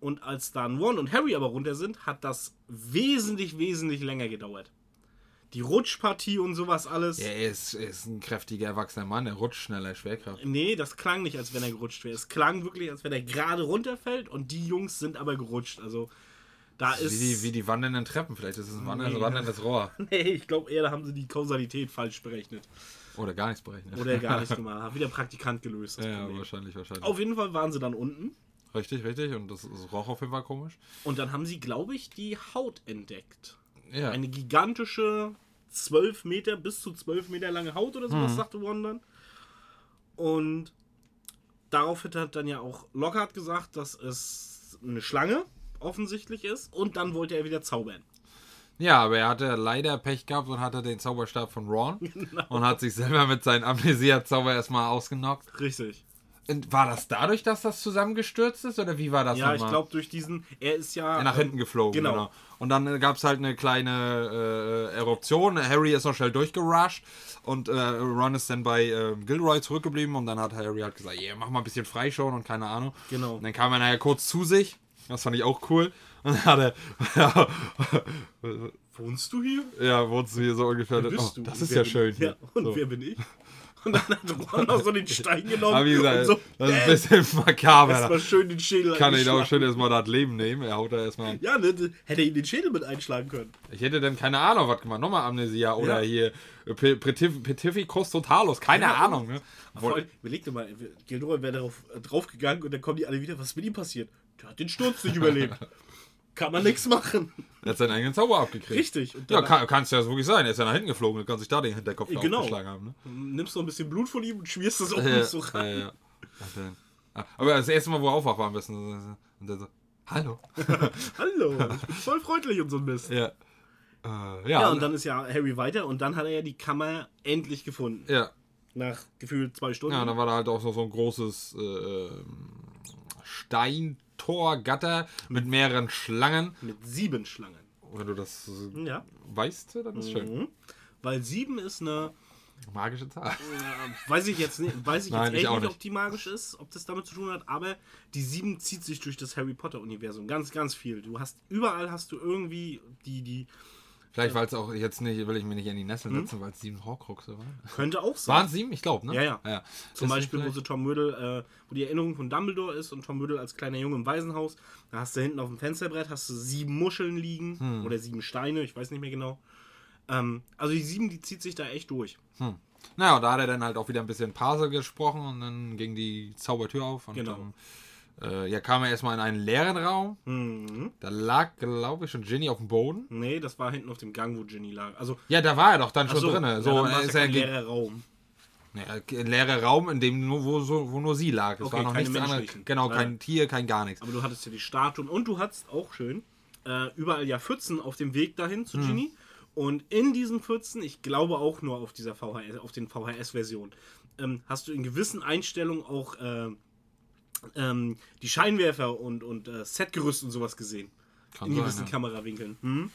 Und als dann Ron und Harry aber runter sind, hat das wesentlich, wesentlich länger gedauert. Die Rutschpartie und sowas alles. Ja, er ist, er ist ein kräftiger, erwachsener Mann, er rutscht schneller, Schwerkraft. Nee, das klang nicht, als wenn er gerutscht wäre. Es klang wirklich, als wenn er gerade runterfällt und die Jungs sind aber gerutscht. Also da Wie ist. die, wie die wandernden Treppen, vielleicht ist es ein wanderndes, Nee. wanderndes Rohr. nee, ich glaube eher, da haben sie die Kausalität falsch berechnet. Oder gar nichts berechnet. Oder gar nicht gemacht. Hat wieder Praktikant gelöst. Ja, Problem. wahrscheinlich, wahrscheinlich. Auf jeden Fall waren sie dann unten. Richtig, richtig. Und das, das roch auf jeden Fall komisch. Und dann haben sie, glaube ich, die Haut entdeckt. Ja. Eine gigantische 12 Meter, bis zu 12 Meter lange Haut oder sowas, Mhm. sagte Ron dann. Und daraufhin hat dann ja auch Lockhart gesagt, dass es eine Schlange offensichtlich ist. Und dann wollte er wieder zaubern. ja, aber er hatte leider Pech gehabt und hatte den Zauberstab von Ron Genau. und hat sich selber mit seinem Amnesia-Zauber erstmal ausgenockt. Richtig. Und war das dadurch, dass das zusammengestürzt ist oder wie war das Ja, ich nochmal? glaube, durch diesen. Er ist ja. nach hinten ähm, geflogen, genau. genau. Und dann gab es halt eine kleine äh, Eruption. Harry ist noch schnell durchgerusht und äh, Ron ist dann bei äh, Gilroy zurückgeblieben und dann hat Harry halt gesagt, yeah, mach mal ein bisschen frei schon und keine Ahnung. Genau. Und dann kam er nachher kurz zu sich. Das fand ich auch cool. Und dann hat er, wohnst du hier? Ja, wohnst du hier so ungefähr. Wer bist oh, du? Das ist ja bin- schön. Ja, und so. wer bin ich? Und dann hat Ron noch so den Stein genommen Aber wie gesagt, und so, das ist ein äh, bisschen makaber. erstmal schön den Schädel Kann ich auch schön erstmal das Leben nehmen. Er haut da erstmal. Ja, ne, hätte er ihm den Schädel mit einschlagen können. Ich hätte dann keine Ahnung, was gemacht. Nochmal Amnesia oder hier äh, Pe- Petif- Petificus Totalus. Keine. Ahnung. Ne? Vor allem, überleg dir mal, Gilderoy wäre darauf äh, draufgegangen und dann kommen die alle wieder. Was ist mit ihm passiert? Der hat den Sturz nicht überlebt. Kann man nichts machen. Er hat seinen eigenen Zauber abgekriegt. Richtig. Ja, kann, kann es ja wirklich sein. Er ist ja nach hinten geflogen und kann sich da den Hinterkopf Ja, genau. aufgeschlagen haben. Ne? nimmst noch ein bisschen Blut von ihm und schmierst es auch Ja, so ja, rein. ja. Dann- Ah, Aber das erste Mal, wo er aufwacht, war am besten. Und dann so, hallo. Hallo, ich bin voll freundlich und so ein Mist. Ja. Äh, ja, Ja, und dann ist ja Harry weiter und dann hat er ja die Kammer endlich gefunden. ja. Nach gefühlt zwei Stunden. ja, und dann war da halt auch noch so ein großes äh, ähm, Steintorgatter mit mehreren Schlangen. mit sieben Schlangen. Wenn du das Ja. weißt, dann ist schön. Mhm. Weil sieben ist eine, Magische Zahl. äh, weiß ich jetzt nicht, weiß ich Nein, jetzt ich echt auch nicht, nicht. ob die magisch ist, ob das damit zu tun hat, aber die sieben zieht sich durch das Harry Potter Universum ganz, ganz viel. Du hast überall hast du irgendwie die, die Vielleicht, weil es auch jetzt nicht, will ich mir nicht in die Nesseln setzen, weil es sieben Horcruxe waren. könnte auch sein. Waren es sieben? Ich glaube, ne? Ja, ja. ja. Zum Ist Beispiel, wo sie Tom Riddle, äh, wo die Erinnerung von Dumbledore ist und Tom Riddle als kleiner Junge im Waisenhaus. Da hast du hinten auf dem Fensterbrett hast du sieben Muscheln liegen Hm. oder sieben Steine, ich weiß nicht mehr genau. Ähm, also die sieben, die zieht sich da echt durch. Naja, und da hat er dann halt auch wieder ein bisschen Parser gesprochen und dann ging die Zaubertür auf. Und Genau. dann äh, ja, kam er erstmal in einen leeren Raum. Mhm. Da lag, glaube ich, schon Ginny auf dem Boden. Nee, das war hinten auf dem Gang, wo Ginny lag. Also, Ja, da war er doch dann schon so, drin. ja, So, war's ist ja er kein ge- leerer Raum. Nee, ein leerer Raum, in dem nur, wo, so, wo nur sie lag. Es Okay, war noch nichts anderes. Genau, Ja. kein Tier, kein gar nichts. Aber du hattest ja die Statuen und du hattest auch schön äh, überall ja Pfützen auf dem Weg dahin zu Ginny. Und in diesen Pfützen, ich glaube auch nur auf dieser VHS, auf den VHS-Versionen, ähm, hast du in gewissen Einstellungen auch äh, ähm, die Scheinwerfer und, und äh, Setgerüst und sowas gesehen. Kann in sein, gewissen ja. Kamerawinkeln. Hm?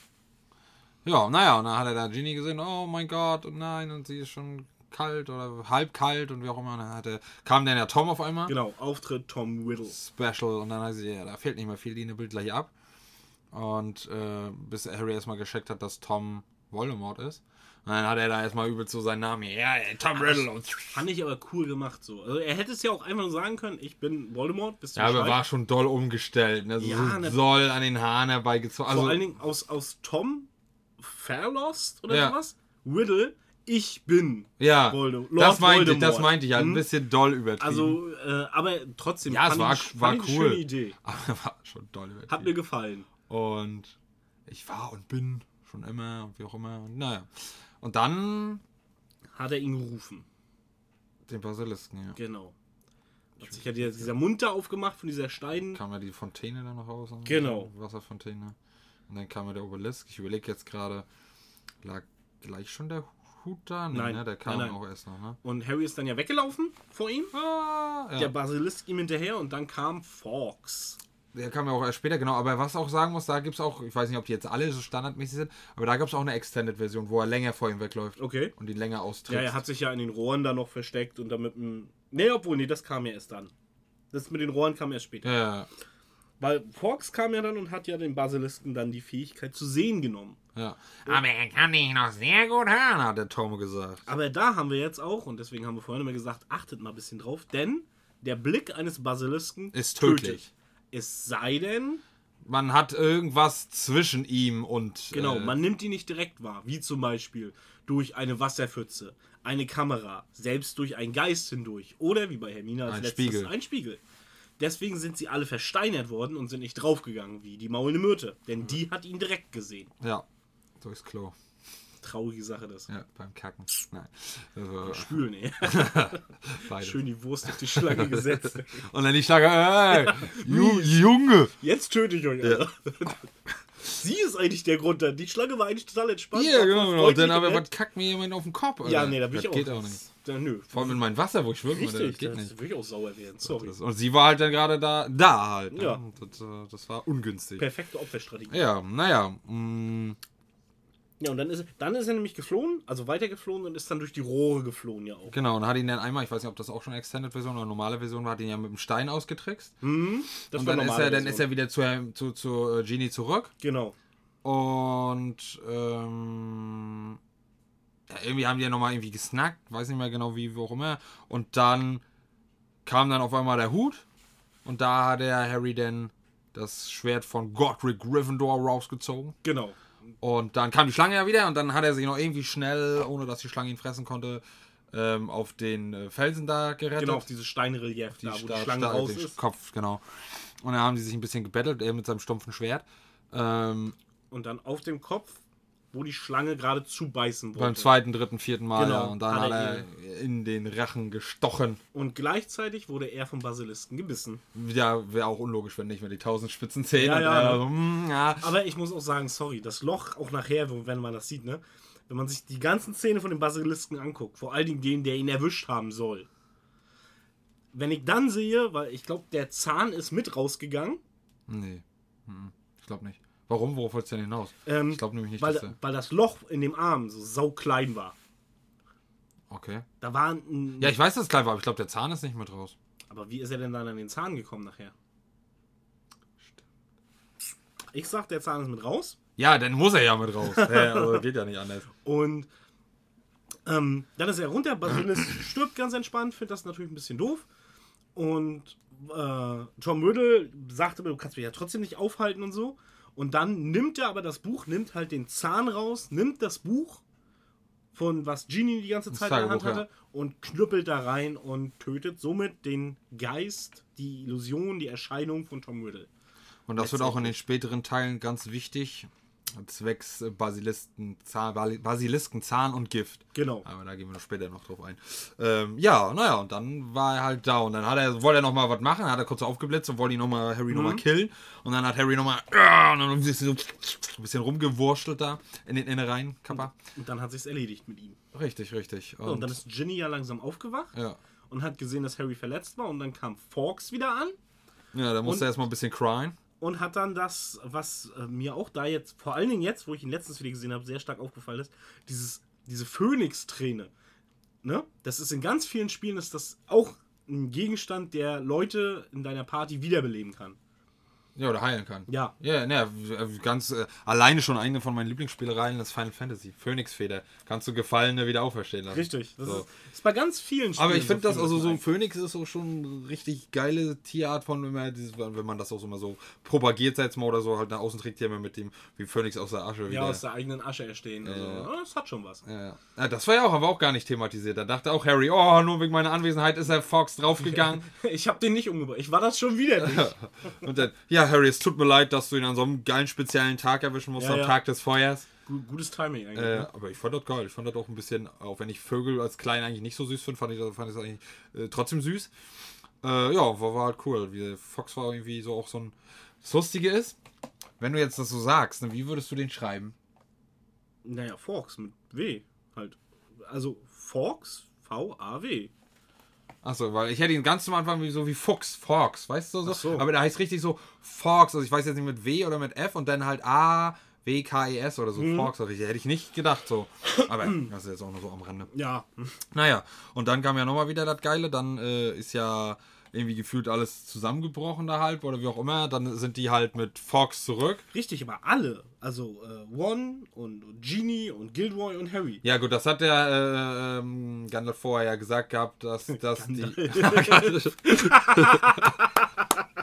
Ja, naja, und dann hat er da Ginny gesehen, oh mein Gott, und nein, und sie ist schon kalt oder halb kalt und wie auch immer. Und dann hat er, kam dann der Tom auf einmal. Genau, Auftritt Tom Riddle. Special und dann heißt sie, ja, da fehlt nicht mehr viel, die Bild gleich ab. Und äh, bis Harry erstmal gecheckt hat, dass Tom Voldemort ist. Und dann hat er da erstmal übel so seinen Namen, ja, ey, Tom Riddle. Und Fand ich aber cool gemacht so. Also er hätte es ja auch einfach nur sagen können, ich bin Voldemort, bist du ja, aber Bescheid? war schon doll umgestellt. Ne? So Ja, ne- soll an den Haaren herbeigezogen. Also, Vor allen Dingen aus, aus Tom Fairlost oder Ja. sowas. Riddle, ich bin ja, Voldemort. das meinte, ich, Voldemort. das meinte ich halt. Ein Hm? bisschen doll übertrieben. Also, äh, aber trotzdem, Ja, es war- ich, war ich eine cool. schöne Idee. aber war schon doll übertrieben. Hat mir gefallen. Und ich war und bin schon immer und wie auch immer. Und naja. Und dann Hat er ihn gerufen. den Basilisken, ja. Genau. Hat sich ja dieser, dieser Mund da aufgemacht von dieser Stein. kam ja die Fontäne dann noch raus. Genau. Wasserfontäne. Und dann kam ja der Obelisk. Ich überlege jetzt gerade, lag gleich schon der Hut da? Nee, Nein. Ne? Der kam Nein, nein. auch erst noch, ne? Und Harry ist dann ja weggelaufen vor ihm. Ah, ja. Der Basilisk ihm hinterher und dann kam Fawkes. Der kam ja auch erst später, genau. Aber was auch sagen muss, da gibt es auch, ich weiß nicht, ob die jetzt alle so standardmäßig sind, aber da gab es auch eine Extended-Version, wo er länger vor ihm wegläuft Okay. und ihn länger austritt. Ja, er hat sich ja in den Rohren da noch versteckt und damit ein. Nee, obwohl, nee, das kam ja erst dann. Das mit den Rohren kam erst später. ja, Weil Fawkes kam ja dann und hat ja den Basilisken dann die Fähigkeit zu sehen genommen. ja. Aber er kann dich noch sehr gut hören, hat der Tom gesagt. Aber da haben wir jetzt auch, und deswegen haben wir vorhin immer gesagt, achtet mal ein bisschen drauf, denn der Blick eines Basilisken Ist tödlich. Es sei denn, Man hat irgendwas zwischen ihm und. genau, äh, man nimmt die nicht direkt wahr, wie zum Beispiel durch eine Wasserpfütze, eine Kamera, selbst durch einen Geist hindurch oder wie bei Hermine als Ein letztes Spiegel. ein Spiegel. Deswegen sind sie alle versteinert worden und sind nicht draufgegangen, wie die maulende Myrte. Denn die hat ihn direkt gesehen. Ja, durchs Klo. Traurige Sache das. Ja, beim Kacken. Nein. Also, Spülen, ey. Schön die Wurst auf die Schlange gesetzt. Und dann die Schlange, ey, Ju Junge. Jetzt töte ich euch alle. Sie ist eigentlich der Grund. da. Die Schlange war eigentlich total entspannt. Ja, genau, genau. Dann aber, was kackt mir jemand auf den Kopf? Alter? Ja, nee, da bin das ich auch. geht auch nicht. Da, nö. Vor allem in meinem Wasser, wo ich schwimme, das Richtig, geht das nicht. will ich auch sauer werden. Sorry. Und sie war halt dann gerade da, da halt. ne? Ja. Das, äh, das war ungünstig. Perfekte Opferstrategie. Ja, naja. mm, Ja, und dann ist, dann ist er nämlich geflohen, also weiter geflohen und ist dann durch die Rohre geflohen ja auch. Genau, und hat ihn dann einmal, ich weiß nicht, ob das auch schon Extended-Version oder normale Version war, hat ihn ja mit dem Stein ausgetrickst. Mhm, das und war dann ist, er, dann Version. ist er wieder zu, zu, zu äh, Genie zurück. Genau. Und ähm, ja, irgendwie haben die ja nochmal irgendwie gesnackt, weiß nicht mehr genau wie, wie auch immer. Und dann kam dann auf einmal der Hut und da hat der Harry dann das Schwert von Godric Gryffindor rausgezogen. Genau. Und dann kam die Schlange ja wieder und dann hat er sich noch irgendwie schnell, ohne dass die Schlange ihn fressen konnte, ähm, auf den äh, Felsen da gerettet. Genau, auf dieses Steinrelief, da wo die Sta- Schlange Sta- raus den ist. Kopf, genau. Und dann haben die sich ein bisschen gebettelt, er mit seinem stumpfen Schwert. Ähm, Und dann auf dem Kopf, wo die Schlange gerade zubeißen wollte. beim zweiten, dritten, vierten Mal. Genau, Ja, und dann hat er er in den Rachen gestochen. Und gleichzeitig wurde er vom Basilisken gebissen. Ja, wäre auch unlogisch, wenn nicht mehr die tausend spitzen Zähne. Ja, ja, mm, ja. Aber ich muss auch sagen, sorry, das Loch, auch nachher, wenn man das sieht, ne? Wenn man sich die ganzen Szene von dem Basilisken anguckt, vor allen Dingen den, der ihn erwischt haben soll. Wenn ich dann sehe, weil ich glaube, der Zahn ist mit rausgegangen, Nee. Mhm. Ich glaube nicht. Warum? Worauf wolltest du denn hinaus? ähm, ich glaube nämlich nicht, weil, dass weil das Loch in dem Arm so sauklein war. Okay. Da war ein. Ja, ich weiß, dass es klein war, aber ich glaube, der Zahn ist nicht mit raus. Aber wie ist er denn dann an den Zahn gekommen nachher? Ich sag, der Zahn ist mit raus. Ja, dann muss er ja mit raus. ja, also geht ja nicht anders. Und ähm, dann ist er runter. Basilisk stirbt ganz entspannt, findet das natürlich ein bisschen doof. Und äh, Tom Riddle sagte du kannst mich ja trotzdem nicht aufhalten und so. Und dann nimmt er aber das Buch, nimmt halt den Zahn raus, nimmt das Buch, von was Genie die ganze Zeit in der Hand Tagebuch, ja. hatte, und knüppelt da rein und tötet somit den Geist, die Illusion, die Erscheinung von Tom Riddle. Und das wird auch in den späteren Teilen ganz wichtig. Zwecks äh, Basilisken, Zahn, Basilisken, Zahn und Gift. Genau. Aber da gehen wir noch später noch drauf ein. Ähm, ja, naja, und dann war er halt da. Und dann hat er, wollte er nochmal was machen, hat er kurz aufgeblitzt und wollte ihn noch mal, Harry nochmal Mhm. killen. Und dann hat Harry nochmal und dann ein bisschen, so, ein bisschen rumgewurschtelt da in den Innereien, Kappa. Und dann hat sich's erledigt mit ihm. Richtig, richtig. Und, Und dann ist Ginny ja langsam aufgewacht ja. und hat gesehen, dass Harry verletzt war. Und dann kam Fawkes wieder an ja, da musste er erstmal ein bisschen cryen. Und hat dann das, was äh, mir auch da jetzt, vor allen Dingen jetzt, wo ich ihn letztens wieder gesehen habe, sehr stark aufgefallen ist, dieses, diese Phönix-Träne. Ne? Das ist in ganz vielen Spielen ist das auch ein Gegenstand, der Leute in deiner Party wiederbeleben kann. Ja, oder heilen kann. Ja. Ja, ne, ganz äh, alleine schon eine von meinen Lieblingsspielereien ist Final Fantasy. Phönixfeder. Kannst du Gefallene wieder auferstehen lassen. Richtig. Das So. ist, ist bei ganz vielen Spielen. Aber ich finde so das, also so ein Phönix- Phönix ist auch schon eine richtig geile Tierart von, wenn man, dieses, wenn man das auch so mal so propagiert, sag jetzt mal, oder so, halt nach außen trägt, hier immer mit dem, wie Phönix aus der Asche wieder. Ja, aus der eigenen Asche erstehen. Also, Ja. ja, das hat schon was. ja, ja. ja, das war ja auch, haben wir auch gar nicht thematisiert. Da dachte auch Harry, oh, nur wegen meiner Anwesenheit ist der Fox draufgegangen. Ich habe den nicht umgebracht. Ich war das schon wieder nicht. Und dann, ja, Harry, es tut mir leid, dass du ihn an so einem geilen speziellen Tag erwischen musst, Ja, am ja. Tag des Feuers. Gu- Gutes Timing eigentlich. Äh, ne? aber ich fand das geil. Ich fand das auch ein bisschen, auch wenn ich Vögel als klein eigentlich nicht so süß finde, fand ich das, fand ich eigentlich äh, trotzdem süß. Äh, ja, war, war halt cool. Wie Fox war irgendwie so auch so ein. Das Lustige ist, wenn du jetzt das so sagst, ne, wie würdest du den schreiben? Naja, Forks mit W halt. Also Forks, V-A-W. Achso, weil ich hätte ihn ganz zum Anfang wie so wie Fuchs, Fox, weißt du so? So. Aber der heißt richtig so Fox, also ich weiß jetzt nicht mit W oder mit F und dann halt A, W, K, E, S oder so, Mhm. Fox. Also ich- hätte ich nicht gedacht so. Aber das ist jetzt auch nur so am Rande. Ja. Naja, und dann kam ja nochmal wieder das Geile, dann äh, ist ja irgendwie gefühlt alles zusammengebrochen da halb oder wie auch immer. Dann sind die halt mit Fox zurück. Richtig, aber alle. Also äh, Ron und, und Genie und Gilroy und Harry. Ja gut, das hat der äh, ähm, Gandalf vorher ja gesagt gehabt, dass, dass die...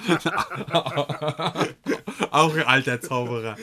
auch ein alter Zauberer.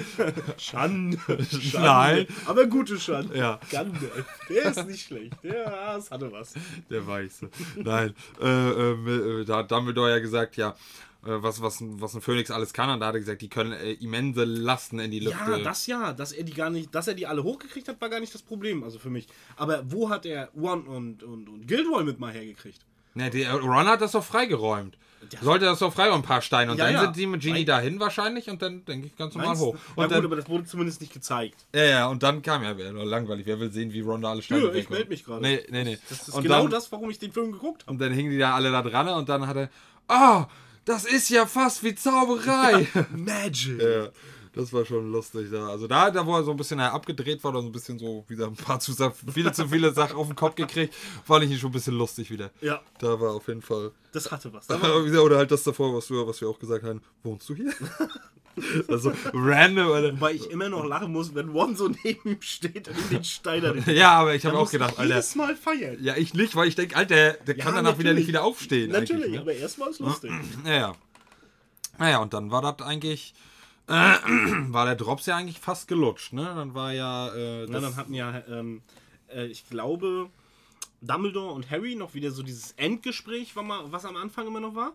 Schande. Schande. Nein. Aber gute Schande. Ja. Gandalf. Der ist nicht schlecht. Der das hatte was. Der Weiße. Nein. Äh, äh, da hat Dumbledore ja gesagt, ja, was, was, ein- was ein Phönix alles kann. Und da hat er gesagt, die können äh, immense Lasten in die Lüfte. Ja, das ja. Dass er die gar nicht, dass er die alle hochgekriegt hat, war gar nicht das Problem. Also für mich. Aber wo hat er Ron und, und, und Gilroy mit mal hergekriegt? Ne, der Ron hat das doch freigeräumt. Ja. Sollte das doch freiräumen, ein paar Steine. Und Ja, dann ja. sind die mit Genie Weil- dahin wahrscheinlich und dann denke ich ganz normal Meinst hoch. Und Ja gut, dann, aber das wurde zumindest nicht gezeigt. ja, ja, und dann kam ja, doch langweilig. Wer will sehen, wie Ron da alle Steine Nö, ich melde mich gerade. Nee, nee, nee. Das ist und genau dann, das, warum ich den Film geguckt habe. Und dann hingen die da alle da dran und dann hat er, ah, das ist ja fast wie Zauberei. Magic. Ja, das war schon lustig da. Also da, da wo er so ein bisschen äh, abgedreht war oder so ein bisschen so wieder ein paar zu viele zu viele Sachen auf den Kopf gekriegt, fand ich ihn schon ein bisschen lustig wieder. Ja, Da war auf jeden Fall. das hatte was. Da Oder halt das davor, was wir, was wir auch gesagt haben. Wohnst du hier? Also random, Alter. Wobei ich immer noch lachen muss, wenn One so neben ihm steht und ihm den Steiner. Ja, aber ich habe auch gedacht, Alter. jedes Mal feiern. Ja, ich nicht, weil ich denke, Alter, der, Ja, kann danach wieder nicht wieder aufstehen. Natürlich, ne? aber erstmal ist lustig. Naja. Naja, und dann war das eigentlich. Äh, war der Drops ja eigentlich fast gelutscht, ne? Dann war ja. Äh, Na, dann hatten ja, ähm, äh, ich glaube, Dumbledore und Harry noch wieder so dieses Endgespräch, was am Anfang immer noch war.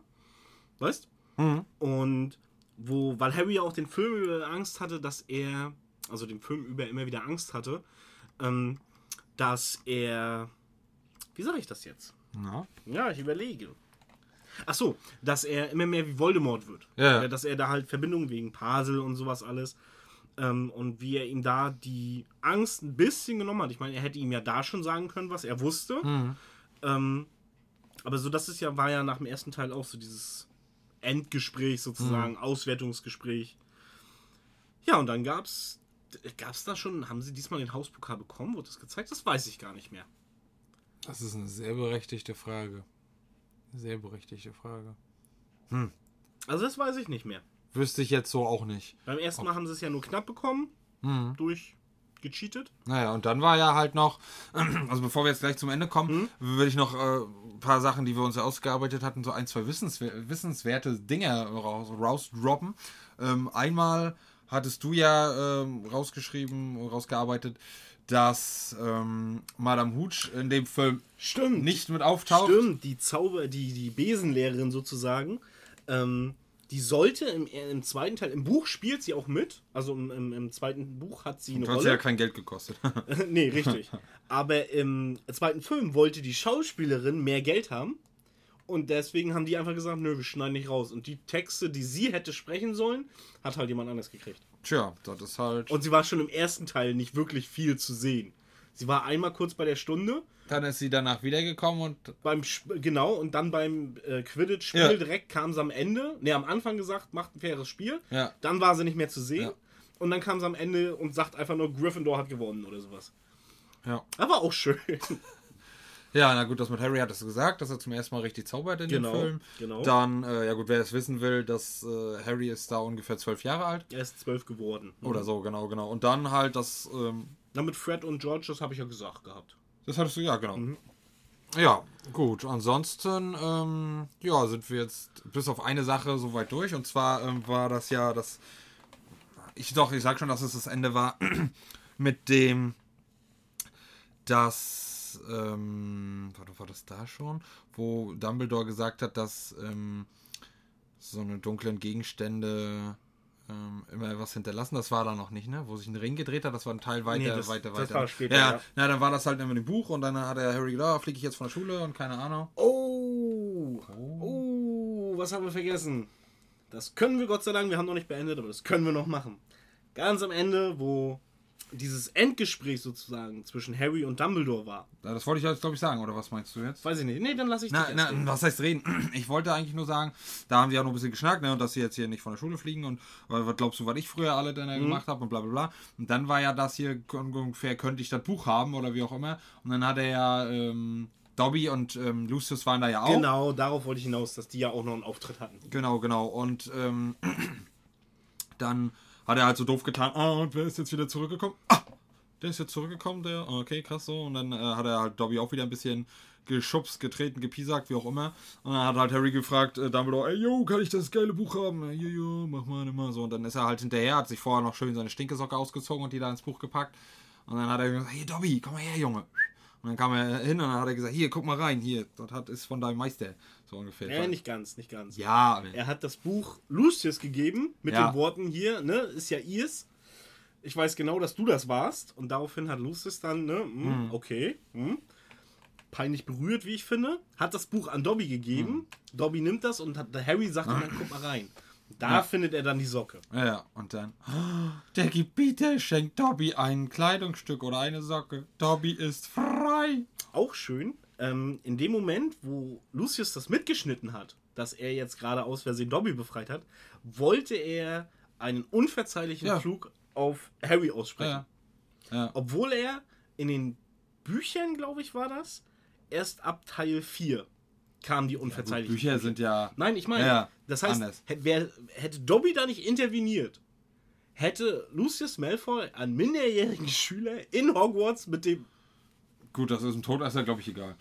Weißt? Mhm. Und wo, weil Harry ja auch den Film über Angst hatte, dass er, also den Film über immer wieder Angst hatte, ähm, dass er, wie sage ich das jetzt? Ja. Ja, ich überlege. Ach so, dass er immer mehr wie Voldemort wird. Ja. Dass er da halt Verbindungen wegen Pasel und sowas alles. Ähm, und wie er ihm da die Angst ein bisschen genommen hat. Ich meine, er hätte ihm ja da schon sagen können, was er wusste. Ähm, aber so, das ist ja, war ja nach dem ersten Teil auch so dieses Endgespräch sozusagen, Auswertungsgespräch. Ja, und dann gab's. Gab's da schon, haben sie diesmal den Hauspokal bekommen? Wurde das gezeigt? Das weiß ich gar nicht mehr. Das ist eine sehr berechtigte Frage. Sehr berechtigte Frage. Also das weiß ich nicht mehr. Wüsste ich jetzt so auch nicht. Beim ersten Mal haben sie es ja nur knapp bekommen. Mhm. Durch gecheatet. Naja, und dann war ja halt noch, also bevor wir jetzt gleich zum Ende kommen, würde ich noch äh, ein paar Sachen, die wir uns ja ausgearbeitet hatten, so ein, zwei wissenswer wissenswerte Dinge raus, rausdroppen. Ähm, einmal hattest du ja ähm, rausgeschrieben, rausgearbeitet, dass ähm, Madame Hooch in dem Film Stimmt. nicht mit auftaucht. Stimmt, die Zauber, die, die Besenlehrerin sozusagen, ähm, die sollte im, im zweiten Teil, im Buch spielt sie auch mit. Also im, im, im zweiten Buch hat sie eine Du hast ja Rolle. kein Geld gekostet. nee, richtig. Aber im zweiten Film wollte die Schauspielerin mehr Geld haben. Und deswegen haben die einfach gesagt, nö, wir schneiden nicht raus. Und die Texte, die sie hätte sprechen sollen, hat halt jemand anders gekriegt. Tja, das ist halt. Und sie war schon im ersten Teil nicht wirklich viel zu sehen. Sie war einmal kurz bei der Stunde, dann ist sie danach wiedergekommen und beim Sp genau und dann beim äh, Quidditch-Spiel Ja. direkt kam sie am Ende. Ne, am Anfang gesagt, macht ein faires Spiel. Ja. Dann war sie nicht mehr zu sehen. Ja. Und dann kam sie am Ende und sagt einfach nur, Gryffindor hat gewonnen oder sowas. ja. Aber auch schön. Ja, na gut, das mit Harry hattest du gesagt, dass er zum ersten Mal richtig zaubert in Genau, dem Film. genau. Dann, äh, ja gut, wer es wissen will, dass äh, Harry ist da ungefähr zwölf Jahre alt. er ist zwölf geworden. Oder so, genau, genau. Und dann halt das, ähm, Na, mit Fred und George, das habe ich ja gesagt gehabt. Das hattest du, ja, genau. Mhm. Ja, gut. Ansonsten, ähm, ja, sind wir jetzt bis auf eine Sache soweit durch. Und zwar ähm, war das ja das, ich doch, ich sag schon, dass es das Ende war mit dem, dass, ähm, warte, war das da schon? Wo Dumbledore gesagt hat, dass ähm, so eine dunklen Gegenstände ähm, immer was hinterlassen. Das war da noch nicht, ne? Wo sich ein Ring gedreht hat, das war ein Teil weiter, Nee, das- weiter, das weiter. war später, ja, ja. ja. dann war das halt immer dem Buch und dann hat der Harry gedacht, ah, fliege ich jetzt von der Schule und keine Ahnung. Oh, oh, was haben wir vergessen? Das können wir Gott sei Dank, wir haben noch nicht beendet, aber das können wir noch machen. Ganz am Ende, wo dieses Endgespräch sozusagen zwischen Harry und Dumbledore war. Das wollte ich jetzt, glaube ich, sagen, oder was meinst du jetzt? Weiß ich nicht. Nee, dann lasse ich Na, dich na, reden. was heißt reden? Ich wollte eigentlich nur sagen, da haben sie ja noch ein bisschen geschnackt, ne, und dass sie jetzt hier nicht von der Schule fliegen und was glaubst du, was ich früher alle denn Mhm. gemacht habe und bla bla bla. Und dann war ja das hier ungefähr, könnte ich das Buch haben oder wie auch immer. Und dann hat er ja ähm, Dobby und ähm, Lucius waren da ja auch. Genau, darauf wollte ich hinaus, dass die ja auch noch einen Auftritt hatten. Genau, genau. Und ähm, dann hat er halt so doof getan, ah, und wer ist jetzt wieder zurückgekommen? Ah, der ist jetzt zurückgekommen, der, Ah, okay, krass so. Und dann äh, hat er halt Dobby auch wieder ein bisschen geschubst, getreten, gepiesackt, wie auch immer. Und dann hat halt Harry gefragt, äh, Dumbledore, ey, yo, kann ich das geile Buch haben? Ey, yo, mach mal immer so. Und dann ist er halt hinterher, hat sich vorher noch schön seine Stinkesocke ausgezogen und die da ins Buch gepackt. Und dann hat er gesagt, hey Dobby, komm mal her, Junge. Und dann kam er hin und dann hat er gesagt, hier, guck mal rein, hier, das hat, ist von deinem Meister. So ungefähr. Ja, nicht ganz, nicht ganz. Ja, Er hat das Buch Lucius gegeben mit Ja. den Worten hier, ne, ist ja ihrs. Ich weiß genau, dass du das warst. Und daraufhin hat Lucius dann, ne, hm, okay, hm, peinlich berührt, wie ich finde, hat das Buch an Dobby gegeben. Dobby nimmt das und hat, Harry sagt ihm dann, guck mal rein. Da Ja. findet er dann die Socke. Ja, und dann. Der Gebieter schenkt Dobby ein Kleidungsstück oder eine Socke. Dobby ist frei. Auch schön, ähm, in dem Moment, wo Lucius das mitgeschnitten hat, dass er jetzt gerade aus Versehen Dobby befreit hat, wollte er einen unverzeihlichen Ja. Flug auf Harry aussprechen. Ja. Obwohl er in den Büchern, glaube ich, war das, erst ab Teil 4 kam die unverzeihliche. Bücher sind ja. Nein, ich meine, Ja, das heißt, anders. hätte, wer, hätte Dobby da nicht interveniert, hätte Lucius Malfoy einen minderjährigen Schüler in Hogwarts mit dem. Gut, das ist im Todesser, glaube ich, egal.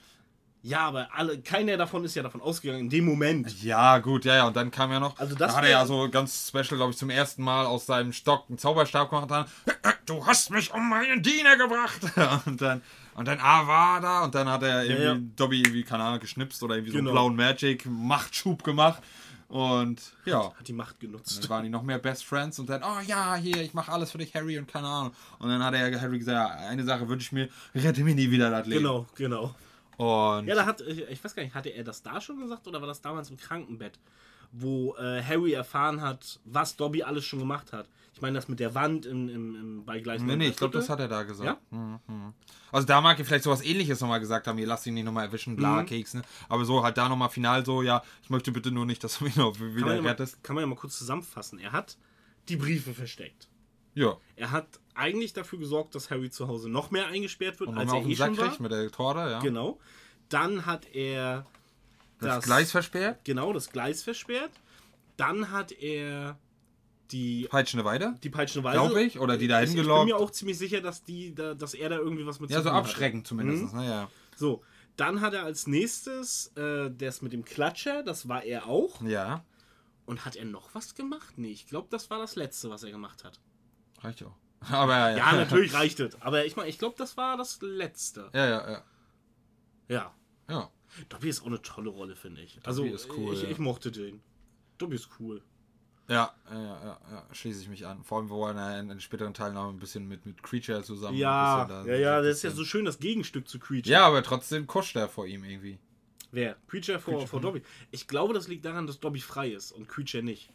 Ja, aber alle, keiner davon ist ja davon ausgegangen in dem Moment. Ja, gut, ja, ja. Und dann kam ja noch. Also das da hat er ja so ganz special, glaube ich, zum ersten Mal aus seinem Stock einen Zauberstab gemacht. Dann, du hast mich um meinen Diener gebracht. Und dann, und dann Avada. Und dann hat er irgendwie ja. Dobby irgendwie, keine Ahnung, geschnipst oder irgendwie so Genau. einen blauen Magic, Machtschub gemacht. Und ja. Hat die Macht genutzt. Dann waren die noch mehr Best Friends und dann, oh ja, hier, ich mache alles für dich, Harry, und keine Ahnung. Und dann hat er Harry gesagt, ja, eine Sache wünsche ich mir, rette mir nie wieder das Leben. Genau, genau. Und Ja, da hat, ich ich weiß gar nicht, hatte er das da schon gesagt oder war das damals im Krankenbett, wo äh, Harry erfahren hat, was Dobby alles schon gemacht hat? Ich meine, das mit der Wand im, im, im, bei Gleis. Nee, nee, ich glaube, das hat er da gesagt. Ja? Mhm. Also da mag er vielleicht sowas ähnliches nochmal gesagt haben, ihr lasst ihn nicht nochmal erwischen, bla, Mhm. Keks, ne? Aber so halt da nochmal final so, ja, ich möchte bitte nur nicht, dass du mich noch kann, wieder mal, rettest. kann man ja mal kurz zusammenfassen. Er hat die Briefe versteckt. Ja. Er hat eigentlich dafür gesorgt, dass Harry zu Hause noch mehr eingesperrt wird, Und als er auf eh Sack schon war. kriegt mit der Torte, ja. Genau. Dann hat er Das, Gleis versperrt, Genau, das Gleis versperrt. Dann hat er die, peitschende Weide. die peitschende Weise. Glaub ich, oder die dahin ich, ich bin mir auch ziemlich sicher, dass, die, da, dass er da irgendwie was mit Ja, zu so tun hatte. abschreckend zumindest, Mhm. ne, ja. So, dann hat er als nächstes äh, das mit dem Klatscher, das war er auch. Ja, Und hat er noch was gemacht? Nee, ich glaube, das war das Letzte, was er gemacht hat. reicht auch. Aber ja, ja. Ja, natürlich reicht es. Aber ich meine, ich glaube, das war das Letzte. Ja, ja, ja. Ja. Ja. Dobby ist auch eine tolle Rolle, finde ich. Also, ist cool, ich, ja. ich mochte den. Dobby ist cool. Ja, ja, ja, ja, schließe ich mich an. Vor allem, wo er in den späteren Teilen noch ein bisschen mit, mit Creature zusammen. Ja, da- ja, ja, das ist ja so schön das Gegenstück zu Creature. Ja, aber trotzdem kuscht er vor ihm irgendwie. Wer? Creature vor, vor Dobby. Ich glaube, das liegt daran, dass Dobby frei ist und Creature nicht.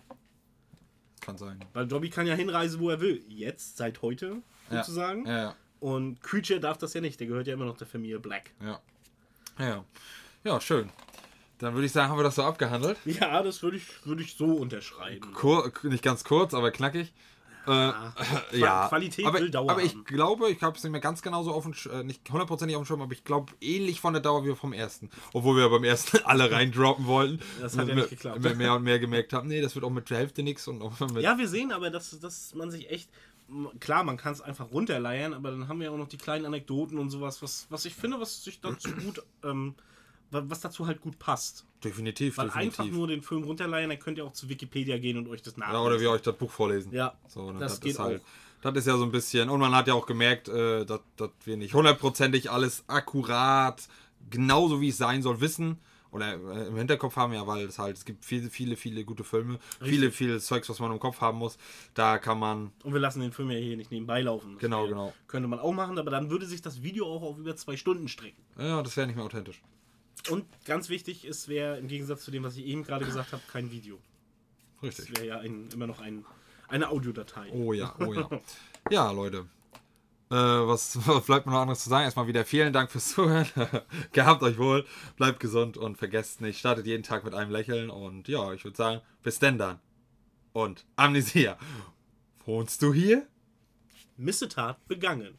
Kann sein. Weil Dobby kann ja hinreisen, wo er will. Jetzt, seit heute, sozusagen. Ja, ja, Und Creature darf das ja nicht. Der gehört ja immer noch der Familie Black. ja. Ja, ja schön. Dann würde ich sagen, haben wir das so abgehandelt. Ja, das würde ich, würde ich so unterschreiben. Kur nicht ganz kurz, aber knackig. Äh, ja, Qualität aber, will Dauer aber ich haben. glaube, ich habe es nicht mehr ganz genauso auf dem, äh, nicht hundertprozentig auf dem Schirm, aber ich glaube ähnlich von der Dauer wie vom ersten. Obwohl wir beim ersten alle reindroppen wollten. Das hat ja nicht geklappt. wir mehr und mehr gemerkt haben, nee, das wird auch mit der Hälfte nichts und auch mit Ja, wir sehen aber, dass, dass man sich echt. Klar, man kann es einfach runterleiern, aber dann haben wir auch noch die kleinen Anekdoten und sowas, was, was ich finde, was sich dazu gut. Ähm, was dazu halt gut passt. definitiv, Weil definitiv. einfach nur den Film runterleiern, dann könnt ihr auch zu Wikipedia gehen und euch das nachlesen. Ja, oder wir euch das Buch vorlesen. Ja, so, ne, das das, geht ist halt, auch. Das ist ja so ein bisschen, und man hat ja auch gemerkt, äh, dass, dass wir nicht hundertprozentig alles akkurat, genauso wie es sein soll, wissen. Oder äh, im Hinterkopf haben, ja, weil es halt, es gibt viele, viele, viele gute Filme, viele, viele Zeugs, was man im Kopf haben muss. Da kann man, Und wir lassen den Film ja hier nicht nebenbei laufen. Das Genau, genau. Könnte man auch machen, aber dann würde sich das Video auch auf über zwei Stunden strecken. ja, das wäre nicht mehr authentisch. Und ganz wichtig, es wäre im Gegensatz zu dem, was ich eben gerade gesagt habe, kein Video. Es Richtig. wäre ja ein, immer noch ein, eine Audiodatei. Oh ja, oh ja. ja, Leute. Äh, was, was bleibt mir noch anderes zu sagen? Erstmal wieder vielen Dank fürs Zuhören. Gehabt euch wohl, bleibt gesund und vergesst nicht, startet jeden Tag mit einem Lächeln. Und ja, ich würde sagen, bis denn dann. Und Amnesia. Wohnst du hier? Missetat begangen.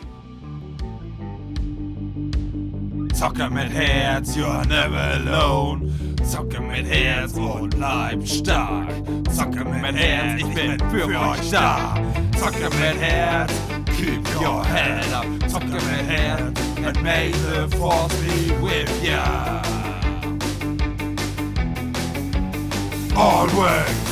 Zocker mit Herz, you're never alone. Zocke mit Herz und bleib stark. Zocke mit Herz, ich bin für euch da. Zocke mit Herz, keep your head up. Zocke mit Herz, and may the force be with ya. Always.